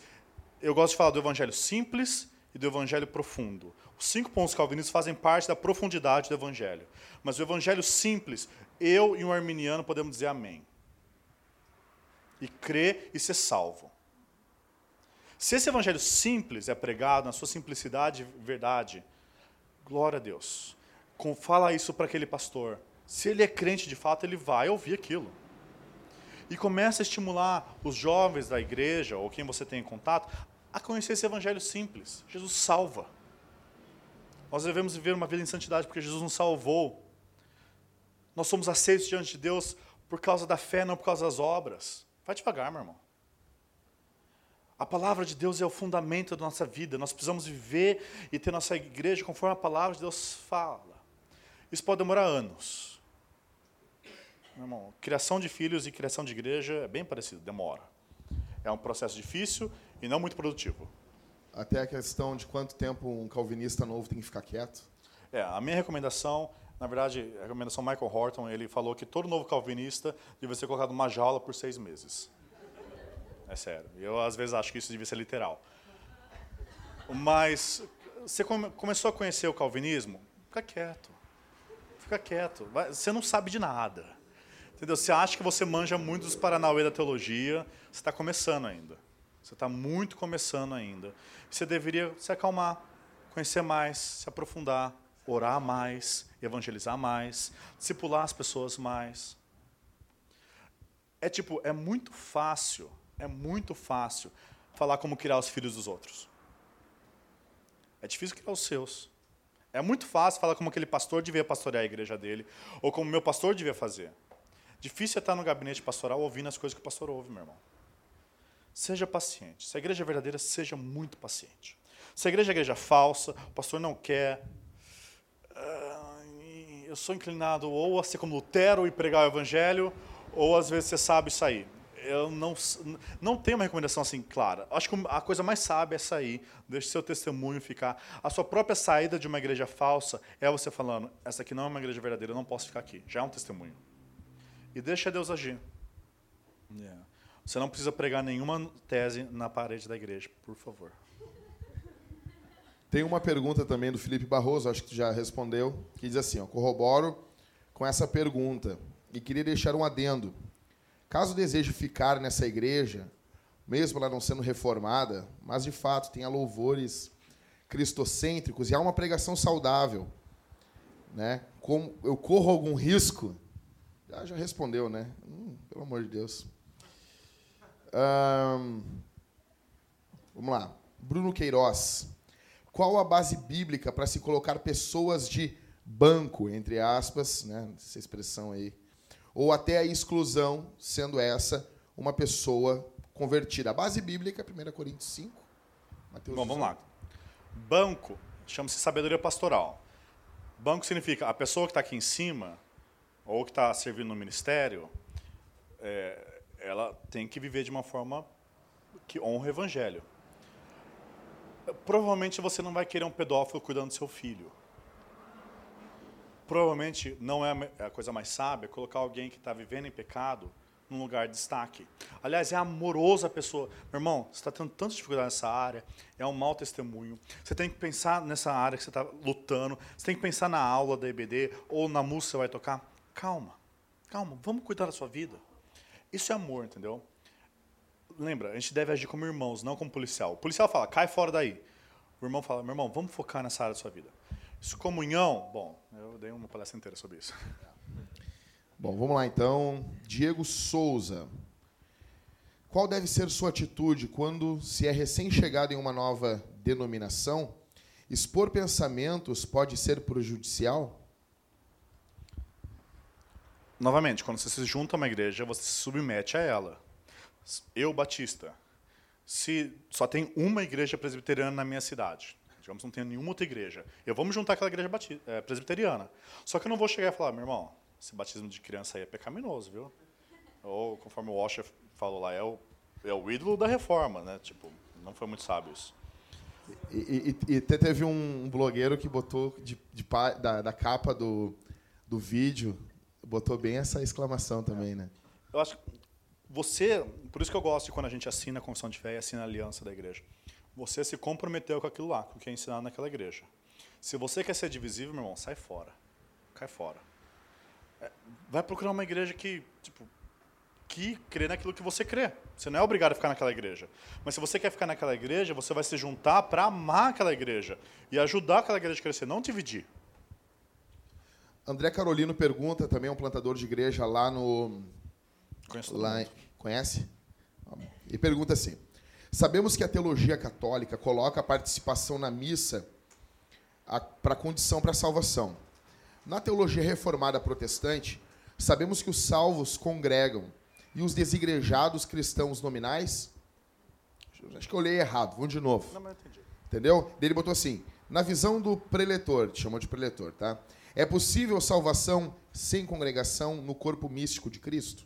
eu gosto de falar do evangelho simples e do evangelho profundo. Os cinco pontos calvinistas fazem parte da profundidade do evangelho. Mas o evangelho simples, eu e um arminiano podemos dizer amém. E crer e ser salvo. Se esse evangelho simples é pregado na sua simplicidade e verdade, glória a Deus. Fala isso para aquele pastor. Se ele é crente de fato, ele vai ouvir aquilo. E começa a estimular os jovens da igreja, ou quem você tem em contato, a conhecer esse evangelho simples. Jesus salva. Nós devemos viver uma vida em santidade porque Jesus nos salvou. Nós somos aceitos diante de Deus por causa da fé, não por causa das obras. Vai devagar, meu irmão. A palavra de Deus é o fundamento da nossa vida. Nós precisamos viver e ter nossa igreja conforme a palavra de Deus fala. Isso pode demorar anos. Meu irmão, criação de filhos e criação de igreja é bem parecido, demora. É um processo difícil e não muito produtivo. Até a questão de quanto tempo um calvinista novo tem que ficar quieto. É, a minha recomendação, na verdade, a recomendação Michael Horton, ele falou que todo novo calvinista deve ser colocado numa jaula por seis meses. É sério. Eu, às vezes, acho que isso devia ser literal. Mas você come, começou a conhecer o calvinismo? Fica quieto. Fica quieto. Vai, você não sabe de nada. Entendeu? Você acha que você manja muito dos Paranauê da teologia, você está começando ainda. Você está muito começando ainda. Você deveria se acalmar, conhecer mais, se aprofundar, orar mais, evangelizar mais, discipular as pessoas mais. É tipo, é muito fácil, é muito fácil falar como criar os filhos dos outros. É difícil criar os seus. É muito fácil falar como aquele pastor devia pastorear a igreja dele, ou como meu pastor devia fazer. Difícil é estar no gabinete pastoral ouvindo as coisas que o pastor ouve, meu irmão. Seja paciente. Se a igreja é verdadeira, seja muito paciente. Se a igreja é igreja falsa, o pastor não quer. Uh, eu sou inclinado ou a ser como Lutero e pregar o evangelho, ou às vezes você sabe sair. Eu não, não tenho uma recomendação assim clara. Acho que a coisa mais sábia é sair, deixe seu testemunho ficar. A sua própria saída de uma igreja falsa é você falando: essa aqui não é uma igreja verdadeira, eu não posso ficar aqui. Já é um testemunho. E deixa Deus agir. Yeah. Você não precisa pregar nenhuma tese na parede da igreja, por favor. Tem uma pergunta também do Felipe Barroso, acho que já respondeu, que diz assim: ó, corroboro com essa pergunta e queria deixar um adendo. Caso deseje ficar nessa igreja, mesmo ela não sendo reformada, mas de fato tenha louvores cristocêntricos e há uma pregação saudável, né? Como eu corro algum risco? Já, já respondeu, né? Hum, pelo amor de Deus vamos lá. Bruno Queiroz. Qual a base bíblica para se colocar pessoas de banco, entre aspas, né, essa expressão aí, ou até a exclusão, sendo essa uma pessoa convertida? A base bíblica, 1 Coríntios 5. Mateus Bom, vamos lá. Banco chama-se sabedoria pastoral. Banco significa a pessoa que está aqui em cima, ou que está servindo no ministério, é, ela tem que viver de uma forma que honra o evangelho. Provavelmente você não vai querer um pedófilo cuidando do seu filho. Provavelmente não é a coisa mais sábia colocar alguém que está vivendo em pecado num lugar de destaque. Aliás, é amoroso a pessoa. Meu irmão, você está tendo tanta dificuldade nessa área, é um mau testemunho. Você tem que pensar nessa área que você está lutando, você tem que pensar na aula da EBD ou na música que você vai tocar. Calma, calma, vamos cuidar da sua vida. Isso é amor, entendeu? Lembra, a gente deve agir como irmãos, não como policial. O policial fala, cai fora daí. O irmão fala, meu irmão, vamos focar nessa área da sua vida. Isso, comunhão, bom, eu dei uma palestra inteira sobre isso. Bom, vamos lá então. Diego Souza. Qual deve ser sua atitude quando se é recém-chegado em uma nova denominação? Expor pensamentos pode ser prejudicial? Novamente, quando você se junta a uma igreja, você se submete a ela. Eu, batista, se só tem uma igreja presbiteriana na minha cidade, digamos, não tem nenhuma outra igreja, eu vou me juntar àquela igreja batista, é, presbiteriana. Só que eu não vou chegar e falar, meu irmão, esse batismo de criança aí é pecaminoso, viu? Ou, conforme o Washer falou lá, é o, é o ídolo da reforma, né? Tipo, não foi muito sábio isso. E, e, e teve um blogueiro que botou de, de, da, da capa do, do vídeo botou bem essa exclamação também, né? Eu acho que você, por isso que eu gosto de quando a gente assina a confissão de fé e assina a aliança da igreja. Você se comprometeu com aquilo lá, com o que é ensinado naquela igreja. Se você quer ser divisível, meu irmão, sai fora. Cai fora. É, vai procurar uma igreja que, tipo, que crê naquilo que você crê. Você não é obrigado a ficar naquela igreja. Mas se você quer ficar naquela igreja, você vai se juntar para amar aquela igreja e ajudar aquela igreja a crescer, não dividir. André Carolino pergunta, também é um plantador de igreja lá no. Conheço lá, conhece? E pergunta assim: Sabemos que a teologia católica coloca a participação na missa para condição para a salvação. Na teologia reformada protestante, sabemos que os salvos congregam e os desigrejados cristãos nominais. acho que eu olhei errado, vamos de novo. Não, mas eu entendi. Entendeu? Ele botou assim: na visão do preletor, chamou de preletor, tá? É possível salvação sem congregação no corpo místico de Cristo?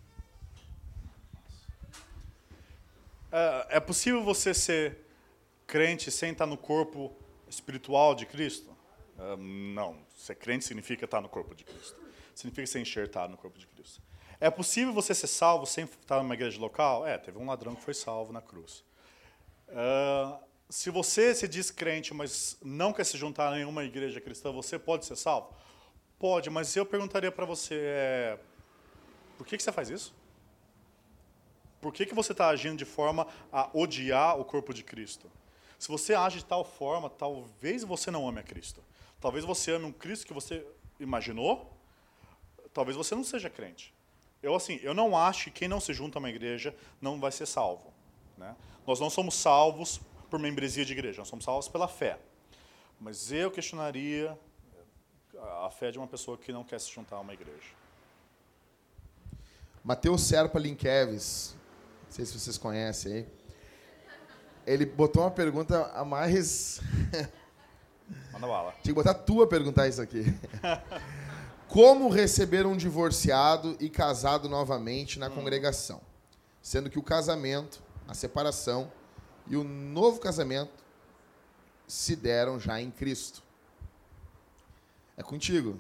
É, é possível você ser crente sem estar no corpo espiritual de Cristo? É, não. Ser crente significa estar no corpo de Cristo. Significa ser enxertado no corpo de Cristo. É possível você ser salvo sem estar numa igreja local? É, teve um ladrão que foi salvo na cruz. É, se você se diz crente, mas não quer se juntar a nenhuma igreja cristã, você pode ser salvo? Pode, mas eu perguntaria para você, é, por que, que você faz isso? Por que, que você está agindo de forma a odiar o corpo de Cristo? Se você age de tal forma, talvez você não ame a Cristo. Talvez você ame um Cristo que você imaginou, talvez você não seja crente. Eu assim, eu não acho que quem não se junta a uma igreja não vai ser salvo. Né? Nós não somos salvos por membresia de igreja, nós somos salvos pela fé. Mas eu questionaria a fé de uma pessoa que não quer se juntar a uma igreja. Mateus Serpa Linkeves, não sei se vocês conhecem aí. Ele botou uma pergunta a mais. Manda bala. Tinha que botar tu a perguntar isso aqui. Como receber um divorciado e casado novamente na hum. congregação? Sendo que o casamento, a separação e o novo casamento se deram já em Cristo. É contigo.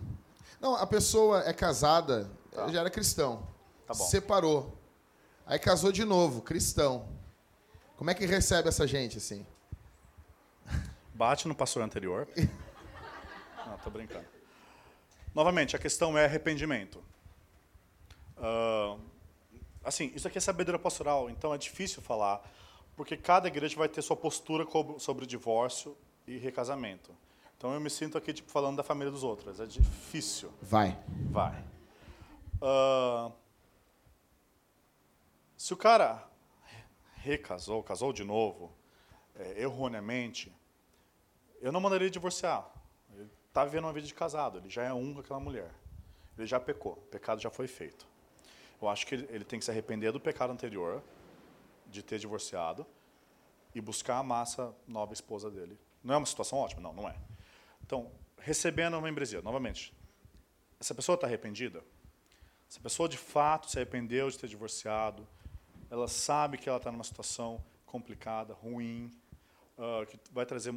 Não, a pessoa é casada, tá. já era cristão. Tá separou. Aí casou de novo, cristão. Como é que recebe essa gente assim? Bate no pastor anterior. Não, tô brincando. Novamente, a questão é arrependimento. Uh, assim, isso aqui é sabedoria pastoral, então é difícil falar, porque cada igreja vai ter sua postura sobre o divórcio e recasamento. Então eu me sinto aqui tipo falando da família dos outros. É difícil. Vai. Vai. Uh, se o cara recasou, casou de novo, é, erroneamente, eu não mandaria divorciar. Ele está vivendo uma vida de casado, ele já é um com aquela mulher. Ele já pecou, o pecado já foi feito. Eu acho que ele, ele tem que se arrepender do pecado anterior, de ter divorciado, e buscar a massa nova esposa dele. Não é uma situação ótima? Não, não é. Então, recebendo uma membresia, novamente, essa pessoa está arrependida? Essa pessoa de fato se arrependeu de ter divorciado, ela sabe que ela está numa situação complicada, ruim, uh, que vai trazer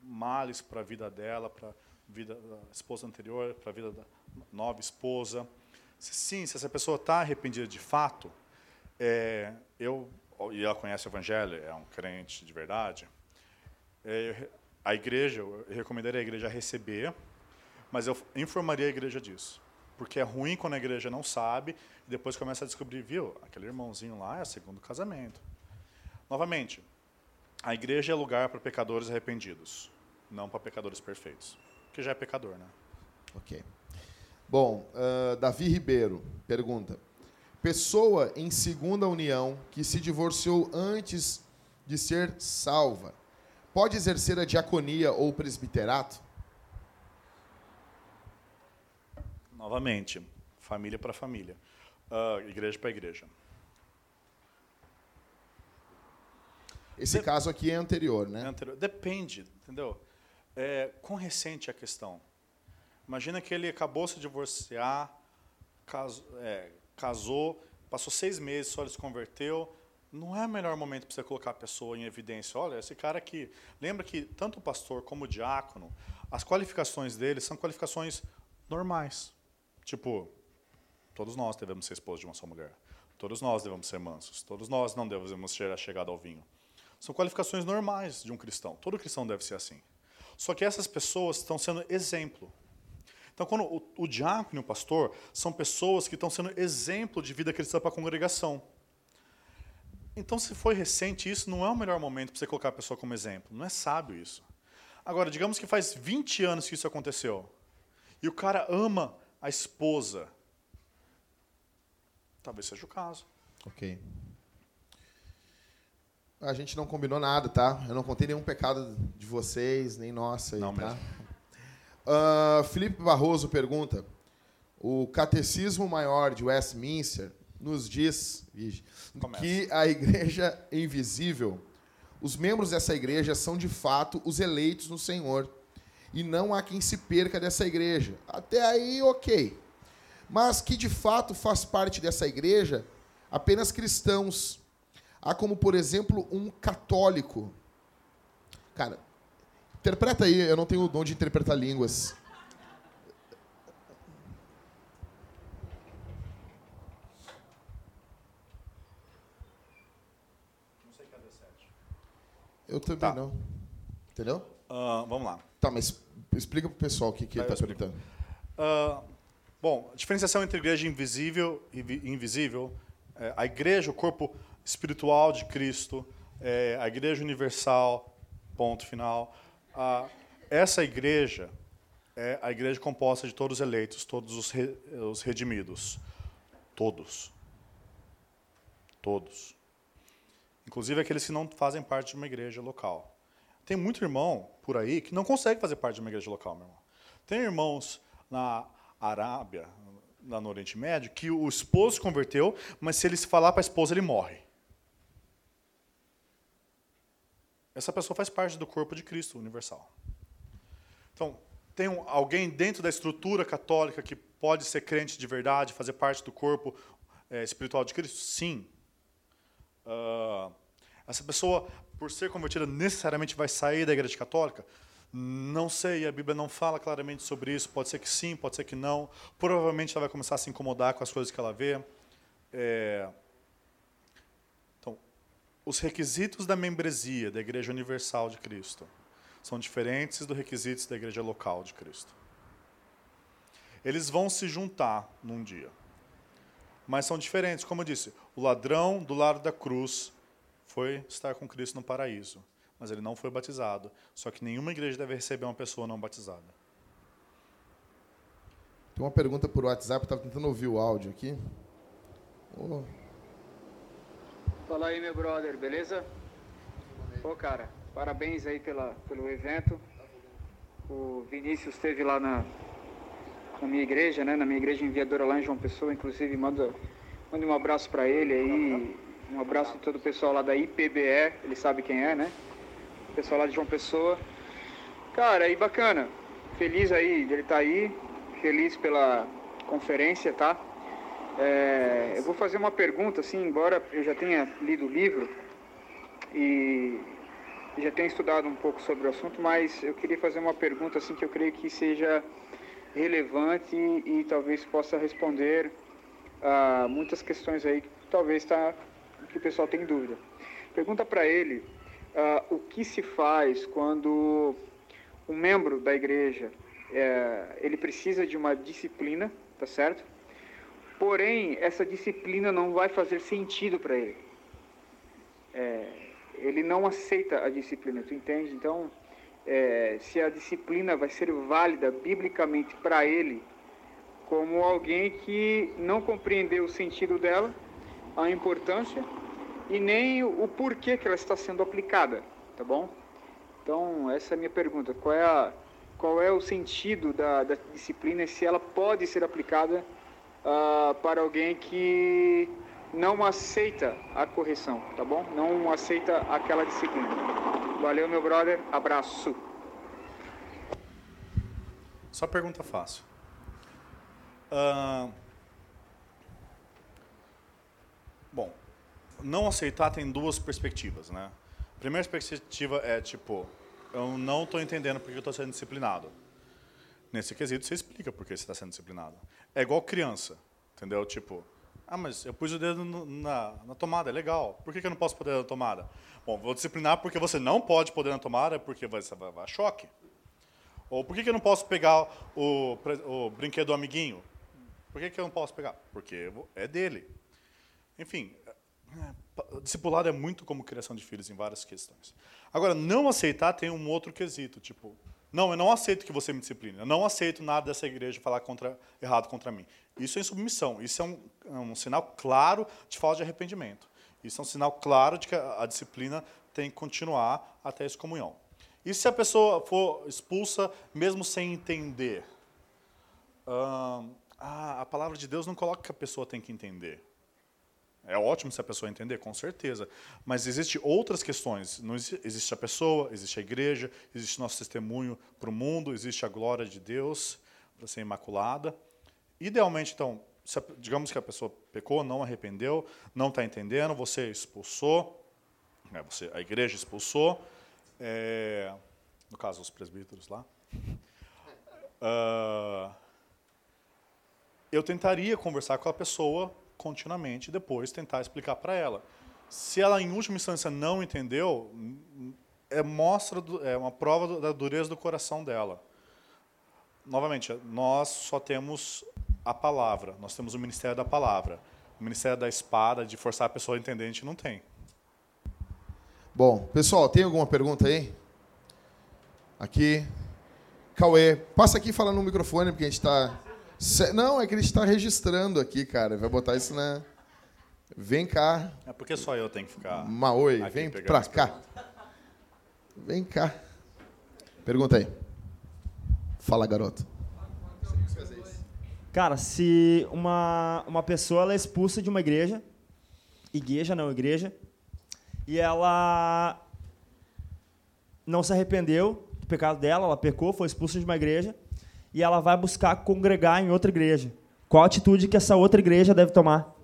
males para a vida dela, para a vida da esposa anterior, para a vida da nova esposa. Se, sim, se essa pessoa está arrependida de fato, é, eu e ela conhece o Evangelho, é um crente de verdade, é, a igreja, eu recomendaria a igreja receber, mas eu informaria a igreja disso. Porque é ruim quando a igreja não sabe e depois começa a descobrir, viu, aquele irmãozinho lá é segundo casamento. Novamente, a igreja é lugar para pecadores arrependidos, não para pecadores perfeitos. Que já é pecador, né? Ok. Bom, uh, Davi Ribeiro pergunta: Pessoa em segunda união que se divorciou antes de ser salva, pode exercer a diaconia ou presbiterato? Novamente, família para família, uh, igreja para igreja. Esse caso aqui é anterior, né? É anterior. Depende, entendeu? É, quão recente é a questão? Imagina que ele acabou de se divorciar, é, casou, passou seis meses, só ele se converteu. Não é o melhor momento para você colocar a pessoa em evidência. Olha, esse cara aqui. Lembra que tanto o pastor como o diácono, as qualificações dele são qualificações normais. Tipo, todos nós devemos ser esposos de uma só mulher. Todos nós devemos ser mansos. Todos nós não devemos ser chegados ao vinho. São qualificações normais de um cristão. Todo cristão deve ser assim. Só que essas pessoas estão sendo exemplo. Então, quando o, o diácono e o pastor são pessoas que estão sendo exemplo de vida cristã para a congregação. Então, se foi recente isso, não é o melhor momento para você colocar a pessoa como exemplo. Não é sábio isso. Agora, digamos que faz 20 anos que isso aconteceu. E o cara ama a esposa. Talvez seja o caso. Ok. A gente não combinou nada, tá? Eu não contei nenhum pecado de vocês, nem nossa. Aí, não tá? Uh, Felipe Barroso pergunta: o Catecismo Maior de Westminster nos diz que a Igreja Invisível Os membros dessa igreja são de fato os eleitos no Senhor. E não há quem se perca dessa igreja. Até aí, ok. Mas que de fato faz parte dessa igreja apenas cristãos. Há como, por exemplo, um católico. Cara, interpreta aí, eu não tenho o dom de interpretar línguas. Eu também Tá. não. Entendeu? Ah, vamos lá. Tá, mas explica pro pessoal o que, que Tá, ele está perguntando. Ah, bom, a diferenciação entre igreja invisível e vi- invisível. é, a igreja, o corpo espiritual de Cristo, é, a igreja universal, ponto final. Ah, essa igreja é a igreja composta de todos os eleitos, todos os, re- os redimidos. Todos. Todos. Inclusive aqueles que não fazem parte de uma igreja local. Tem muito irmão por aí que não consegue fazer parte de uma igreja local, meu irmão. Tem irmãos na Arábia, lá no Oriente Médio, que o esposo se converteu, mas se ele se falar para a esposa, ele morre. Essa pessoa faz parte do corpo de Cristo universal. Então, tem um- alguém dentro da estrutura católica que pode ser crente de verdade, fazer parte do corpo eh, espiritual de Cristo? Sim. Ah, essa pessoa, por ser convertida, necessariamente vai sair da igreja católica? Não sei, a Bíblia não fala claramente sobre isso. Pode ser que sim, pode ser que não. Provavelmente ela vai começar a se incomodar com as coisas que ela vê. É, Então, os requisitos da membresia da Igreja Universal de Cristo são diferentes dos requisitos da Igreja Local de Cristo. Eles vão se juntar num dia mas são diferentes. Como eu disse, o ladrão do lado da cruz foi estar com Cristo no paraíso, mas ele não foi batizado. Só que nenhuma igreja deve receber uma pessoa não batizada. Tem uma pergunta por WhatsApp, estava tentando ouvir o áudio aqui. Ô, Fala aí, meu brother, beleza? Pô, cara, parabéns aí pela, pelo evento. O Vinícius esteve lá na, na minha igreja, né? Na minha igreja enviadora lá em João Pessoa, inclusive manda, manda um abraço pra ele aí. Um abraço de todo o pessoal lá da IPBE, ele sabe quem é, né? O pessoal lá de João Pessoa. Cara, aí bacana. Feliz aí de ele estar aí. Feliz pela conferência, tá? É, eu vou fazer uma pergunta, assim, embora eu já tenha lido o livro e já tenha estudado um pouco sobre o assunto, mas eu queria fazer uma pergunta, assim, que eu creio que seja relevante e, e talvez possa responder a muitas questões aí que talvez tá, que o pessoal tem dúvida. Pergunta para ele ah, o que se faz quando um membro da igreja é, ele precisa de uma disciplina, tá certo? Porém, essa disciplina não vai fazer sentido para ele. É, ele não aceita a disciplina, tu entende? Então, é, se a disciplina vai ser válida biblicamente para ele, como alguém que não compreendeu o sentido dela, a importância e nem o, porquê que ela está sendo aplicada, tá bom? Então, essa é a minha pergunta. Qual é, a, qual é o sentido da, da disciplina e se ela pode ser aplicada ah, para alguém que não aceita a correção, tá bom? Não aceita aquela disciplina. Valeu, meu brother. Abraço. Só pergunta fácil. Bom, não aceitar tem duas perspectivas, né? A primeira perspectiva é tipo, eu não estou entendendo porque eu estou sendo disciplinado. Nesse quesito, você explica por que você está sendo disciplinado. É igual criança, entendeu? Tipo, ah, mas eu pus o dedo no- na, na tomada, é legal. Por que, que eu não posso dedo na tomada? Bom, vou disciplinar porque você não pode dedo na tomada, porque vai, vai, vai choque. Ou por que, que eu não posso pegar o, o brinquedo do amiguinho? Por que, que eu não posso pegar? Porque é dele. Enfim, é, discipulado é muito como criação de filhos em várias questões. Agora, não aceitar tem um outro quesito, tipo, não, eu não aceito que você me discipline. Eu não aceito nada dessa igreja falar contra, errado contra mim. Isso é insubmissão. Isso é um, é um sinal claro de falta de arrependimento. Isso é um sinal claro de que a, a disciplina tem que continuar até a excomunhão. E se a pessoa for expulsa mesmo sem entender? Ah, a palavra de Deus não coloca que a pessoa tem que entender. É ótimo se a pessoa entender, com certeza. Mas existem outras questões. Não existe, a pessoa, existe a igreja, existe nosso testemunho para o mundo, existe a glória de Deus para ser imaculada. Idealmente, então, a, digamos que a pessoa pecou, não arrependeu, não está entendendo, você expulsou, né, você, a igreja expulsou, é, no caso os presbíteros lá. Uh, eu tentaria conversar com a pessoa continuamente e depois tentar explicar para ela. Se ela, em última instância, não entendeu, é, mostra, é uma prova da dureza do coração dela. Novamente, nós só temos a palavra, nós temos o ministério da palavra. O ministério da espada, de forçar a pessoa a entender, a gente não tem. Bom, pessoal, tem alguma pergunta aí? Aqui. Cauê, passa aqui e fala no microfone, porque a gente está não, é que ele está registrando aqui, cara. Vai botar isso na. Vem cá. É porque só eu tenho que ficar. Maoi, vem pra cá. Vem cá. Pergunta aí. Fala, garoto. Cara, se uma, uma pessoa ela é expulsa de uma igreja, igreja não igreja, e ela não se arrependeu do pecado dela, ela pecou, foi expulsa de uma igreja, e ela vai buscar congregar em outra igreja. Qual a atitude que essa outra igreja deve tomar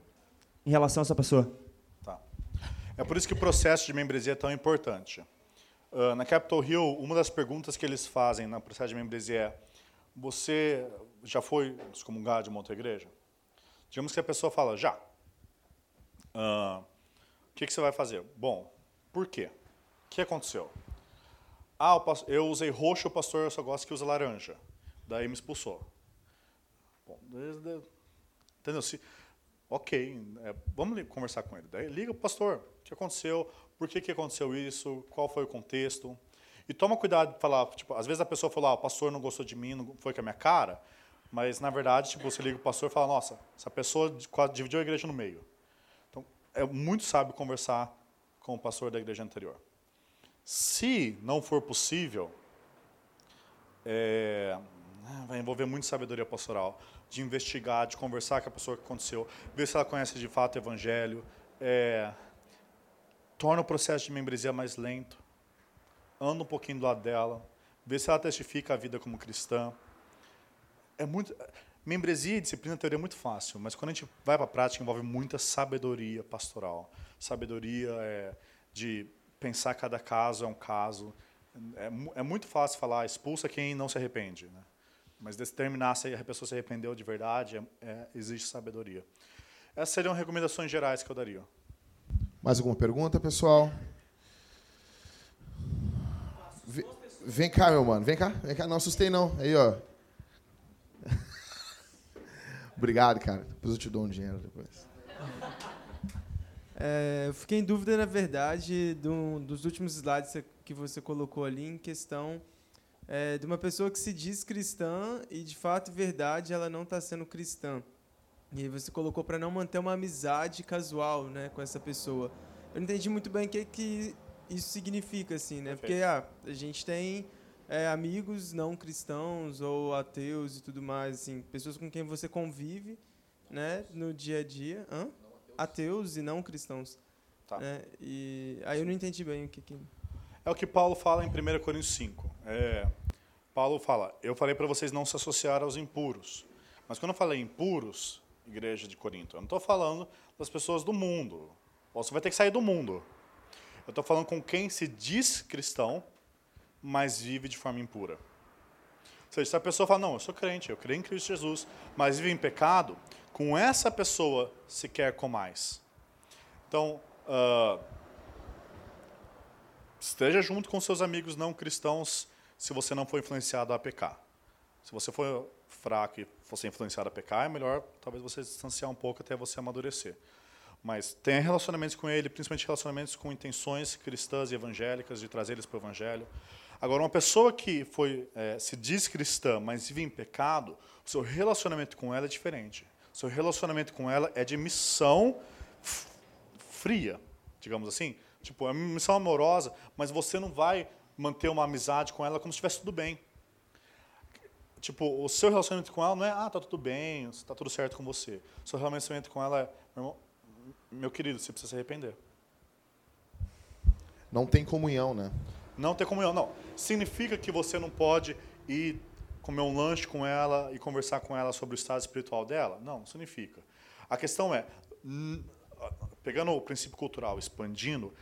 em relação a essa pessoa? Tá. É por isso que o processo de membresia é tão importante. Uh, na Capitol Hill, uma das perguntas que eles fazem no processo de membresia é: você já foi excomungar de uma outra igreja? Digamos que a pessoa fala, já. Uh, o que, que você vai fazer? Bom, por quê? O que aconteceu? Ah, eu usei roxo, o pastor só gosta que usa laranja. Daí me expulsou. Bom, entendeu? Se, ok, é, vamos conversar com ele. Daí liga, pastor, o que aconteceu? Por que, que aconteceu isso? Qual foi o contexto? E toma cuidado de falar, tipo, às vezes a pessoa falou, ah, o pastor não gostou de mim, não foi com a minha cara, mas na verdade, tipo, você liga o pastor e fala, nossa, essa pessoa dividiu a igreja no meio. Então, é muito sábio conversar com o pastor da igreja anterior. Se não for possível, é, vai envolver muito sabedoria pastoral, de investigar, de conversar com a pessoa que aconteceu, ver se ela conhece de fato o evangelho, é, torna o processo de membresia mais lento, anda um pouquinho do lado dela, vê se ela testifica a vida como cristã. É muito membresia e disciplina teoria é muito fácil, mas quando a gente vai para a prática envolve muita sabedoria pastoral, sabedoria é, de pensar cada caso é um caso. É, é muito fácil falar expulsa quem não se arrepende, né? Mas determinar se a pessoa se arrependeu de verdade é, é, existe sabedoria. Essas seriam recomendações gerais que eu daria. Mais alguma pergunta, pessoal? Vem, vem cá, meu mano. Vem cá. Vem cá. Não assustei, não. Aí, ó. Obrigado, cara. Depois eu te dou um dinheiro depois. É, eu fiquei em dúvida, na verdade, do, dos últimos slides que você colocou ali em questão é, de uma pessoa que se diz cristã e, de fato e verdade, ela não está sendo cristã. E você colocou para não manter uma amizade casual né, com essa pessoa. Eu não entendi muito bem o que, que isso significa, assim, né? Porque ah, a gente tem é, amigos não cristãos ou ateus e tudo mais, assim, pessoas com quem você convive né, no dia a dia. Hã? Ateus e não cristãos. Tá. Né? E aí eu não entendi bem o que, que... É o que Paulo fala em 1 Coríntios 5. É, Paulo fala: Eu falei para vocês não se associar aos impuros. Mas quando eu falei impuros, igreja de Corinto, eu não estou falando das pessoas do mundo. Você vai ter que sair do mundo. Eu estou falando com quem se diz cristão, mas vive de forma impura. Ou seja, se a pessoa fala, não, eu sou crente, eu creio em Cristo Jesus, mas vive em pecado, com essa pessoa se quer com mais. Então, uh, esteja junto com seus amigos não cristãos se você não for influenciado a pecar. Se você for fraco e ser influenciado a pecar, é melhor talvez você distanciar um pouco até você amadurecer. Mas tenha relacionamentos com ele, principalmente relacionamentos com intenções cristãs e evangélicas, de trazer eles para o evangelho. Agora, uma pessoa que foi, é, se diz cristã, mas vive em pecado, o seu relacionamento com ela é diferente. O seu relacionamento com ela é de missão fria, digamos assim. Tipo, é uma missão amorosa, mas você não vai manter uma amizade com ela como se estivesse tudo bem. Tipo, o seu relacionamento com ela não é, ah, tá tudo bem, tá tudo certo com você. O seu relacionamento com ela é, meu irmão, meu querido, você precisa se arrepender. Não tem comunhão, né? Não ter comunhão, não. Significa que você não pode ir comer um lanche com ela e conversar com ela sobre o estado espiritual dela? Não, não significa. A questão é, pegando o princípio cultural, expandindo,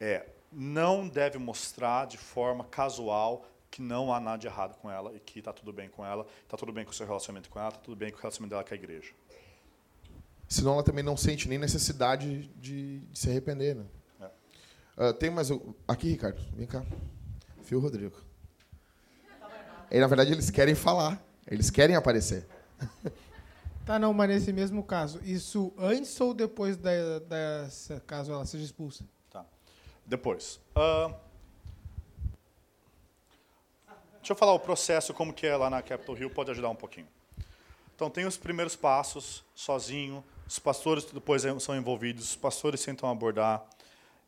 é não deve mostrar de forma casual que não há nada de errado com ela e que está tudo bem com ela, está tudo bem com o seu relacionamento com ela, está tudo bem com o relacionamento dela com a igreja. Senão ela também não sente nem necessidade de, de se arrepender, né? É. Uh, tem mais... Aqui, Ricardo, vem cá. Fio Rodrigo. E, na verdade, eles querem falar. Eles querem aparecer. Tá, não, mas nesse mesmo caso, isso antes ou depois da, dessa, caso ela seja expulsa? Depois. Uh, deixa eu falar o processo, como que é lá na Capitol Hill, pode ajudar um pouquinho. Então, tem os primeiros passos, sozinho, os pastores depois são envolvidos, os pastores tentam abordar.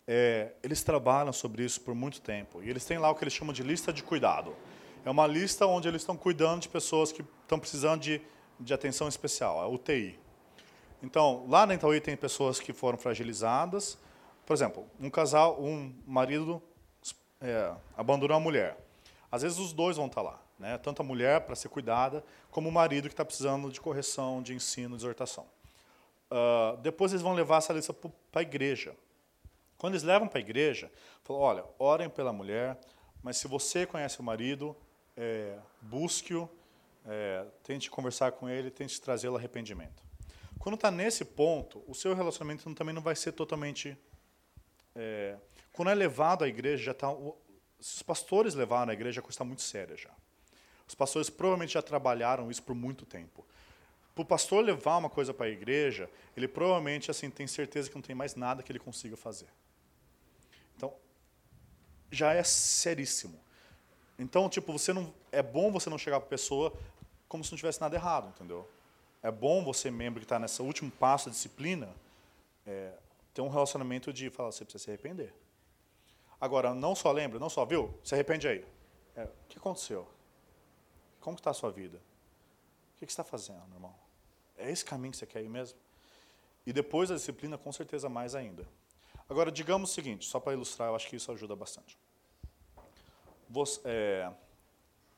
É, eles trabalham sobre isso por muito tempo. E eles têm lá o que eles chamam de lista de cuidado. É uma lista onde eles estão cuidando de pessoas que estão precisando de, de atenção especial, a UTI. Então, lá na UTI tem pessoas que foram fragilizadas. Por exemplo, um casal, um marido é, abandonou a mulher. Às vezes os dois vão estar lá, né? tanto a mulher para ser cuidada, como o marido que está precisando de correção, de ensino, de exortação. Uh, depois eles vão levar essa lista para a igreja. Quando eles levam para a igreja, falam, olha, orem pela mulher, mas se você conhece o marido, é, busque-o, é, tente conversar com ele, tente trazê-lo arrependimento. Quando está nesse ponto, o seu relacionamento também não vai ser totalmente. É, quando é levado à igreja, já está. Se os pastores levaram à igreja, a coisa está muito séria já. Os pastores provavelmente já trabalharam isso por muito tempo. Para o pastor levar uma coisa para a igreja, ele provavelmente assim tem certeza que não tem mais nada que ele consiga fazer. Então, já é seríssimo. Então, tipo, você não é bom você não chegar para a pessoa como se não tivesse nada errado, entendeu? É bom você, membro que está nesse último passo da disciplina, é, ter um relacionamento de falar, você precisa se arrepender. Agora, não só lembra, não só viu, se arrepende aí. É, o que aconteceu? Como está a sua vida? O que, você está fazendo, irmão? É esse caminho que você quer ir mesmo? E depois da disciplina, com certeza mais ainda. Agora, digamos o seguinte, só para ilustrar, eu acho que isso ajuda bastante. Você, é,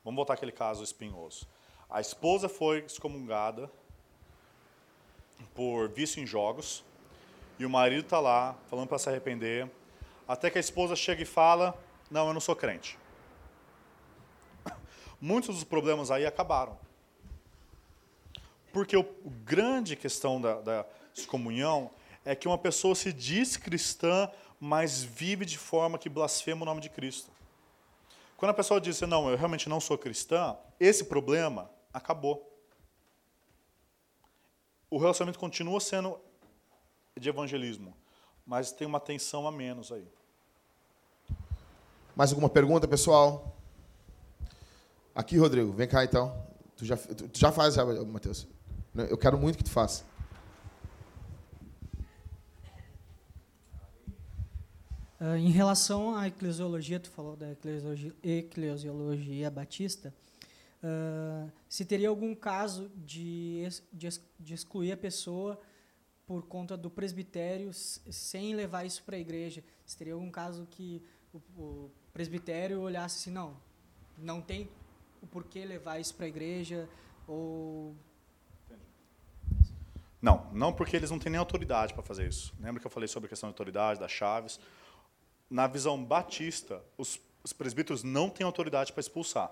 vamos voltar aquele caso espinhoso. A esposa foi excomungada por vício em jogos e o marido está lá falando para se arrepender, até que a esposa chega e fala: Não, eu não sou crente. Muitos dos problemas aí acabaram. Porque o, o grande questão da, da excomunhão é que uma pessoa se diz cristã, mas vive de forma que blasfema o nome de Cristo. Quando a pessoa diz, não, eu realmente não sou cristã, esse problema acabou. O relacionamento continua sendo de evangelismo, mas tem uma tensão a menos aí. Mais alguma pergunta, pessoal? Aqui, Rodrigo, vem cá então. Tu já, tu já faz, já, Matheus. Eu quero muito que tu faça. Uh, em relação à eclesiologia, tu falou da eclesiologia, eclesiologia batista, uh, se teria algum caso de, de, de, excluir a pessoa por conta do presbitério sem levar isso para a igreja? Se teria algum caso que o, o presbitério olhasse assim, não, não tem o porquê levar isso para a igreja ou não, não porque eles não têm nem autoridade para fazer isso. Lembra que eu falei sobre a questão de autoridade, das chaves? na visão batista, os, os presbíteros não têm autoridade para expulsar.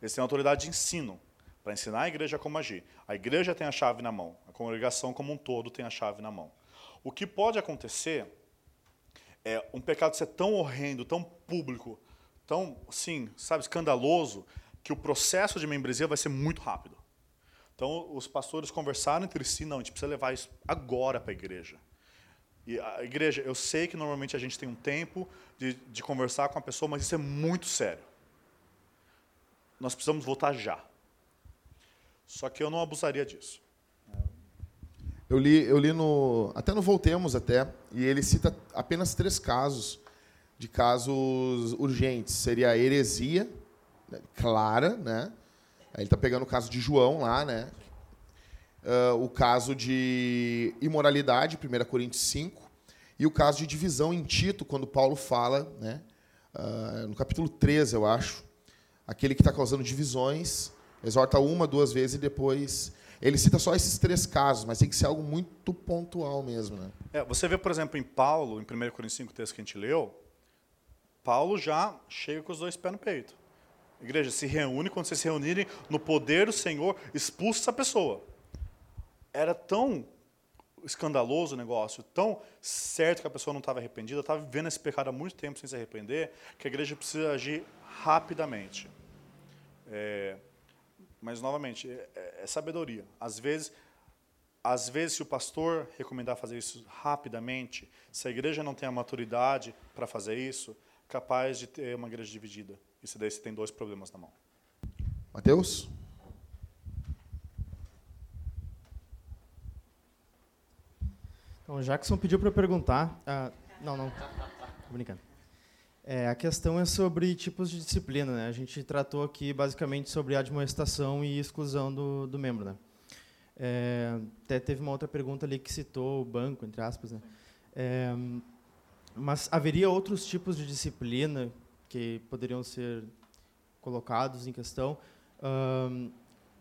Eles têm autoridade de ensino, para ensinar a igreja como agir. A igreja tem a chave na mão, a congregação como um todo tem a chave na mão. O que pode acontecer é um pecado ser tão horrendo, tão público, tão, sim, sabe, escandaloso, que o processo de membresia vai ser muito rápido. Então, os pastores conversaram entre si, não, a gente precisa levar isso agora para a igreja. E a igreja, eu sei que normalmente a gente tem um tempo de, de conversar com a pessoa, mas isso é muito sério. Nós precisamos voltar já. Só que eu não abusaria disso. Eu li, eu li no. Até no Voltemos, até, e ele cita apenas três casos de casos urgentes. Seria a heresia, né, clara, né? Aí ele está pegando o caso de João lá, né? uh, o caso de imoralidade, 1 Coríntios 5, e o caso de divisão em Tito, quando Paulo fala, né, uh, no capítulo 13, eu acho, aquele que está causando divisões, exorta uma, duas vezes e depois. Ele cita só esses três casos, mas tem que ser algo muito pontual mesmo. Né? É, você vê, por exemplo, em Paulo, em 1 Coríntios 5, texto que a gente leu, Paulo já chega com os dois pés no peito. Igreja, se reúne, quando vocês se reunirem no poder do Senhor, expulsa essa pessoa. Era tão escandaloso o negócio, tão certo que a pessoa não estava arrependida, estava vivendo esse pecado há muito tempo sem se arrepender, que a igreja precisa agir rapidamente. É, mas, novamente, é, é, é sabedoria. Às vezes, às vezes, se o pastor recomendar fazer isso rapidamente, se a igreja não tem a maturidade para fazer isso, capaz de ter uma igreja dividida. Isso daí você tem dois problemas na mão. Mateus? Então, Jackson pediu para eu perguntar. Ah, não, não. Tô brincando. É, a questão é sobre tipos de disciplina. Né? A gente tratou aqui basicamente sobre admoestação e exclusão do, do membro. Né? É, até teve uma outra pergunta ali que citou o banco, entre aspas. Né? É, mas haveria outros tipos de disciplina que poderiam ser colocados em questão? Um,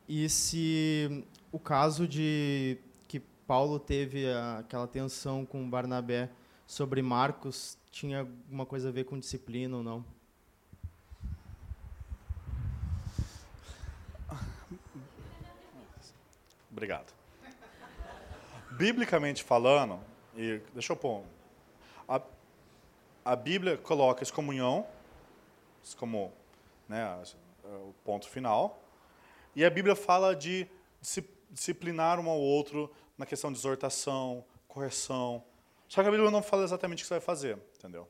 e se o caso de que Paulo teve aquela tensão com Barnabé sobre Marcos tinha alguma coisa a ver com disciplina ou não? Obrigado. Biblicamente falando, e deixa eu pôr, a, a Bíblia coloca excomunhão como né, o ponto final, e a Bíblia fala de disciplinar um ao outro na questão de exortação, correção, só que a Bíblia não fala exatamente o que você vai fazer, entendeu?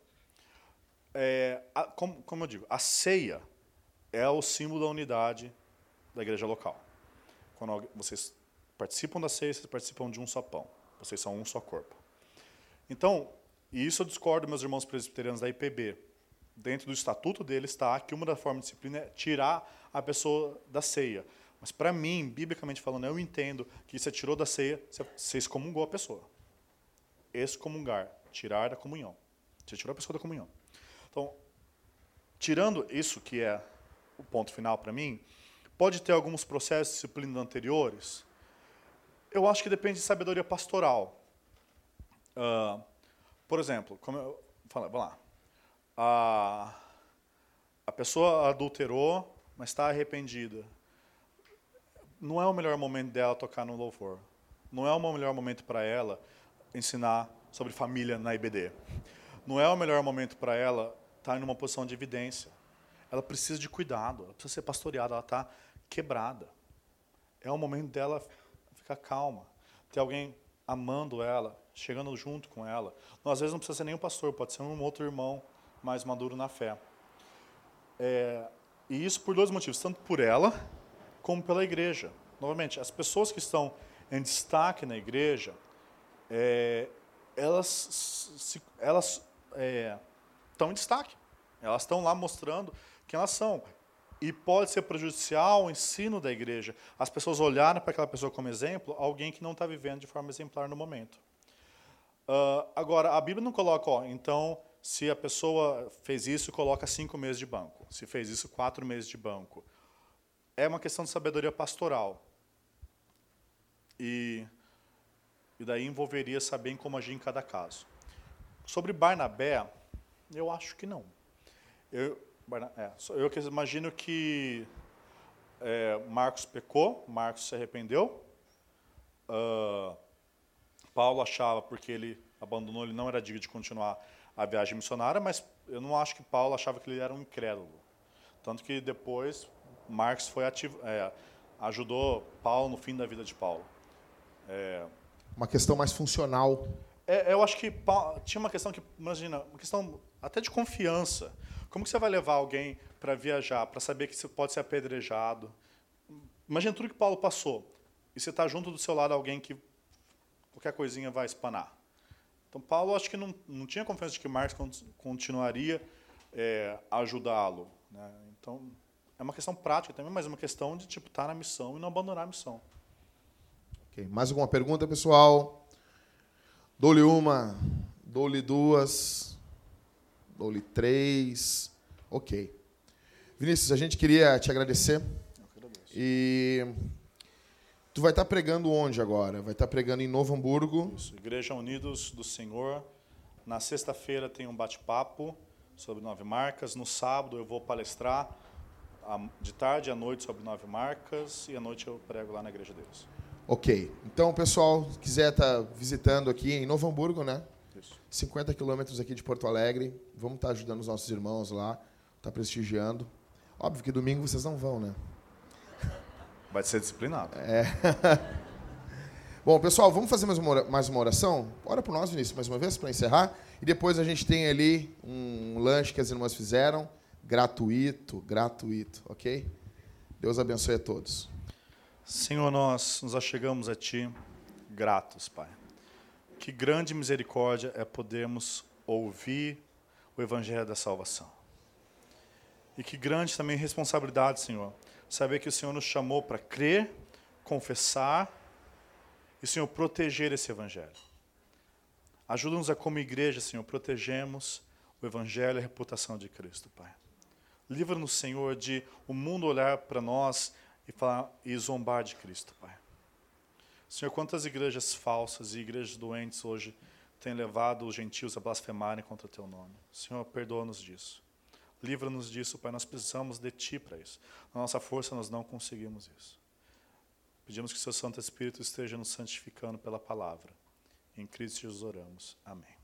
É, a, como, como eu digo, a ceia é o símbolo da unidade da igreja local. Quando vocês participam da ceia, vocês participam de um só pão. Vocês são um só corpo. Então, e isso eu discordo, meus irmãos presbiterianos da IPB. Dentro do estatuto deles está que uma das formas de disciplina é tirar a pessoa da ceia. Mas para mim, biblicamente falando, eu entendo que você tirou da ceia, você excomungou a pessoa excomungar, tirar da comunhão. Você tirou a pessoa da comunhão. Então, tirando isso que é o ponto final para mim, pode ter alguns processos de disciplina anteriores. Eu acho que depende de sabedoria pastoral. Uh, por exemplo, como eu falei, vamos lá. A, a pessoa adulterou, mas está arrependida. Não é o melhor momento dela tocar no louvor. Não é o melhor momento para ela ensinar sobre família na IBD. Não é o melhor momento para ela estar tá em uma posição de evidência. Ela precisa de cuidado, ela precisa ser pastoreada, ela está quebrada. É o momento dela ficar calma, ter alguém amando ela, chegando junto com ela. Não, às vezes não precisa ser nenhum pastor, pode ser um outro irmão mais maduro na fé. É, e isso por dois motivos, tanto por ela como pela igreja. Novamente, as pessoas que estão em destaque na igreja, é, elas, se, elas é, estão em destaque. Elas estão lá mostrando quem elas são. E pode ser prejudicial o ensino da igreja. As pessoas olharem para aquela pessoa como exemplo, alguém que não está vivendo de forma exemplar no momento. Uh, agora, a Bíblia não coloca, ó, então, se a pessoa fez isso, coloca cinco meses de banco. Se fez isso, quatro meses de banco. É uma questão de sabedoria pastoral. E e daí envolveria saber como agir em cada caso. Sobre Barnabé, eu acho que não. Eu, é, eu imagino que é, Marcos pecou, Marcos se arrependeu. Uh, Paulo achava, porque ele abandonou, ele não era digno de continuar a viagem missionária, mas eu não acho que Paulo achava que ele era um incrédulo. Tanto que depois Marcos foi ativo, é, ajudou Paulo no fim da vida de Paulo. É, uma questão mais funcional. É, eu acho que tinha uma questão que, imagina, uma questão até de confiança. Como que você vai levar alguém para viajar, para saber que você pode ser apedrejado? Imagina tudo que Paulo passou. E você está junto do seu lado alguém que qualquer coisinha vai espanar. Então, Paulo, acho que não, não tinha confiança de que Marcos continuaria é, a ajudá-lo. Né? Então, é uma questão prática também, mas é uma questão de tipo estar tá na missão e não abandonar a missão. Ok. Mais alguma pergunta, pessoal? Dou-lhe uma, dou-lhe duas, dou-lhe três. Ok. Vinícius, a gente queria te agradecer. E tu vai estar pregando onde agora? Vai estar pregando em Novo Hamburgo. Isso, Igreja Unidos do Senhor. Na sexta-feira tem um bate-papo sobre nove marcas. No sábado eu vou palestrar de tarde à noite sobre nove marcas e à noite eu prego lá na Igreja de Deus. Ok. Então, pessoal, se quiser estar visitando aqui em Novo Hamburgo, né? Isso. 50 quilômetros aqui de Porto Alegre. Vamos estar ajudando os nossos irmãos lá, estar prestigiando. Óbvio que domingo vocês não vão, né? Vai ser disciplinado. Bom, pessoal, vamos fazer mais uma, mais uma oração? Ora por nós, Vinícius, mais uma vez, para encerrar. E depois a gente tem ali um lanche que as irmãs fizeram, gratuito, gratuito, ok? Deus abençoe a todos. Senhor, nós nos achegamos a Ti gratos, Pai. Que grande misericórdia é podermos ouvir o Evangelho da salvação. E que grande também responsabilidade, Senhor, saber que o Senhor nos chamou para crer, confessar e, Senhor, proteger esse Evangelho. Ajuda-nos a, como igreja, Senhor, protegemos o Evangelho e a reputação de Cristo, Pai. Livra-nos, Senhor, de o mundo olhar para nós e, falar, e zombar de Cristo, Pai. Senhor, quantas igrejas falsas e igrejas doentes hoje têm levado os gentios a blasfemarem contra o Teu nome. Senhor, perdoa-nos disso. Livra-nos disso, Pai. Nós precisamos de Ti para isso. Na nossa força, nós não conseguimos isso. Pedimos que o Seu Santo Espírito esteja nos santificando pela palavra. Em Cristo Jesus oramos. Amém.